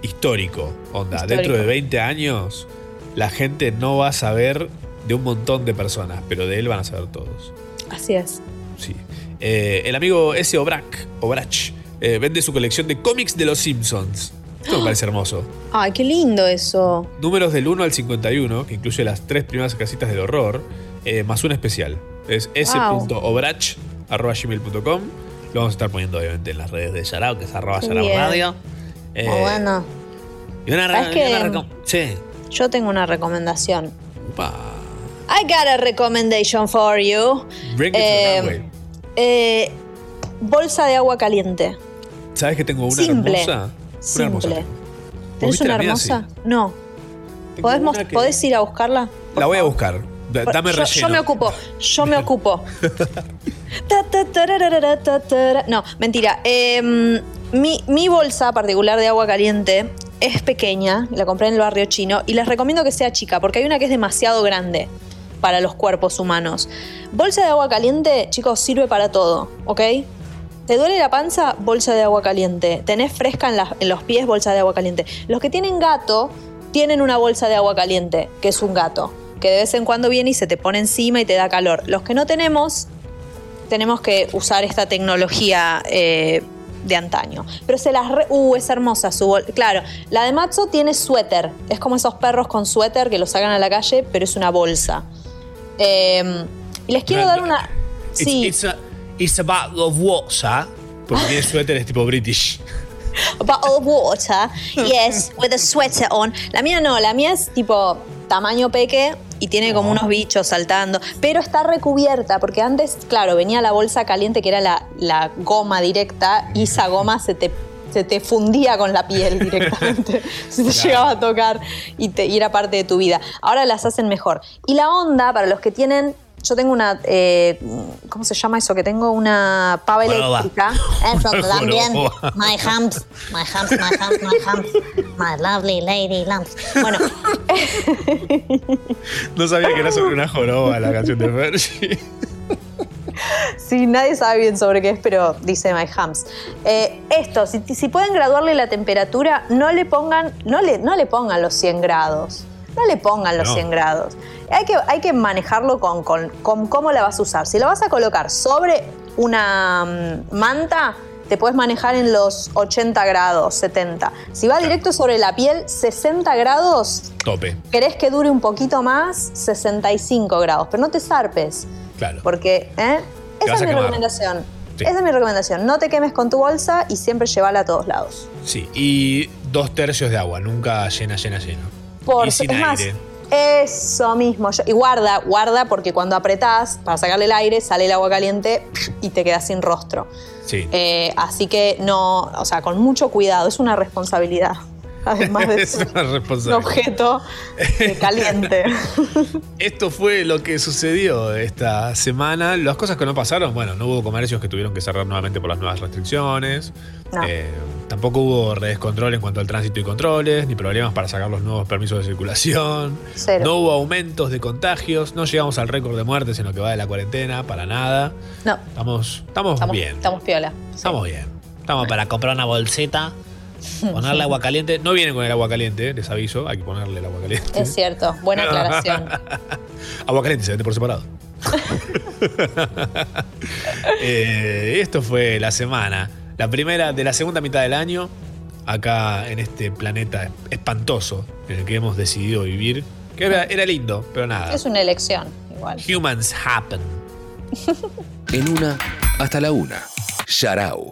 histórico. Onda, Histórico. dentro de 20 años, la gente no va a saber de un montón de personas, pero de él van a saber todos. Así es. Sí. Eh, el amigo S. Obrach, Obrach eh, vende su colección de cómics de los Simpsons. Esto me parece hermoso. Ay, qué lindo eso. Números del 1 al 51, que incluye las tres primeras casitas del horror, eh, más una especial. Es s.obrach.gmail.com. Lo vamos a estar poniendo obviamente en las redes de Yarao, que es arroba Yarao bien. Radio. Eh, bueno. Y una, ¿Sabes y una Sí. Yo tengo una recomendación. I got a recommendation for you. Bring it to Eh, runway. eh, bolsa de agua caliente. ¿Sabes que tengo una Simple. hermosa? Una hermosa. Simple. ¿Vos ¿Tenés una hermosa? No. ¿Podés, que- podés ir a buscarla? La voy a buscar. Da- Dame yo, relleno. yo me ocupo, yo me ocupo. No, mentira. Em, mi, mi bolsa particular de agua caliente es pequeña, la compré en el barrio chino y les recomiendo que sea chica porque hay una que es demasiado grande para los cuerpos humanos. Bolsa de agua caliente, chicos, sirve para todo, ¿ok? ¿Te duele la panza? Bolsa de agua caliente. ¿Tenés fresca en, los pies? Bolsa de agua caliente. Los que tienen gato tienen una bolsa de agua caliente, que es un gato, que de vez en cuando viene y se te pone encima y te da calor. Los que no tenemos, tenemos que usar esta tecnología eh, de antaño. Pero se las... re- uh, es hermosa su bolsa. Claro, la de Matzo tiene suéter. Es como esos perros con suéter que los sacan a la calle, pero es una bolsa. Eh, y les quiero No, dar una... It's, Sí. it's a, it's a bottle of water. Porque tiene suéter es tipo British. A bottle of water, yes, with a sweater on. La mía no, la mía es tipo tamaño peque y tiene como unos bichos saltando, pero está recubierta porque antes, claro, venía la bolsa caliente que era la, la goma directa y esa goma se te, se te fundía con la piel [laughs] directamente, se te Claro. llegaba a tocar y, te, y era parte de tu vida. Ahora las hacen mejor. Y la onda, para los que tienen... Yo tengo una, eh, ¿cómo se llama eso? Que tengo una pava eléctrica. [laughs] Eso también. My humps, my humps, my humps, my humps. My lovely lady lumps. Bueno, [laughs] No sabía que era sobre una joroba la canción de Fergie. Sí, nadie sabe bien sobre qué es, pero dice My Hams. Eh, esto, si, si pueden graduarle la temperatura, no le pongan, no le, no le pongan los 100 grados. No le pongan los No. 100 grados. Hay que, hay que manejarlo con, con- con cómo la vas a usar. Si la vas a colocar sobre una mm, manta, te puedes manejar en los 80 grados, 70. Si va directo sobre la piel, 60 grados, Tope. querés que dure un poquito más, 65 grados. Pero no te zarpes. Claro. Porque, ¿eh? Esa es mi quemar. recomendación. Sí. Esa es mi recomendación. No te quemes con tu bolsa y siempre llévala a todos lados. Sí, y dos tercios de agua, nunca llena, llena, llena. Por y sin es más, aire. eso mismo. Yo- y guarda, guarda, porque cuando apretás para sacarle el aire, sale el agua caliente y te quedas sin rostro. Sí. Eh, así que no, o sea, con mucho cuidado, es una responsabilidad. Además de [laughs] ser un objeto eh, caliente. [laughs] Esto fue lo que sucedió esta semana. Las cosas que no pasaron, bueno, no hubo comercios que tuvieron que cerrar nuevamente por las nuevas restricciones. No. Eh, tampoco hubo redescontrol en cuanto al tránsito y controles, ni problemas para sacar los nuevos permisos de circulación. Cero. No hubo aumentos de contagios, no llegamos al récord de muertes en lo que va de la cuarentena, para nada. No, Estamos, estamos, estamos, bien, estamos piola. estamos bien. Estamos para comprar una bolsita, [laughs] ponerle agua caliente. No vienen con el agua caliente, les aviso, hay que ponerle el agua caliente. Es cierto, buena aclaración. [laughs] Agua caliente se vende por separado. [laughs] Eh, esto fue la semana. La primera de la segunda mitad del año. Acá en este planeta espantoso en el que hemos decidido vivir. Que era, era lindo, pero nada. Es una elección, igual. Humans happen. En una, hasta la una. Sharau.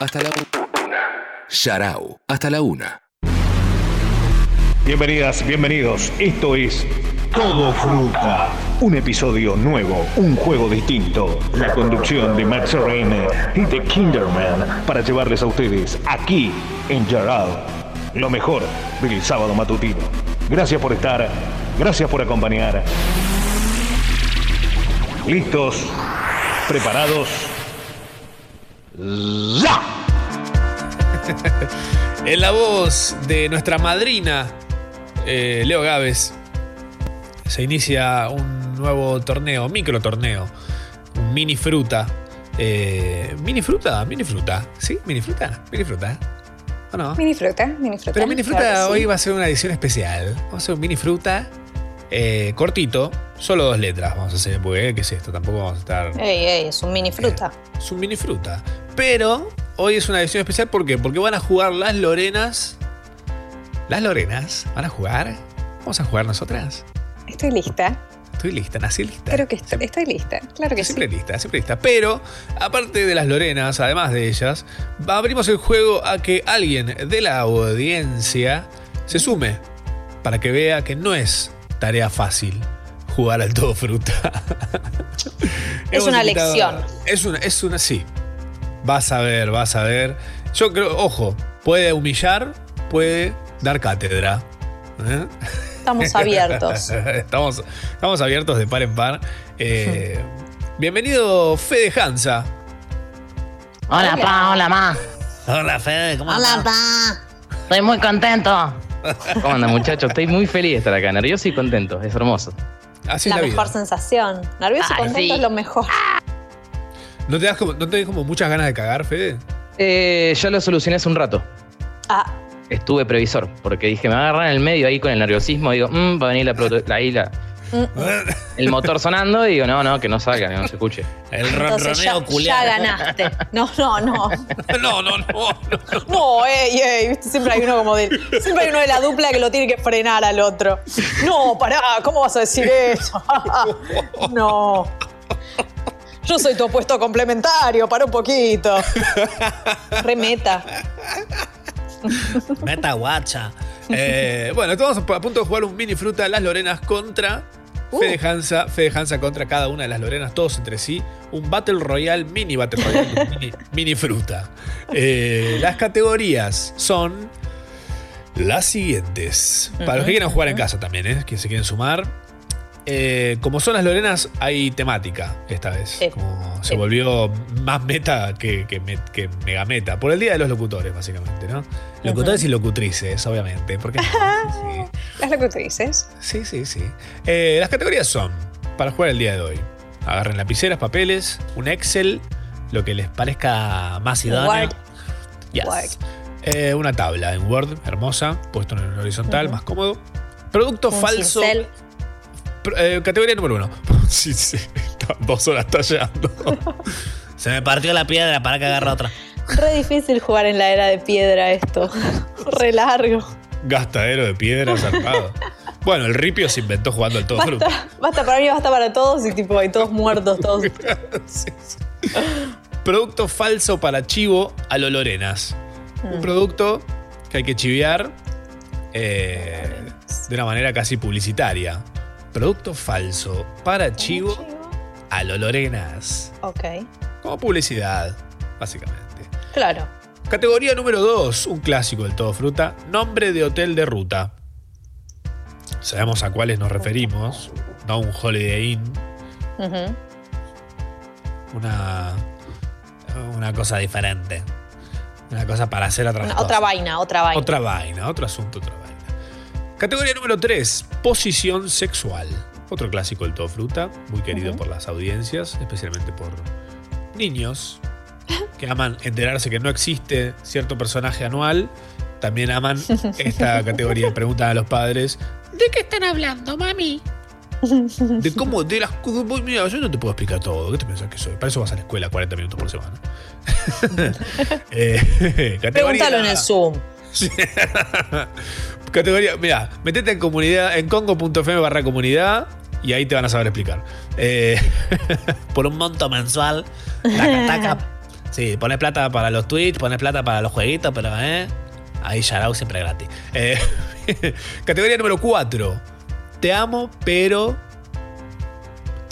Hasta la una. Sharau. Hasta la una. Bienvenidas, bienvenidos. Esto es Todo Fruta. Un episodio nuevo, un juego distinto. La conducción de Max Reine y de Kinderman para llevarles a ustedes aquí en Jarao lo mejor del sábado matutino. Gracias por estar, gracias por acompañar. ¿Listos? ¿Preparados? ¡Ya! [laughs] En la voz de nuestra madrina, eh, Leo Gávez, se inicia un nuevo torneo, micro torneo, un mini fruta. Eh, mini fruta, mini fruta, ¿sí? Mini fruta, mini fruta. ¿O no? Mini fruta, mini fruta. Pero mini fruta Claro hoy sí. va a ser una edición especial. Vamos a hacer un mini fruta eh, cortito, solo dos letras vamos a hacer, porque ¿qué es esto? Tampoco vamos a estar... Ey, ey, es un mini fruta. Es un mini fruta. Pero hoy es una edición especial ¿por qué? Porque van a jugar las Lorenas. Las Lorenas van a jugar. Vamos a jugar nosotras. Estoy lista. Estoy lista, nací lista. Creo que estoy, estoy lista. Claro que sí. Siempre lista, siempre lista. Pero, aparte de las Lorenas, además de ellas, abrimos el juego a que alguien de la audiencia se sume para que vea que no es tarea fácil jugar al todo fruta. Es una invitado- lección. Es una, es una, sí. Vas a ver, vas a ver. Yo creo, ojo, puede humillar, puede dar cátedra. ¿eh? Estamos [laughs] abiertos. estamos, estamos abiertos de par en par. Eh, [laughs] bienvenido, Fede Hansa. Hola, pa, hola, ma. Hola, Fede, ¿cómo Hola, pa. Estoy muy contento. ¿Cómo andan, muchachos? Estoy muy feliz de estar acá, nervioso y contento. Es hermoso. Así la mejor sensación. Nervioso y Ay, contento sí. es lo mejor. ¿No te das como, no te das como muchas ganas de cagar, Fede? Eh, ya lo solucioné hace un rato. Ah, Estuve previsor, porque dije, me va a agarrar en el medio ahí con el nerviosismo. Digo, mmm, va a venir la, proto- la, ahí la- el motor sonando. Y digo, no, no, que no salga, que no se escuche. El entonces ya, ya ganaste. No, no, [laughs] no. no, no, no. No, ey, ey, viste, siempre hay uno como de. Siempre hay uno de la dupla que lo tiene que frenar al otro. No, pará, ¿cómo vas a decir eso? [laughs] No. Yo soy tu opuesto complementario, para un poquito. Remeta. Meta guacha. Eh, bueno, estamos a punto de jugar un mini fruta las Lorenas contra Fede Hansa, Fede Hansa contra cada una de las Lorenas, todos entre sí. Un Battle Royale, mini Battle Royale, [laughs] mini, mini fruta. Eh, las categorías son las siguientes. Para los que quieran jugar en casa también, ¿eh? que se quieren sumar. Eh, como son las Lorenas, hay temática esta vez. Como se Sí. volvió más meta que, que, me- que mega meta. Por el día de los locutores, básicamente, ¿no? Locutores y locutrices, obviamente. Porque [laughs] Las locutrices. Sí, sí, sí. Eh, las categorías son, para jugar el día de hoy, agarren lapiceras, papeles, un Excel, lo que les parezca más idóneo. Word. Yes. Word. Eh, una tabla en Word, hermosa, puesto en el horizontal, más cómodo. Producto Un falso. cincel. Eh, categoría número uno. [laughs] sí, sí. está Dos horas tallando. [laughs] Se me partió la piedra para que agarre otra. Re difícil jugar en la era de piedra esto. [laughs] Re largo. Gastadero de piedra zarpado. Bueno, el ripio se inventó jugando al todo. Basta, basta para mí, basta para todos y tipo, hay todos muertos, todos. Producto falso para chivo a lo Lorenas. Un Mm. producto que hay que chivear eh, de una manera casi publicitaria. Producto falso para chivo a lo Lorenas. Ok. Como publicidad, básicamente. Claro. Categoría número 2, un clásico del todo fruta. Nombre de hotel de ruta. Sabemos a cuáles nos referimos. No un Holiday Inn, una, una cosa diferente. Una cosa para hacer Una- cosas. otra vaina, otra vaina. Otra vaina, otro asunto, otra vaina. Categoría número 3, posición sexual. Otro clásico del todo fruta, muy querido por las audiencias, especialmente por niños que aman enterarse que no existe cierto personaje anual. También aman [laughs] esta categoría. Preguntan a los padres ¿De qué están hablando, mami? de cómo, de las. Mira, yo no te puedo explicar todo. ¿Qué te pensás que soy? Para eso vas a la escuela 40 minutos por semana. [laughs] Eh, [laughs] Pregúntalo en el Zoom. Categoría, mira, metete en comunidad, en congo.fm barra comunidad y ahí te van a saber explicar. Eh, [laughs] por un monto mensual, taca, taca. [laughs] Sí, pones plata para los tweets, pones plata para los jueguitos, pero eh, ahí Yarao siempre gratis. Eh, [laughs] categoría número 4. Te amo, pero.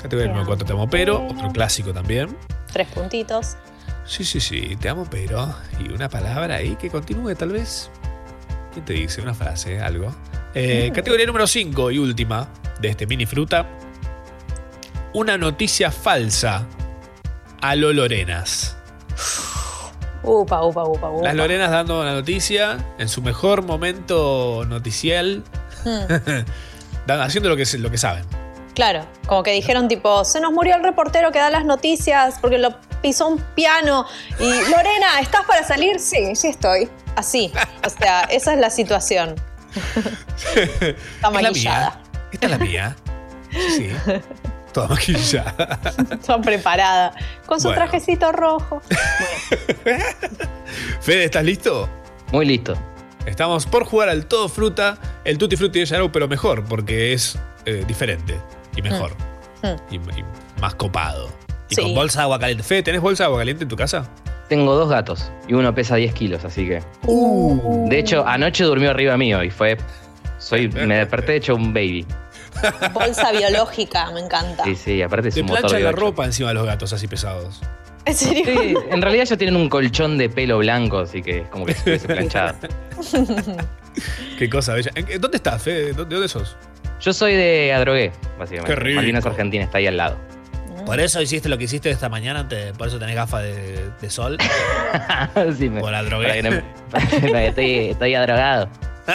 Categoría número 4, te amo, pero. Otro clásico también. Tres puntitos. Sí, sí, sí, te amo, pero. Y una palabra ahí que continúe, tal vez. ¿Quién te dice? Una frase, algo. Eh, categoría número 5 y última de este mini fruta. Una noticia falsa a lo Lorenas. Upa, upa, upa, upa. Las Lorenas dando una noticia en su mejor momento noticial, Hmm. [laughs] haciendo lo que, lo que saben. Claro, como que dijeron tipo, se nos murió el reportero que da las noticias porque lo pisó un piano. Y Lorena, ¿estás para salir? Sí, sí estoy. Así. O sea, esa es la situación. [laughs] Está Es la maquillada. Esta es la mía. Sí, sí. Toda maquillada. [laughs] Está preparada. Con su Bueno. trajecito rojo. [laughs] Fede, ¿estás listo? Muy listo. Estamos por jugar al todo fruta, el tutti frutti de Yarou, pero mejor, porque es eh, diferente y mejor. Mm. Y, y más copado. Y Sí. con bolsa de agua caliente. Fede, ¿tenés bolsa de agua caliente en tu casa? Tengo dos gatos y uno pesa 10 kilos, así que. Uh. De hecho, anoche durmió arriba mío y fue. Soy, me desperté hecho un baby. Bolsa biológica, me encanta. Sí, sí, aparte es Te un motor planchan la ropa encima de los gatos así pesados. ¿En serio? Sí, en realidad ellos tienen un colchón de pelo blanco, así que es como que estuviese planchado. [laughs] Qué cosa bella. ¿En- ¿Dónde estás, Fede? ¿De dónde sos? Yo soy de Adrogué, básicamente. Qué rico. Malvinas Argentina está ahí al lado. Por eso hiciste lo que hiciste esta mañana, te- por eso tenés gafas de, de sol. [laughs] sí, me, Por la no- que estoy, estoy adrogado. [laughs]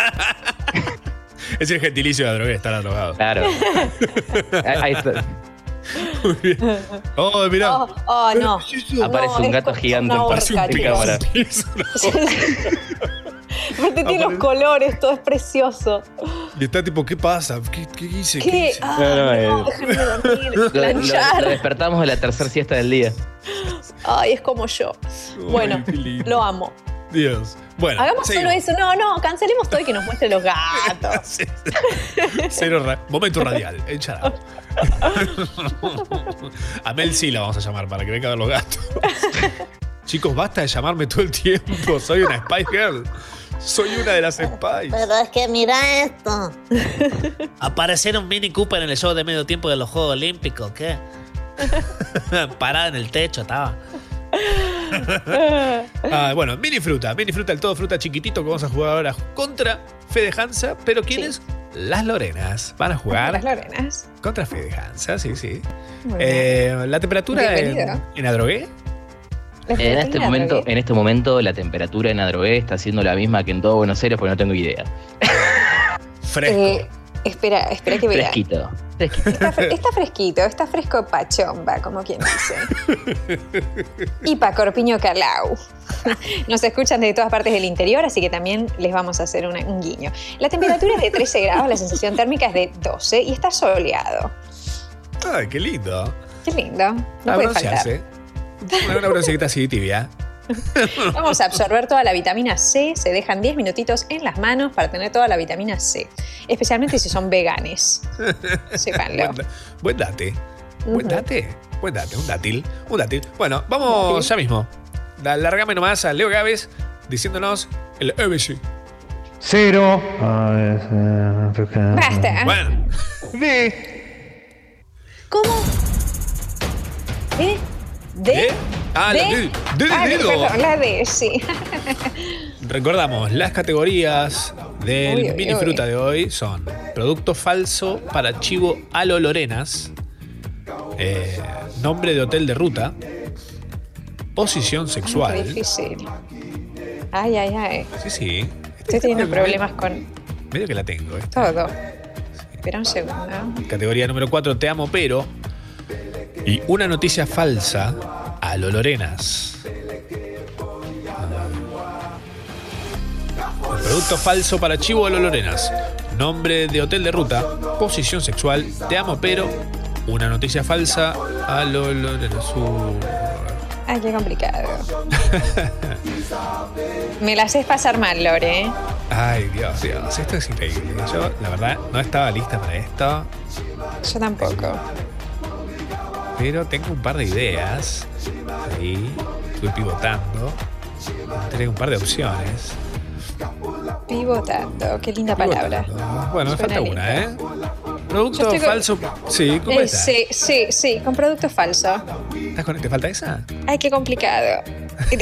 Es el gentilicio de la drogué, estar drogado. Claro. [laughs] Ahí está. Oh, mirá. Oh, oh, no. Aparece No, un gato gigante en cámara. [laughs] Aparte tiene los colores, todo es precioso. Y está tipo, ¿qué pasa? ¿Qué, qué hice? ¿Qué? hice? Ah, No, no, no, eh. déjenme dormir, [laughs] Lo, lo- despertamos de la tercera siesta del día. Ay, es como yo. Bueno, lo amo. Dios. Bueno, Hagamos seguimos. solo eso. No, no, cancelemos todo y que nos muestre los gatos. [laughs] Cero ra- momento radial, en Charao. A Mel sí la vamos a llamar para que venga a ver los gatos. Chicos, basta de llamarme todo el tiempo. Soy una Spice Girl. Soy una de las Spice. Pero es que mira esto. [laughs] Aparecer un Mini Cooper en el show de medio tiempo de los Juegos Olímpicos, ¿qué? [laughs] Parada en el techo estaba. [laughs] Ah, bueno, mini fruta, mini fruta, el todo fruta chiquitito que vamos a jugar ahora contra Fede Hansa. Pero ¿quiénes? Las Lorenas. Van a jugar Las Lorenas. contra Fede Hansa, sí, sí. Eh, la temperatura en, en Adrogué. En este, momento, en este momento la temperatura en Adrogué está siendo la misma que en todo Buenos Aires porque no tengo idea. Fresco. Eh, espera, espera que vea. Fresquito. Fresquito. Está, fre- está fresquito, está fresco pachomba, como quien dice. Y pa' Corpiño Calau. Nos escuchan de todas partes del interior, así que también les vamos a hacer una- un guiño. La temperatura es de 13 grados, la sensación térmica es de 12 y está soleado. Ay, qué lindo. Qué lindo. No Ah, puede faltar. Una, bronceadita así tibia. [laughs] Vamos a absorber toda la vitamina C. Se dejan 10 minutitos en las manos para tener toda la vitamina C. Especialmente si son veganes. [laughs] Sépanlo. Buen, buen date. Buen Ujú. date. Buen date. Un dátil. Un dátil. Bueno, vamos ya mismo. Largame nomás a Leo Gávez diciéndonos el ABC. Cero. Basta. Bueno. [laughs] ¿Cómo? ¿Eh? ¿De? ¿De? Ah, la de- de- de- Ah, dedo. perdón, la D, sí. Recordamos, las categorías del Uy, uy, mini uy. fruta de hoy son producto falso para chivo a lo Lorenas, eh, nombre de hotel de ruta, posición Qué sexual. difícil. Ay, ay, ay. Sí, sí. Estoy teniendo problemas con Medio que la tengo. eh. todo. Espera un segundo. Categoría número 4, te amo, pero. Y una noticia falsa a lo Lorenas. Producto falso para chivo a lo Lorenas. Nombre de hotel de ruta. Posición sexual. Te amo, pero. Una noticia falsa a lo Lorenas. Uh, Ay, qué complicado. [laughs] Me la haces pasar mal, Lore. Ay, Dios, Dios. Esto es increíble. Yo, la verdad, no estaba lista para esto. Yo tampoco. Pero tengo un par de ideas. Ahí estuve pivotando. Entré un par de opciones. Pivotando, qué linda palabra. Bueno, me Suena falta lindo. una, ¿eh? Producto estoy con- falso. Sí, ¿cómo Eh, está? sí, sí, sí, con producto falso. ¿Estás con- ¿Te falta esa? Ay, qué complicado.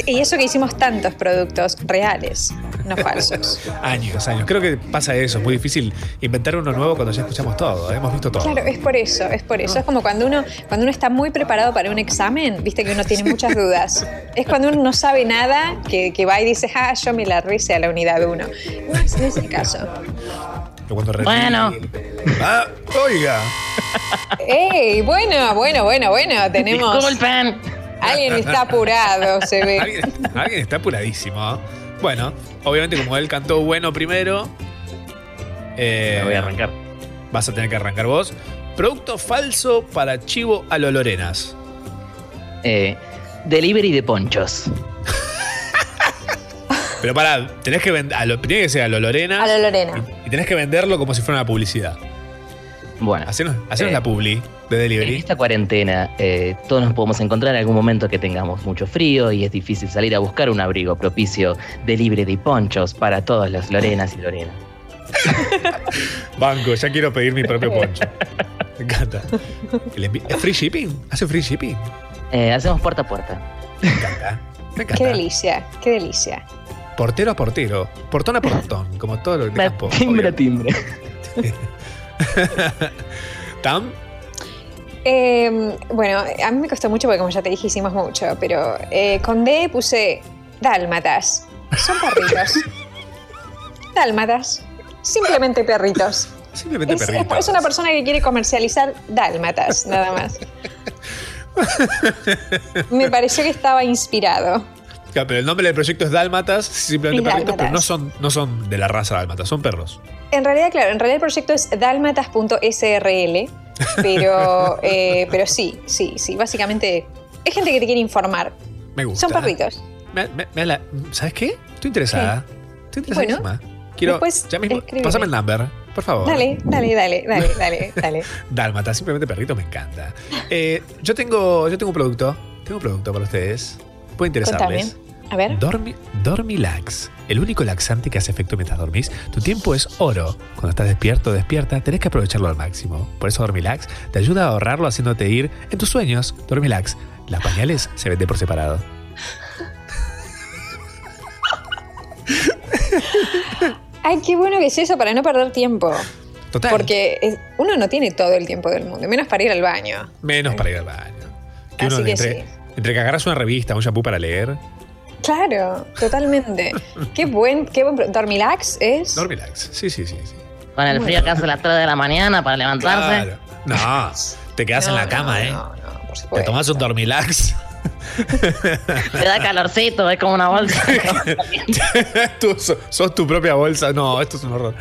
Y eso que hicimos tantos productos reales, no falsos. [laughs] Años, años. Creo que pasa eso. Es muy difícil inventar uno nuevo cuando ya escuchamos todo. Hemos visto todo. Claro, es por eso, es por eso. Es como cuando uno, cuando uno está muy preparado para un examen, viste que uno tiene muchas dudas. Es cuando uno no sabe nada que, que va y dice, ah, yo me la rice a la unidad 1. No es, no es el caso. Bueno. Ah, oiga. ¡Ey! Bueno, bueno, bueno, bueno, [laughs] tenemos. Disculpen. Alguien está apurado, se ve. Alguien, alguien está apuradísimo. Bueno, obviamente, como él cantó bueno primero. eh, Me voy a arrancar. Vas a tener que arrancar vos. Producto falso para chivo a lo Lorenas. Eh, delivery de ponchos. [laughs] Pero pará, tenés que vender. Tiene que ser a lo Lorenas. A la Lorena. Y tenés que venderlo como si fuera una publicidad. Bueno. Hacenos, hacenos Eh, la publi de En delivery. esta cuarentena, eh, todos nos podemos encontrar en algún momento que tengamos mucho frío y es difícil salir a buscar un abrigo propicio de libre de ponchos para todos los Lorenas y Lorenas. [laughs] Banco, ya quiero pedir mi propio poncho. Me encanta. ¿Es free shipping? ¿Hace free shipping? Eh, hacemos puerta a puerta. Me encanta. Me Qué encanta. delicia, qué delicia. Portero a portero. Portón a portón. Como todo lo de campo. Timbre a timbre. [laughs] [laughs] ¿Tam? Eh, bueno, a mí me costó mucho porque como ya te dije hicimos mucho, pero eh, con D puse dálmatas. Son perritos. [laughs] dálmatas. Simplemente perritos. Simplemente Es, es- perrito. es una persona que quiere comercializar dálmatas, nada más. Me [laughs] pareció que estaba inspirado. Claro, pero el nombre del proyecto es Dálmatas, simplemente perritos, pero no son, no son de la raza Dálmatas, son perros. En realidad, claro, en realidad el proyecto es dálmatas.srl, [laughs] pero, eh, pero sí, sí, sí, básicamente es gente que te quiere informar. Me gusta. Son perritos. Me- me- me la- ¿Sabes qué? Estoy interesada. Estoy interesadísima. Quiero. después ya mismo, pásame el number, por favor. Dale, dale, dale, dale, dale, dale. [laughs] Dálmata, simplemente perrito me encanta. Eh, yo tengo. Yo tengo un producto. Tengo un producto para ustedes. Puede interesarles. Contame. A ver. Dormi, Dormilax, el único laxante que hace efecto mientras dormís. Tu tiempo es oro. Cuando estás despierto o despierta, tenés que aprovecharlo al máximo. Por eso Dormilax te ayuda a ahorrarlo haciéndote ir en tus sueños. Dormilax, las pañales se venden por separado. Ay, qué bueno que es eso para no perder tiempo. Total. Porque es- uno no tiene todo el tiempo del mundo, menos para ir al baño. Menos para ir al baño. Que Así uno que entre, entre que agarras una revista, un shampoo para leer. Claro, totalmente. qué buen, qué buen. Dormilax es. Dormilax, sí, sí, sí. sí. Con el frío que hace a las 3 de la mañana para levantarse. Claro. No, te quedas en No, la cama, no, ¿eh? no, no, por te supuesto. tomas un Dormilax. Te da calorcito, es como una bolsa. [laughs] Tú so- sos tu propia bolsa. No, esto es un horror.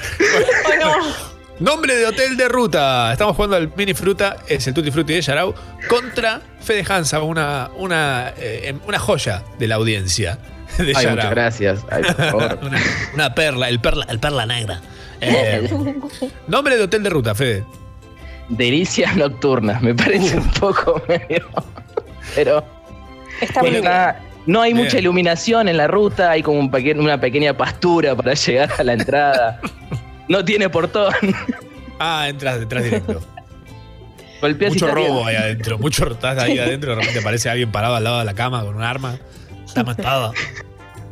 Nombre de hotel de ruta. Estamos jugando al mini fruta. Es el Tutti Frutti de Yarau. Contra Fede Hansa, una, una, eh, una joya de la audiencia. De Ay, Yarao. muchas gracias. Ay, por [laughs] favor. una, una perla, el perla, el perla negra. Eh, nombre de hotel de ruta, Fede. Delicias nocturnas, me parece un poco [laughs] medio. Pero. Está muy bien. está- no hay Bien. mucha iluminación en la ruta, hay como un peque- una pequeña pastura para [laughs] llegar a la entrada. No tiene portón. Ah, entras detrás directo. Golpeas mucho robo ahí adentro. Mucho estás ahí adentro. De repente aparece alguien parado al lado de la cama con un arma. Está matado.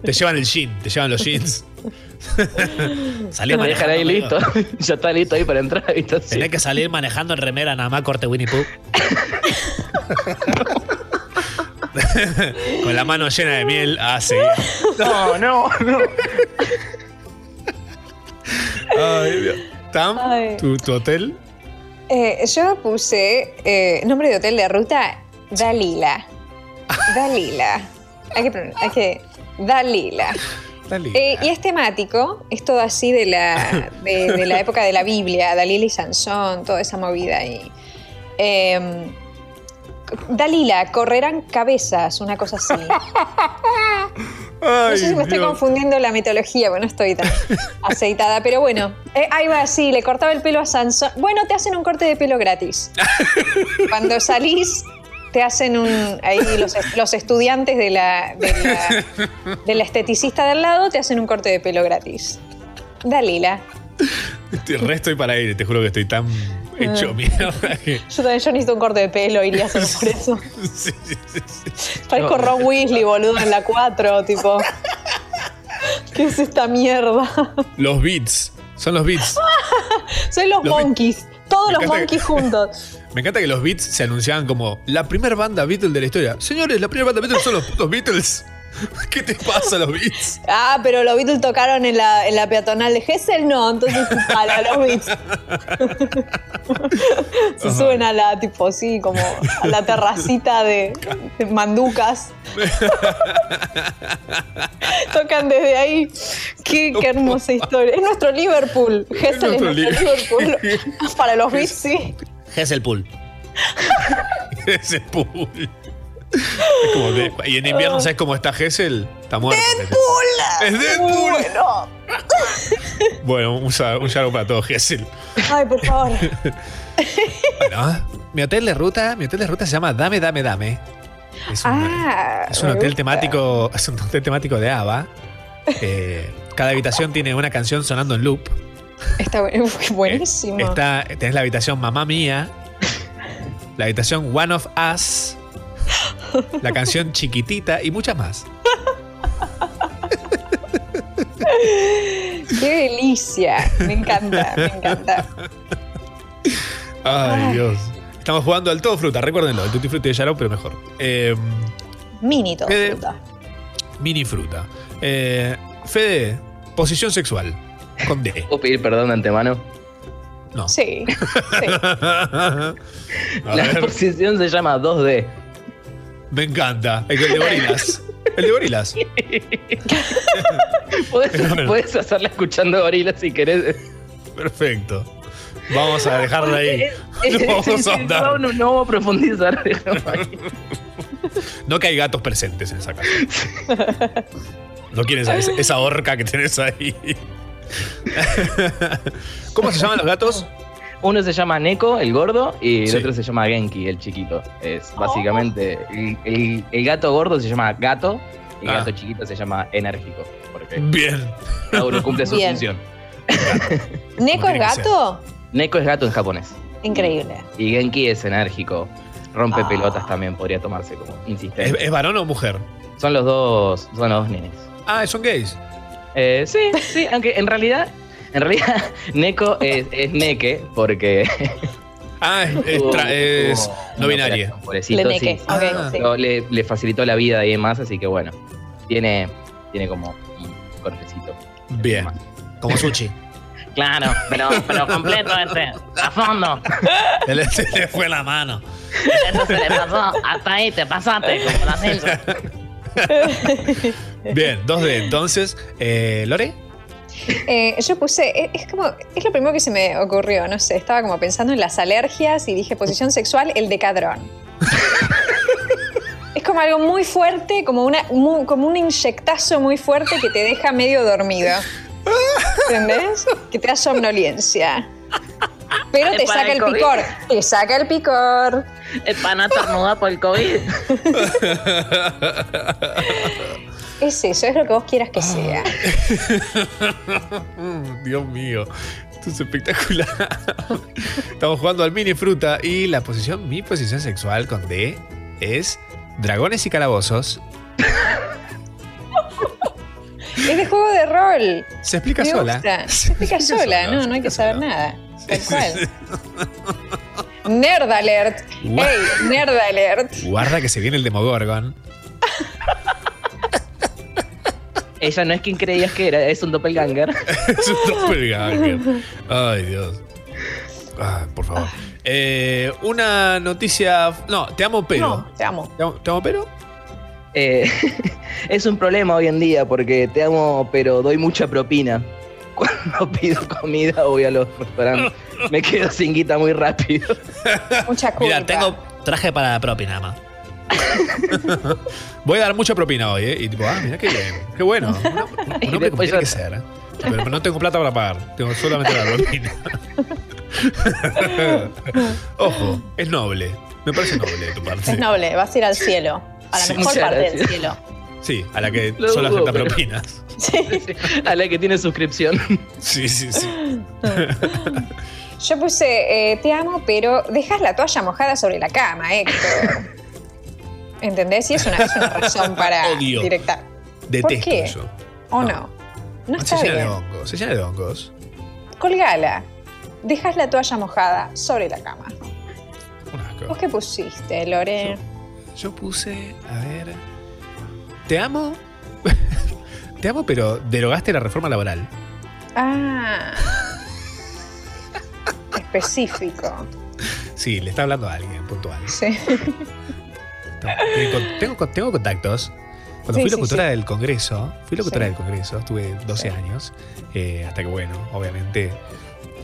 Te llevan el jean, te llevan los jeans. [laughs] Te dejan ahí listo. [laughs] ya está listo ahí para entrar. Tenés que salir manejando en remera nada más corte Winnie Pooh. [laughs] Con la mano llena de miel. Ah, sí. No, no, no. Ay, Dios. Tam, Ay. ¿tu, tu hotel? Eh, yo puse eh, nombre de hotel de ruta Dalila. Dalila. Hay que, pron- hay que Dalila. Dalila. Eh, y es temático, es todo así de la, de, de la época de la Biblia, Dalila y Sansón, toda esa movida ahí. Eh, Dalila, correrán cabezas, una cosa así. [laughs] No sé si me estoy confundiendo la mitología, bueno, no estoy tan [laughs] aceitada, pero bueno, eh, ahí va así, le cortaba el pelo a Sansón. Bueno, te hacen un corte de pelo gratis. [laughs] Cuando salís, te hacen un. Ahí los, los estudiantes de la, de, la, de la esteticista del lado te hacen un corte de pelo gratis. Dalila. Estoy, re estoy para ir, te juro que estoy tan [laughs] hecho Ah. mierda que. [laughs] Yo también yo necesito un corte de pelo, iría solo por eso. [laughs] Sí, sí, sí. Parezco Ron Weasley, boludo, en la 4, tipo. ¿Qué es esta mierda? Los beats. Son los beats. Soy los, Los monkeys. Todos los que- monkeys juntos. Me encanta que los Beats se anunciaban como la primera banda Beatles de la historia. Señores, la primera banda Beatles son los putos Beatles. [laughs] ¿Qué te pasa, los Beats? Ah, pero los Beatles tocaron en la, en la peatonal de Gessel, no, entonces [laughs] para los Beats. [laughs] Se Ajá. suben a la, tipo, sí, como a la terracita de, de manducas. Tocan desde ahí. Qué, qué hermosa historia. Es nuestro Liverpool. Gessel es nuestro nuestro Liverpool. Para los Beats, sí. Hesselpool. Hesselpool. Es como de- y en invierno, ¿sabes cómo está Hessel? Está muerto. ¡Es Deadpool! Bueno. Bueno, un, sa- un saludo para todo Hessel. Ay, por favor. [laughs] Bueno, mi hotel de ruta, mi hotel de ruta se llama Dame, Dame, Dame. Es un, Ah, es un hotel gusta. temático, es un hotel temático de ABBA. Eh, cada habitación tiene una canción sonando en loop. Está buenísimo. Está, tenés la habitación Mamá Mía, la habitación One of Us, la canción Chiquitita y muchas más. Qué delicia. Me encanta, me encanta. Ay, Ay. Dios. Estamos jugando al todo fruta, recuérdenlo, el tutti frutti de Yarao, pero mejor. Eh, Mini todo Fede. fruta. mini fruta. Eh, Fede, posición sexual. Con D. ¿Puedo pedir perdón de antemano? No. Sí. sí. [laughs] La ver, posición se llama 2D. Me encanta. El de gorilas. El de gorilas. [laughs] Podés hacerla escuchando gorilas si querés. Perfecto. Vamos a dejarlo ahí. Eh, No eh, [laughs] vamos sí, a sí, ahondar. no, no, no vamos a profundizar. No que hay gatos presentes en esa casa. No quieres esa, esa horca que tenés ahí. [laughs] ¿Cómo se llaman los gatos? Uno se llama Neko, el gordo, y Sí. el otro se llama Genki, el chiquito. Es básicamente. El, el- el gato gordo se llama gato y el Ah. gato chiquito se llama enérgico. Porque Bien. cada uno cumple su Bien. función. ¿Neko es gato? Neko es gato en japonés. Increíble. Y Genki es enérgico. Rompe Ah. pelotas también, podría tomarse como ¿Es, insistente. es varón o mujer? Son los dos. Son los dos nenes. Ah, son gays. Eh, sí, sí, aunque en realidad. En realidad, [laughs] Neko es, es Neke, porque. Ah, es, es tra- es no binaria. pobrecito, Le sí. ok, Ah. sí. Pero le, le facilitó la vida y demás, así que bueno. Tiene, tiene como un cortecito. Bien. Como sushi. [laughs] Claro, pero, pero completo este, a fondo. Le, se le fue la mano. Eso se le pasó, hasta ahí te pasaste, como la Simpson. [laughs] Bien, 2D. Entonces, eh, ¿Lore? Eh, yo puse, es, es como, es lo primero que se me ocurrió, no sé, estaba como pensando en las alergias y dije posición sexual, el decadrón. es como algo muy fuerte, como, una, mu- como un inyectazo muy fuerte que te deja medio dormido. ¿Entendés? Que te da somnolencia. Pero te saca el el COVID. picor. Te saca el picor. El pana tornuda por el COVID. [laughs] Es eso, es lo que vos quieras que sea. [laughs] Dios mío. Esto es espectacular. Estamos jugando al mini fruta y la posición, mi posición sexual con D es dragones y calabozos. Es de juego de rol. Se explica Me sola. gusta. Se explica sola, no, no hay que saber nada. Tal cual. Nerd alert. Guau. Hey, nerd alert. Guarda que se viene el Demogorgon. Ella no es quien creías que era, es un doppelganger. [laughs] es un doppelganger. Ay, Dios. Ah, por favor. Eh, una noticia. No, te amo, pero. No, te amo. ¿Te amo, te amo, pero? Eh, [laughs] es un problema hoy en día porque te amo, pero doy mucha propina. [laughs] Cuando pido comida voy a los restaurantes, me quedo sin guita muy rápido. Mucha culpa. Mira, tengo traje para la propina, más. [laughs] Voy a dar mucha propina hoy, ¿eh? Y tipo, ah, mira qué bien, qué bueno. Un, hombre [laughs] como tiene que ser. ¿eh? Pero, no tengo plata para pagar, tengo solamente la propina. [laughs] Ojo, es noble. Me parece noble de tu parte. Es noble, vas a ir al cielo. A la Sí. mejor parte del cielo. Sí, a la que Lo solo acepta pero- propinas. A la que tiene suscripción. Sí, sí, sí. Yo puse, eh, te amo, pero dejas la toalla mojada sobre la cama, Héctor. ¿Entendés? Y es una, es una razón para [laughs] Odio. directar. Detesto qué? eso. ¿O no? No Se está llena de bien. hongos, se llena de hongos. Colgala. Dejas la toalla mojada sobre la cama. Un asco. ¿Vos qué pusiste, Lore? Yo puse, a ver. Te amo. [laughs] Te amo, pero derogaste la reforma laboral. Ah. [laughs] Específico. Sí, le está hablando a alguien puntual. Sí. Tengo, tengo- tengo contactos. Cuando Sí, fui locutora sí. del Congreso, fui locutora Sí. del Congreso, estuve 12 años, eh, hasta que, bueno, obviamente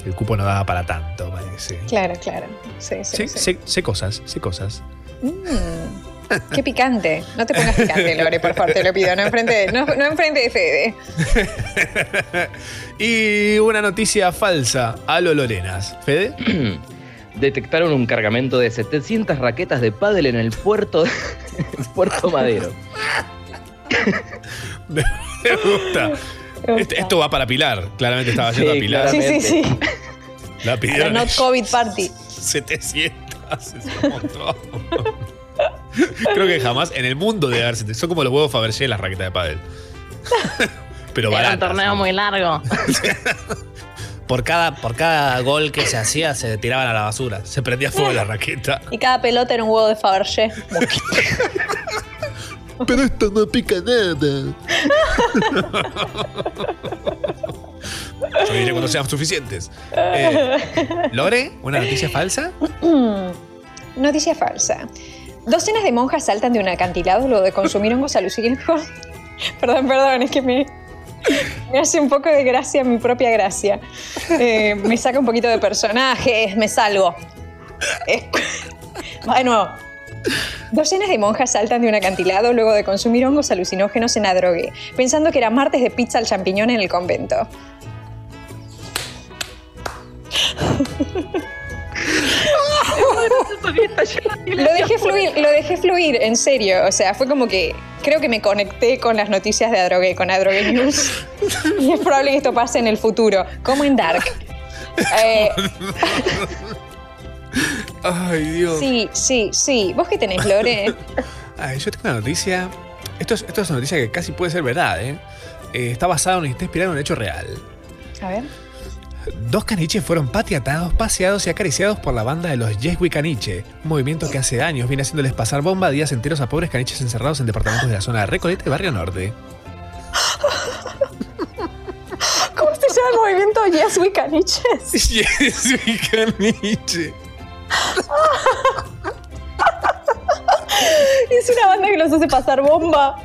el cupo no daba para tanto, parece. Claro, claro. Sí, sí, Sí, sí. Sé, sé cosas, sé cosas. Mm, qué picante. No te pongas picante, Lore, por favor, te lo pido. No enfrente de, no, no enfrente de Fede. [laughs] Y una noticia falsa a lo Lorenas. ¿Fede? [clears throat] Detectaron un cargamento de 700 raquetas de pádel en el puerto, [laughs] puerto Madero. [laughs] Me gusta. Este- esto va para Pilar. Claramente estaba yendo Sí, a Pilar. Sí, sí, sí. La A la pidieron Not COVID Party. 700. Es un montón. Creo que jamás en el mundo debe haber 700. Son como los huevos Fabergé las raquetas de pádel. [laughs] Pero Era un torneo muy largo. Por cada, por cada gol que se hacía, se tiraban a la basura. Se prendía fuego la raqueta. Y cada pelota era un huevo de Fabergé. [laughs] Pero esto no pica nada. Yo diré cuando sean suficientes. Eh, Lore, ¿una noticia falsa? [clears throat] Noticia falsa. Docenas de monjas saltan de un acantilado luego de consumir hongos alucinógenos. [laughs] Perdón, perdón, es que me, me hace un poco de gracia mi propia gracia. Eh, me saca un poquito de personaje, me salgo. Eh, de nuevo. Docenas de monjas saltan de un acantilado luego de consumir hongos alucinógenos en Adrogué, pensando que era martes de pizza al champiñón en el convento. Lo dejé fluir, lo dejé fluir, en serio. O sea, fue como que creo que me conecté con las noticias de Adrogué, con Adrogué News. Y es probable que esto pase en el futuro, como en Dark. Eh, [laughs] Ay, Dios. sí, sí, sí. ¿Vos qué tenés, Lore? [laughs] Ay, yo tengo una noticia. Esto es, esto es una noticia que casi puede ser verdad, ¿eh? Eh, está basado en está inspirado en un hecho real. A ver. Dos caniches fueron patiatados, paseados y acariciados por la banda de los Yeswi Caniche, un movimiento que hace años viene haciéndoles pasar bomba días enteros a pobres caniches encerrados en departamentos de la zona de Recoleta y Barrio Norte. [laughs] ¿Cómo se llama el movimiento Yes We Caniches? [laughs] Yeswi Caniche. [laughs] Es una banda que los hace pasar bomba.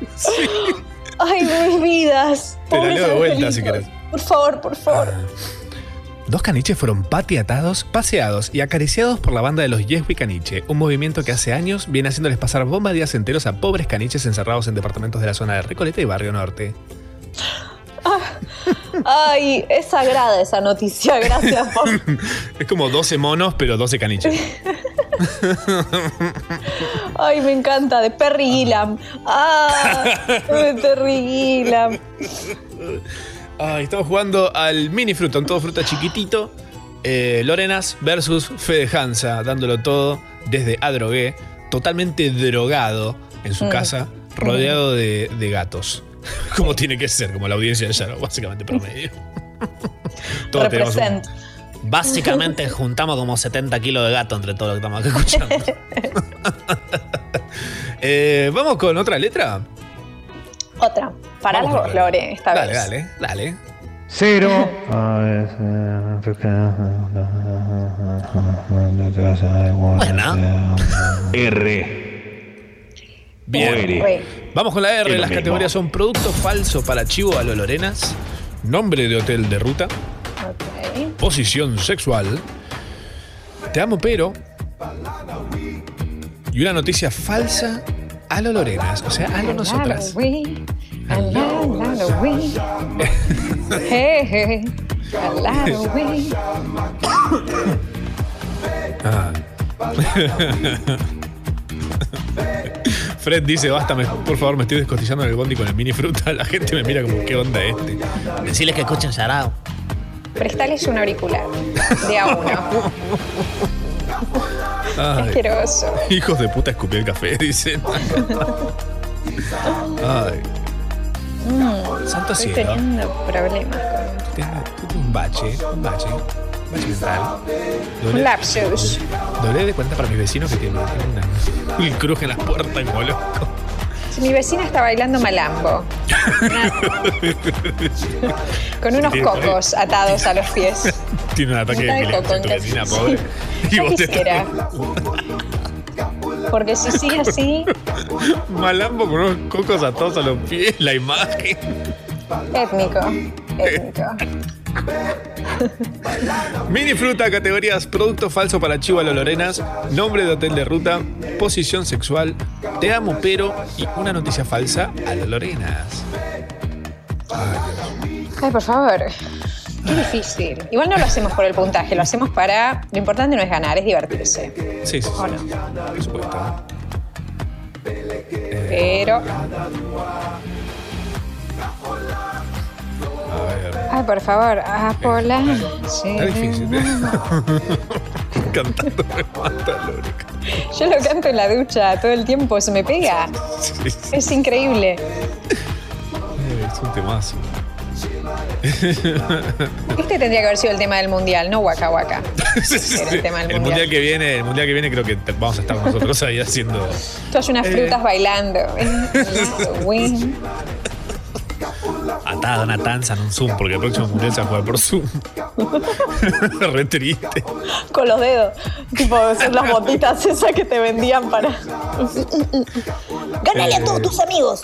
Ay, mis vidas. Te la leo de vuelta si querés. Por favor, por favor. Dos caniches fueron patiatados, paseados y acariciados por la banda de los Yeswi Caniche, un movimiento que hace años viene haciéndoles pasar bomba días enteros a pobres caniches encerrados en departamentos de la zona de Recoleta y Barrio Norte. Ay, es sagrada esa noticia. Gracias por. [laughs] Es como 12 monos, pero 12 caniches. [laughs] Ay, me encanta. De Perry Gillam. Ah, de Perry Gillam. [laughs] Ay, estamos jugando al mini fruta, un todo fruta chiquitito. Eh, Lorenas versus Fede Hansa, dándolo todo desde Adrogué, totalmente drogado en su Mm. casa, rodeado de, de gatos. [laughs] Como tiene que ser, como la audiencia de Yaro, básicamente promedio. [laughs] Todos tenemos un- Represent. Básicamente [laughs] juntamos como 70 kilos de gato entre todo lo que estamos acá escuchando. Eh, Vamos con otra letra. Otra. Para la Vamos. Lore, esta Dale, vez. dale, dale. Cero. R. Bien. O R. Güey. Vamos con la R. Las mismo. categorías son producto falso para Chivo a lo Lorenas, nombre de hotel de ruta, Ok. posición sexual, te amo pero y una noticia falsa a lo Lorenas, o sea, a lo nosotras. Halloween, Halloween. Hey, hey, Halloween. Ah. [laughs] Fred dice, basta, me- por favor, me estoy descostillando en el bondi con el mini fruta. La gente me mira como, ¿qué onda este? Decirles que escuchen Sarao. Prestales un auricular. De a uno. [laughs] Ay, Asqueroso. hijos de puta escupí el café, [laughs] dicen. Ay, Mm, Santo estoy cielo. teniendo problemas con tengo, tengo un bache, un bache, un bache mental. un lapsus. doblé de cuenta para mis vecinos que tienen, tienen una- un cruje en las puertas como loco. Mi vecina está bailando malambo. [laughs] Con unos cocos atados a los pies. [laughs] Tiene un ataque de coco en tu casa. vecina, Sí. [laughs] Y te. Porque si sigue así, Malambo con unos cocos atados a los pies, la imagen. étnico. Étnico. Mini fruta, categorías producto falso para Chivo a lo Lorenas, nombre de hotel de ruta, posición sexual, te amo pero y una noticia falsa a lo Lorenas. Ay, por favor. Qué difícil. Igual no lo hacemos por el puntaje, lo hacemos para. Lo importante no es ganar, es divertirse. Sí, sí, ¿O no? por supuesto. Pero. Ay, por favor. Ah, Pola. Sí. está difícil. ¿eh? [laughs] Cantando me mata, Lórica. Yo lo canto en la ducha todo el tiempo, se me pega. Sí, sí, Es increíble. es un temazo. Este tendría que haber sido el tema del mundial, no Waka Waka. [laughs] Sí, sí, el tema del El mundial. mundial que viene, el mundial que viene creo que vamos a estar nosotros ahí haciendo. Todas unas Eh. frutas bailando. [laughs] Atada a una tanza en un Zoom, porque el próximo mundial se va a jugar por Zoom. [laughs] Re triste. Con los dedos. Tipo, son las botitas esas que te vendían para. Gánale a todos tus amigos.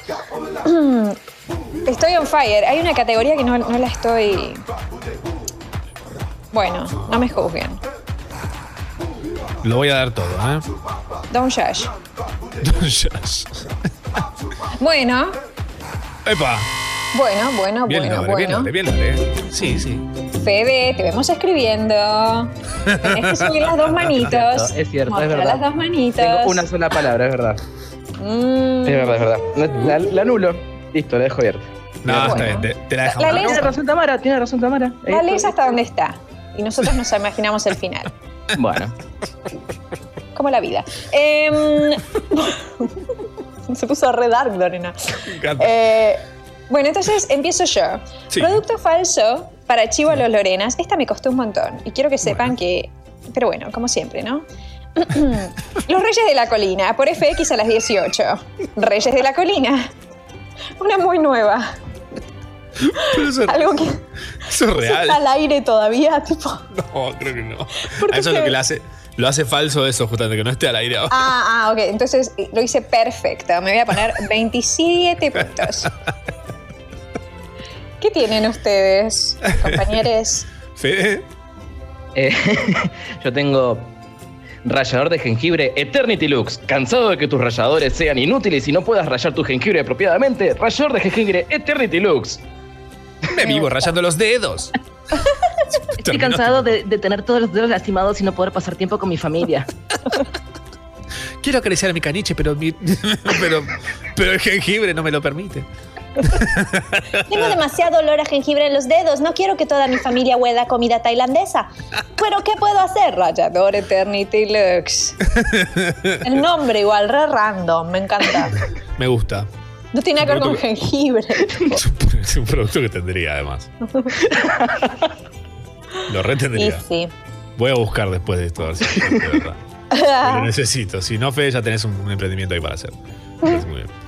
[clears throat] Estoy on fire. Hay una categoría que no, no la estoy. Bueno, no me juzguen. Lo voy a dar todo, ¿eh? Don't judge. [laughs] Yes. Bueno, ¡Epa! Bueno, bueno, Bien bueno, lore, bien bueno. lore, bien lore. Sí, sí. Fede, te vemos escribiendo. Tenés que subir las dos [laughs] manitos. Es cierto, es Mostrar verdad. las dos manitos. Tengo una sola palabra, es verdad. Mm, Es verdad, es verdad. La, la anulo. Listo, la dejo abierta. No, Bueno. está bien, te, te la La dejamos. ley- Tiene razón Tamara, tiene razón Tamara. Ahí la está. lees hasta donde está. Y nosotros nos imaginamos el final. [laughs] Bueno, Como la vida. Em, [laughs] se puso re dark, Lorena. encanta. Eh, bueno, entonces empiezo yo. Sí. Producto falso para Chivo a los Lorenas. Esta me costó un montón. Y quiero que sepan que. Pero bueno, como siempre, ¿no? [clears throat] los Reyes de la Colina, por FX a las 18. Reyes de la Colina. Una muy nueva. Pero eso, Algo que eso es real. está al aire todavía, [laughs] tipo. No, creo que no. ¿Por A qué eso es lo que le hace. Lo hace falso eso, justamente, que no esté al aire ahora. Ah, ah, ok. Entonces lo hice perfecto. Me voy a poner [laughs] 27 puntos. ¿Qué tienen ustedes, compañeros? [laughs] Fede. eh, [laughs] yo tengo rallador de jengibre Eternity Lux. ¿Cansado de que tus ralladores sean inútiles y no puedas rallar tu jengibre apropiadamente? Rallador de jengibre Eternity Lux. Me vivo rayando los dedos. [laughs] Estoy Terminó. cansado de, de tener todos los dedos lastimados y no poder pasar tiempo con mi familia. Quiero acariciar mi caniche, pero, mi- pero, pero el jengibre no me lo permite. [laughs] Tengo demasiado olor a jengibre en los dedos. No quiero que toda mi familia huela comida tailandesa. Pero ¿qué puedo hacer? Rallador Eternity Lux. El nombre igual, re random, me encanta. Me gusta. No tiene nada que ver con jengibre. [laughs] Es un producto que tendría, además. Lo retendría. sí. Voy a buscar después de esto, a ver si de verdad. [laughs] Lo necesito. Si no, Fede, ya tenés un, un emprendimiento ahí para hacer. Es muy bien.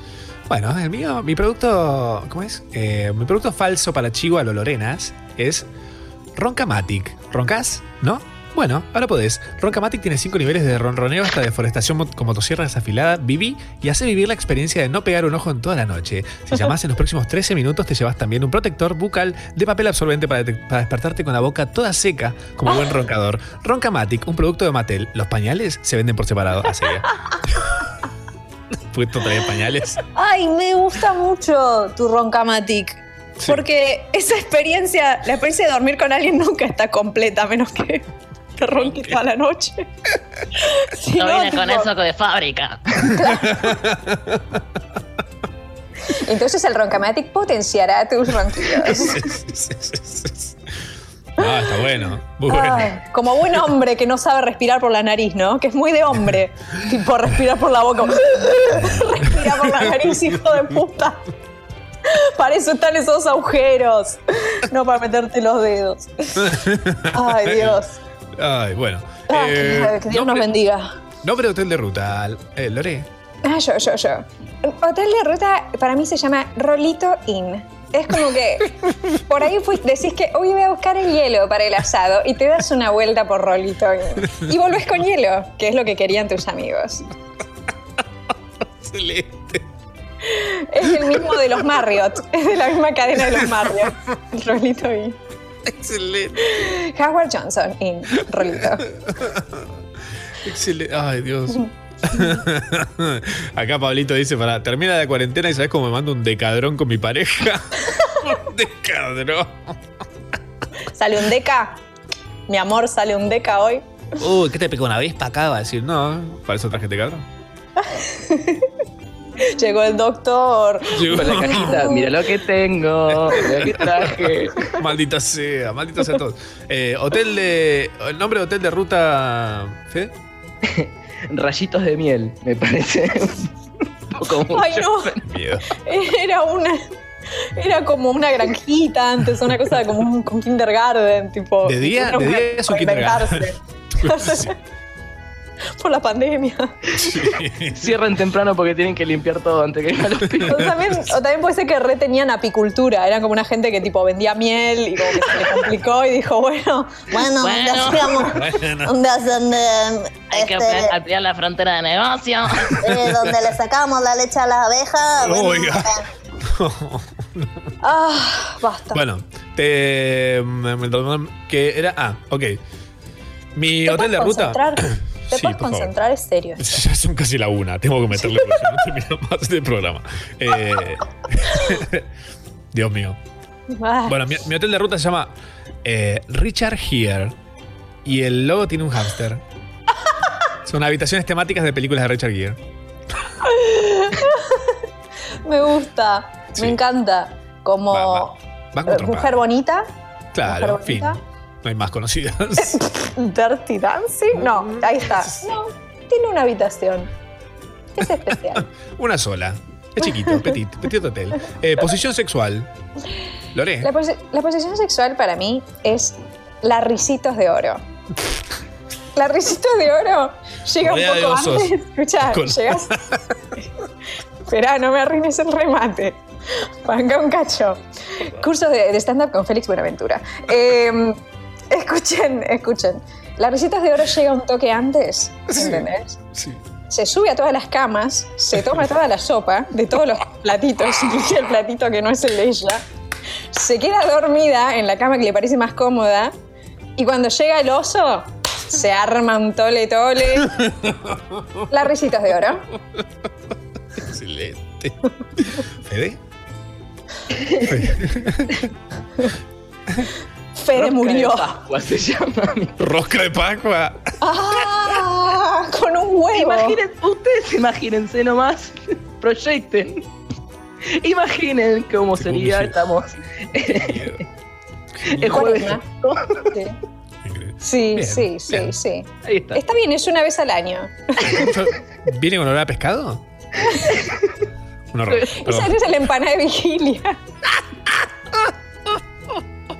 Bueno, el mío, mi producto, ¿cómo es? Eh, mi producto falso para chivo a lo Lorenas es Roncamatic. ¿Roncas? ¿No? Bueno, ahora podés. Roncamatic tiene 5 niveles de ronroneo hasta deforestación mo- con motosierra desafilada, viví y hace vivir la experiencia de no pegar un ojo en toda la noche. Si [laughs] llamás en los próximos 13 minutos te llevas también un protector bucal de papel absorbente para, despertarte con la boca toda seca como buen roncador. Roncamatic, un producto de Mattel. Los pañales se venden por separado. Así. [laughs] [laughs] ¿Puesto traer pañales? Ay, me gusta mucho tu Roncamatic. Sí. Porque esa experiencia, la experiencia de dormir con alguien nunca está completa, a menos que te ronque toda la noche. [laughs] Si No no, viene con tipo- eso de fábrica. Entonces el Roncamatic potenciará tus ronquidos. [laughs] Ah, está bueno. Muy bueno. Ay, como buen hombre que no sabe respirar por la nariz, ¿no? Que es muy de hombre. [laughs] tipo, respirar por la boca. [laughs] Respira por la nariz, hijo de puta. Para eso están esos agujeros. No para meterte los dedos. Ay, [laughs] Dios. Ay, bueno. Ah, Eh, que Dios nos bendiga. nombre de hotel de ruta. Eh, Lore. Ah, yo, yo, yo. Hotel de ruta para mí se llama Rolito Inn. Es como que por ahí fui- decís que hoy voy a buscar el hielo para el asado y te das una vuelta por Rolito Inn. Y volvés con hielo, que es lo que querían tus amigos. Excelente. Es el mismo de los Marriott. Es de la misma cadena de los Marriott. Rolito Inn. Excelente. Howard Johnson Inn. Rolito. Excelente. Ay, Dios. [laughs] Acá Pablito dice, para termina la cuarentena y sabes cómo me mando un decadrón con mi pareja. [laughs] un decadrón. Sale un deca. Mi amor, sale un deca hoy. Uy, ¿qué te pegó una vez para acá? Va a decir, no, para eso traje decadrón. [laughs] Llegó el doctor. Con la cajita, mira lo que tengo, mira lo que traje. Maldita sea, maldita sea todo. Eh, hotel de. El nombre de hotel de ruta. ¿Fede? Rayitos de miel, me parece. [laughs] un poco mucho. Ay, no. [laughs] Era una. Era como una granjita antes, una cosa como un con kindergarten, tipo. De día- de día es un kindergarten. [laughs] [laughs] Por la pandemia. [laughs] Cierran temprano porque tienen que limpiar todo antes que vengan los [laughs] O también, o también puede ser que re tenían apicultura. Eran como una gente que tipo vendía miel y como que se le complicó y dijo, bueno, Bueno, Bueno. donde hacíamos, Bueno. Hay que este, ampliar la frontera de negocio. eh, donde le sacábamos la leche a las abejas. bueno, Oiga. ah, basta. Bueno, te. Que era. Ah, ok. Mi ¿Te hotel de ruta. [clears throat] Te Sí, puedes concentrar, es serio. [laughs] Ya son casi la una. Tengo que meterle porque no termina más del programa. Eh, [laughs] Dios mío. Ah, Bueno, mi, mi hotel de ruta se llama eh, Richard Here. Y el logo tiene un hámster. [laughs] Son habitaciones temáticas de películas de Richard Gere. me gusta, Sí. me encanta. Como Va, va con eh, mujer bonita, Claro, mujer fin. No hay más conocidas. [laughs] Dirty Dancing. No, ahí está. No, tiene una habitación. Es especial. [laughs] Una sola. Es chiquito, [laughs] petit, petit hotel. Eh, posición sexual. Lore. La, posi- la posición sexual para mí es la risitos de oro. La risitos de oro llega un de poco antes. Escucha, Con- llegas. Esperá, no me arruines el remate. Panca un cacho. Curso de, de stand-up con Félix Buenaventura. Eh, escuchen, escuchen. La risitas de oro llega un toque antes, ¿entendés? Sí. Se sube a todas las camas, se toma toda la sopa de todos los platitos, [laughs] incluye el platito que no es el de ella. Se queda dormida en la cama que le parece más cómoda. Y cuando llega el oso, se arma un tole tole. [laughs] Las risitas de oro. Excelente. ¿Fede? Fede [laughs] murió. Pascua se llama. Rosca de Pascua. ¡Ah! Con un huevo. Imaginen, ustedes imagínense nomás. [laughs] Proyecten. Imaginen cómo sería, estamos. el jueves. Sí, Bien, sí, sí, bien. sí. Ahí está. Está bien, es una vez al año. ¿Viene con olor a pescado? [laughs] Un horror. Esa es la empanada de vigilia. [laughs]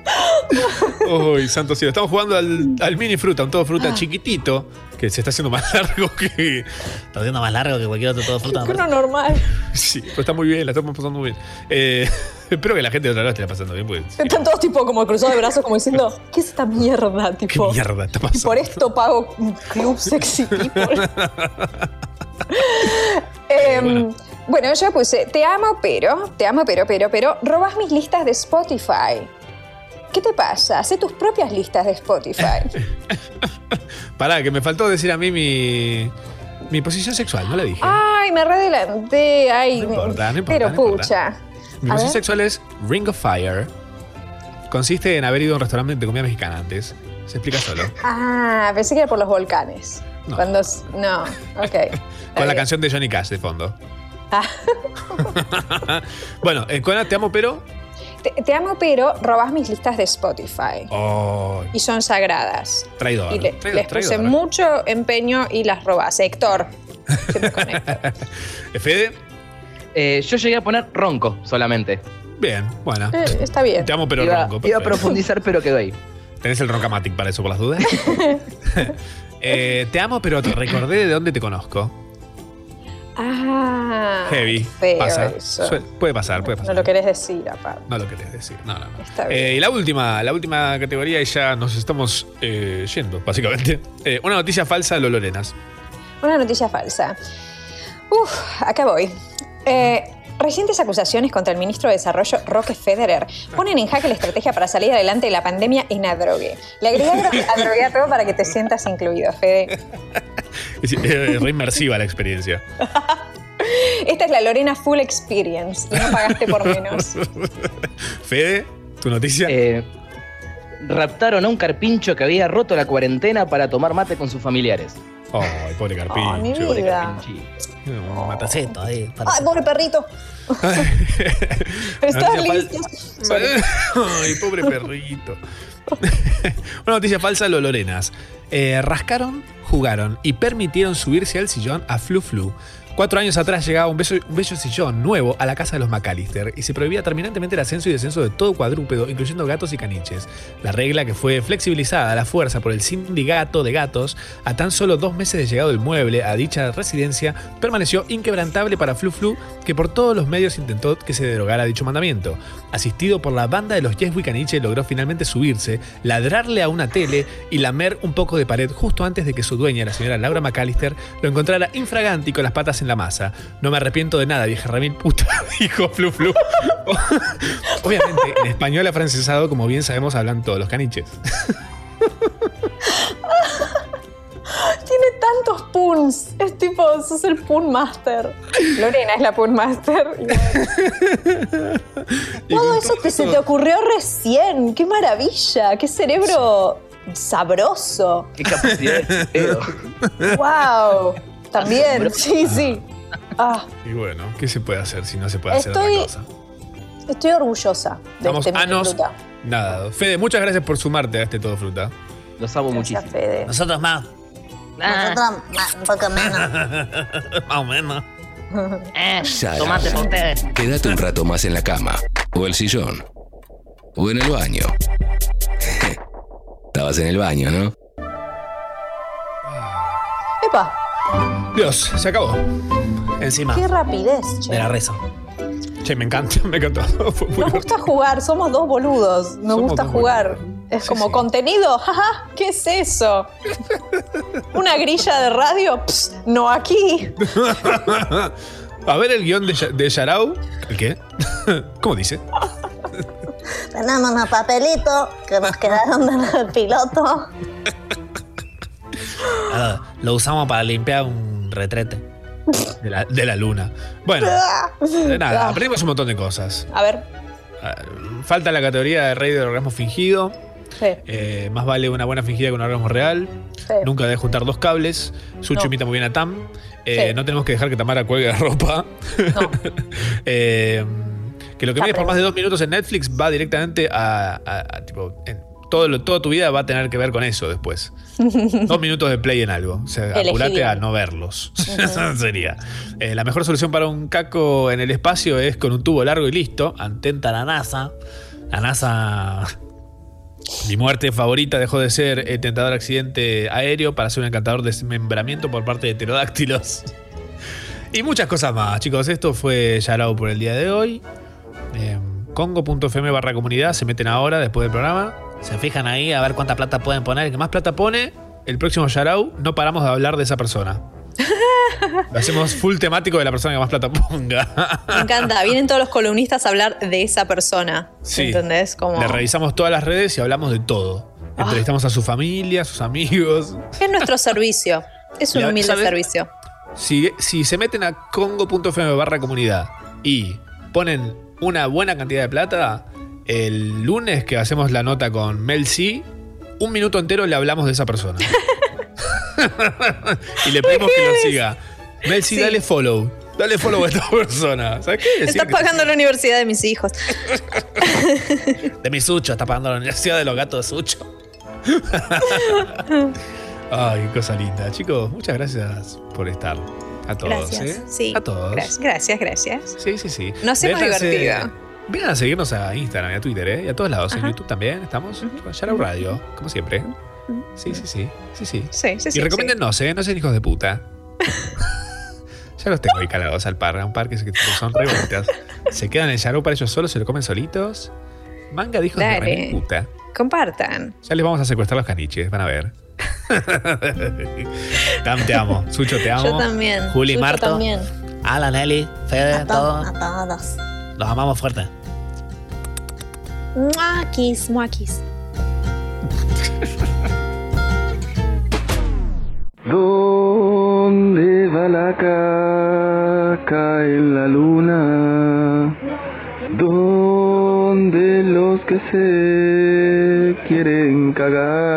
[laughs] Uy, santo cielo. Estamos jugando al, al mini fruta, un todo fruta chiquitito, que se está haciendo más [laughs] largo que. Está haciendo más largo que cualquier otro todo fruta. parece. uno normal. Sí, pero está muy bien, la estamos pasando muy bien. Eh, [laughs] espero que la gente de otro lado esté pasando bien, pues. Están todos tipo como cruzados de brazos, como diciendo, ¿qué es esta mierda? ¿Qué Tipo, mierda está y pasando? por esto pago un club sexy people. Em, bueno, yo puse, te amo, pero, te amo, pero, pero, pero, robas mis listas de Spotify. ¿Qué te pasa? Haz tus propias listas de Spotify. [laughs] Pará, que me faltó decir a mí mi. Mi posición sexual, no la dije. Ay, me redelanté. Ay, No importa, no importa, pero no importa. pucha. Mi A posición ver. sexual es Ring of Fire. Consiste en haber ido a un restaurante de comida mexicana antes. Se explica solo. Ah, pensé que era por los volcanes. No. Cuando. No, ok. [laughs] Con la canción de Johnny Cash de fondo. Ah. [laughs] bueno, en Conan te amo, pero. Te, te amo, pero robas mis listas de Spotify. Oh, Y son sagradas. traidor. Y le- traidor, les puse traidor. mucho empeño y las robas. Héctor. [laughs] Fede, Eh, yo llegué a poner ronco solamente. bien, buena. Eh, está bien. Te amo, pero iba, ronco. iba a profundizar, pero quedó ahí. ¿Tenés el Roncamatic para eso, por las dudas? [laughs] [laughs] Eh, te amo, pero te recordé de dónde te conozco. Ah. Heavy. feo Pasa. Suel- puede pasar, puede No pasar. lo querés decir, aparte. No lo querés decir. No, no, no. Está bien. Eh, y la última, la última categoría y ya nos estamos eh, yendo, básicamente. [laughs] Eh, una noticia falsa de los Lorenas. Una noticia falsa. Uf, acá voy. Eh, recientes acusaciones contra el ministro de Desarrollo, Roque Federer, ponen en jaque la estrategia para salir adelante de la pandemia en Adrogué. Le agregaron Adrogué [laughs] a todo para que te sientas incluido, Fede. Es, re inmersiva la experiencia. Esta es la Lorena Full Experience no pagaste por menos. [laughs] Fede, tu noticia. Eh, raptaron a un carpincho que había roto la cuarentena para tomar mate con sus familiares. Ay, pobre carpincho. Ay, mi Pobre vida. Un matacito ahí. Ay, pobre perrito. ¿Estás listo? Ay, pobre perrito. [laughs] Una noticia falsa los Lorenas. Eh, rascaron, jugaron y permitieron subirse al sillón a Flu Flu. Cuatro años atrás llegaba un bello, sillón nuevo a la casa de los McAllister y se prohibía terminantemente el ascenso y descenso de todo cuadrúpedo, incluyendo gatos y caniches. La regla que fue flexibilizada a la fuerza por el sindicato de gatos a tan solo dos meses de llegado del mueble a dicha residencia permaneció inquebrantable para Flu Flu, que por todos los medios intentó que se derogara dicho mandamiento. Asistido por la banda de los Yes We Caniche, logró finalmente subirse, ladrarle a una tele y lamer un poco de pared justo antes de que su dueña, la señora Laura McAllister, lo encontrara infragante y con las patas en la masa. No me arrepiento de nada, vieja Ramil [laughs] puta, dijo Flu Flu. [laughs] Obviamente, en español afrancesado, como bien sabemos, hablan todos los caniches. [laughs] Tiene tantos puns. Es tipo, sos el pun master. Lorena es la pun master. Todo eso te, se te ocurrió recién. ¡Qué maravilla! ¡Qué cerebro sabroso! Qué capacidad de pedo. ¡Wow! También, sí, sí. Ah, Y bueno, ¿qué se puede hacer si no se puede hacer Estoy otra cosa? estoy orgullosa de Vamos, este Anos. fruta. Nada. Fede, muchas gracias por sumarte a este todo fruta. Los amo Gracias, Fede. Nosotros más. Nosotros un poco menos. [laughs] Más o menos. [laughs] Eh, tomate para ustedes. Quédate un rato más en la cama, o el sillón, o en el baño. [laughs] Estabas en el baño, ¿no? ¡Epa! Dios, se acabó. Encima. ¡Qué rapidez, che! Me la rezo. Che, me encanta, me encantó. [laughs] Fue muy Nos gusta jugar, somos dos boludos. Nos Somos gusta dos jugar. Es como contenido, [laughs] jaja, ¿qué es eso? [laughs] ¿Una grilla de radio? Ps, no aquí. A ver el guion de, Ya- de Yarao. ¿El qué? ¿Cómo dice? Tenemos unos papelitos que nos quedaron del piloto. Ah, Lo usamos para limpiar un retrete. De la, de la luna. Bueno, eh, nada, aprendimos un montón de cosas. A ver, Ah, Falta la categoría de rey del orgasmo fingido. Sí. Eh, más vale una buena fingida que un orgasmo real. Sí. Nunca debe juntar dos cables. Sucho No. imita muy bien a Tam. Eh, Sí. No tenemos que dejar que Tamara cuelgue la ropa. [laughs] Eh, que lo que mides por más de dos minutos en Netflix va directamente a, a- a, tipo, en todo, lo- toda tu vida va a tener que ver con eso después. [laughs] Dos minutos de play en algo. O sea, apurate a no verlos. [laughs] Sería. Eh, la mejor solución para un caco en el espacio es con un tubo largo y listo. Atenta a la NASA. La NASA. Mi muerte favorita dejó de ser el tentador accidente aéreo para ser un encantador desmembramiento por parte de pterodáctilos. Y muchas cosas más, chicos. Esto fue Yarao por el día de hoy. Eh, Congo.fm barra comunidad. Se meten ahora después del programa. Se fijan ahí a ver cuánta plata pueden poner. El que más plata pone, el próximo Yarao, no paramos de hablar de esa persona. [laughs] Lo hacemos full temático de la persona que más plata ponga. Me encanta. Vienen todos los columnistas a hablar de esa persona. Sí. ¿Entendés? Como. Le revisamos todas las redes y hablamos de todo. Entrevistamos a su familia, a sus amigos. Es nuestro servicio. Es un humilde ¿sabes? servicio. Si, si se meten a congo.fm barra comunidad y ponen una buena cantidad de plata, el lunes que hacemos la nota con Mel C, un minuto entero le hablamos de esa persona. [laughs] y le pedimos que lo siga. Mel C, Sí. dale follow. Dale follow a esta [laughs] persona. ¿Sabes qué? Está que- pagando la universidad de mis hijos. [laughs] De mi Sucho, está pagando la universidad de los gatos de Sucho. Ay, qué cosa linda. Chicos, muchas gracias por estar. A todos, Gracias. ¿eh? Sí. A todos. Gracias, gracias. Sí, sí, sí. Nos hemos divertido. Vengan a seguirnos a Instagram y a Twitter, ¿eh? Y a todos lados. En. YouTube también estamos. Yarao Radio, como siempre. Sí, sí, sí. Sí, sí. Sí, sí, sí. y recomiéndennos, ¿eh? No sean hijos de puta. [laughs] ya los tengo ahí calados al par. A un par que son re bonitas. Se quedan en Yarao para ellos solos, se lo comen solitos. Manga de hijos de Dale. remil puta. Compartan. Ya les vamos a secuestrar los caniches, van a ver. [laughs] Tam, te amo. Sucho, te amo. Yo también. Juli, Sucho Marto. también. Alan, Eli, Fede, A todos, a todos. Los amamos fuerte. Muakis, muakis. ¿Dónde va la caca en la luna? ¿Dónde los que se quieren cagar?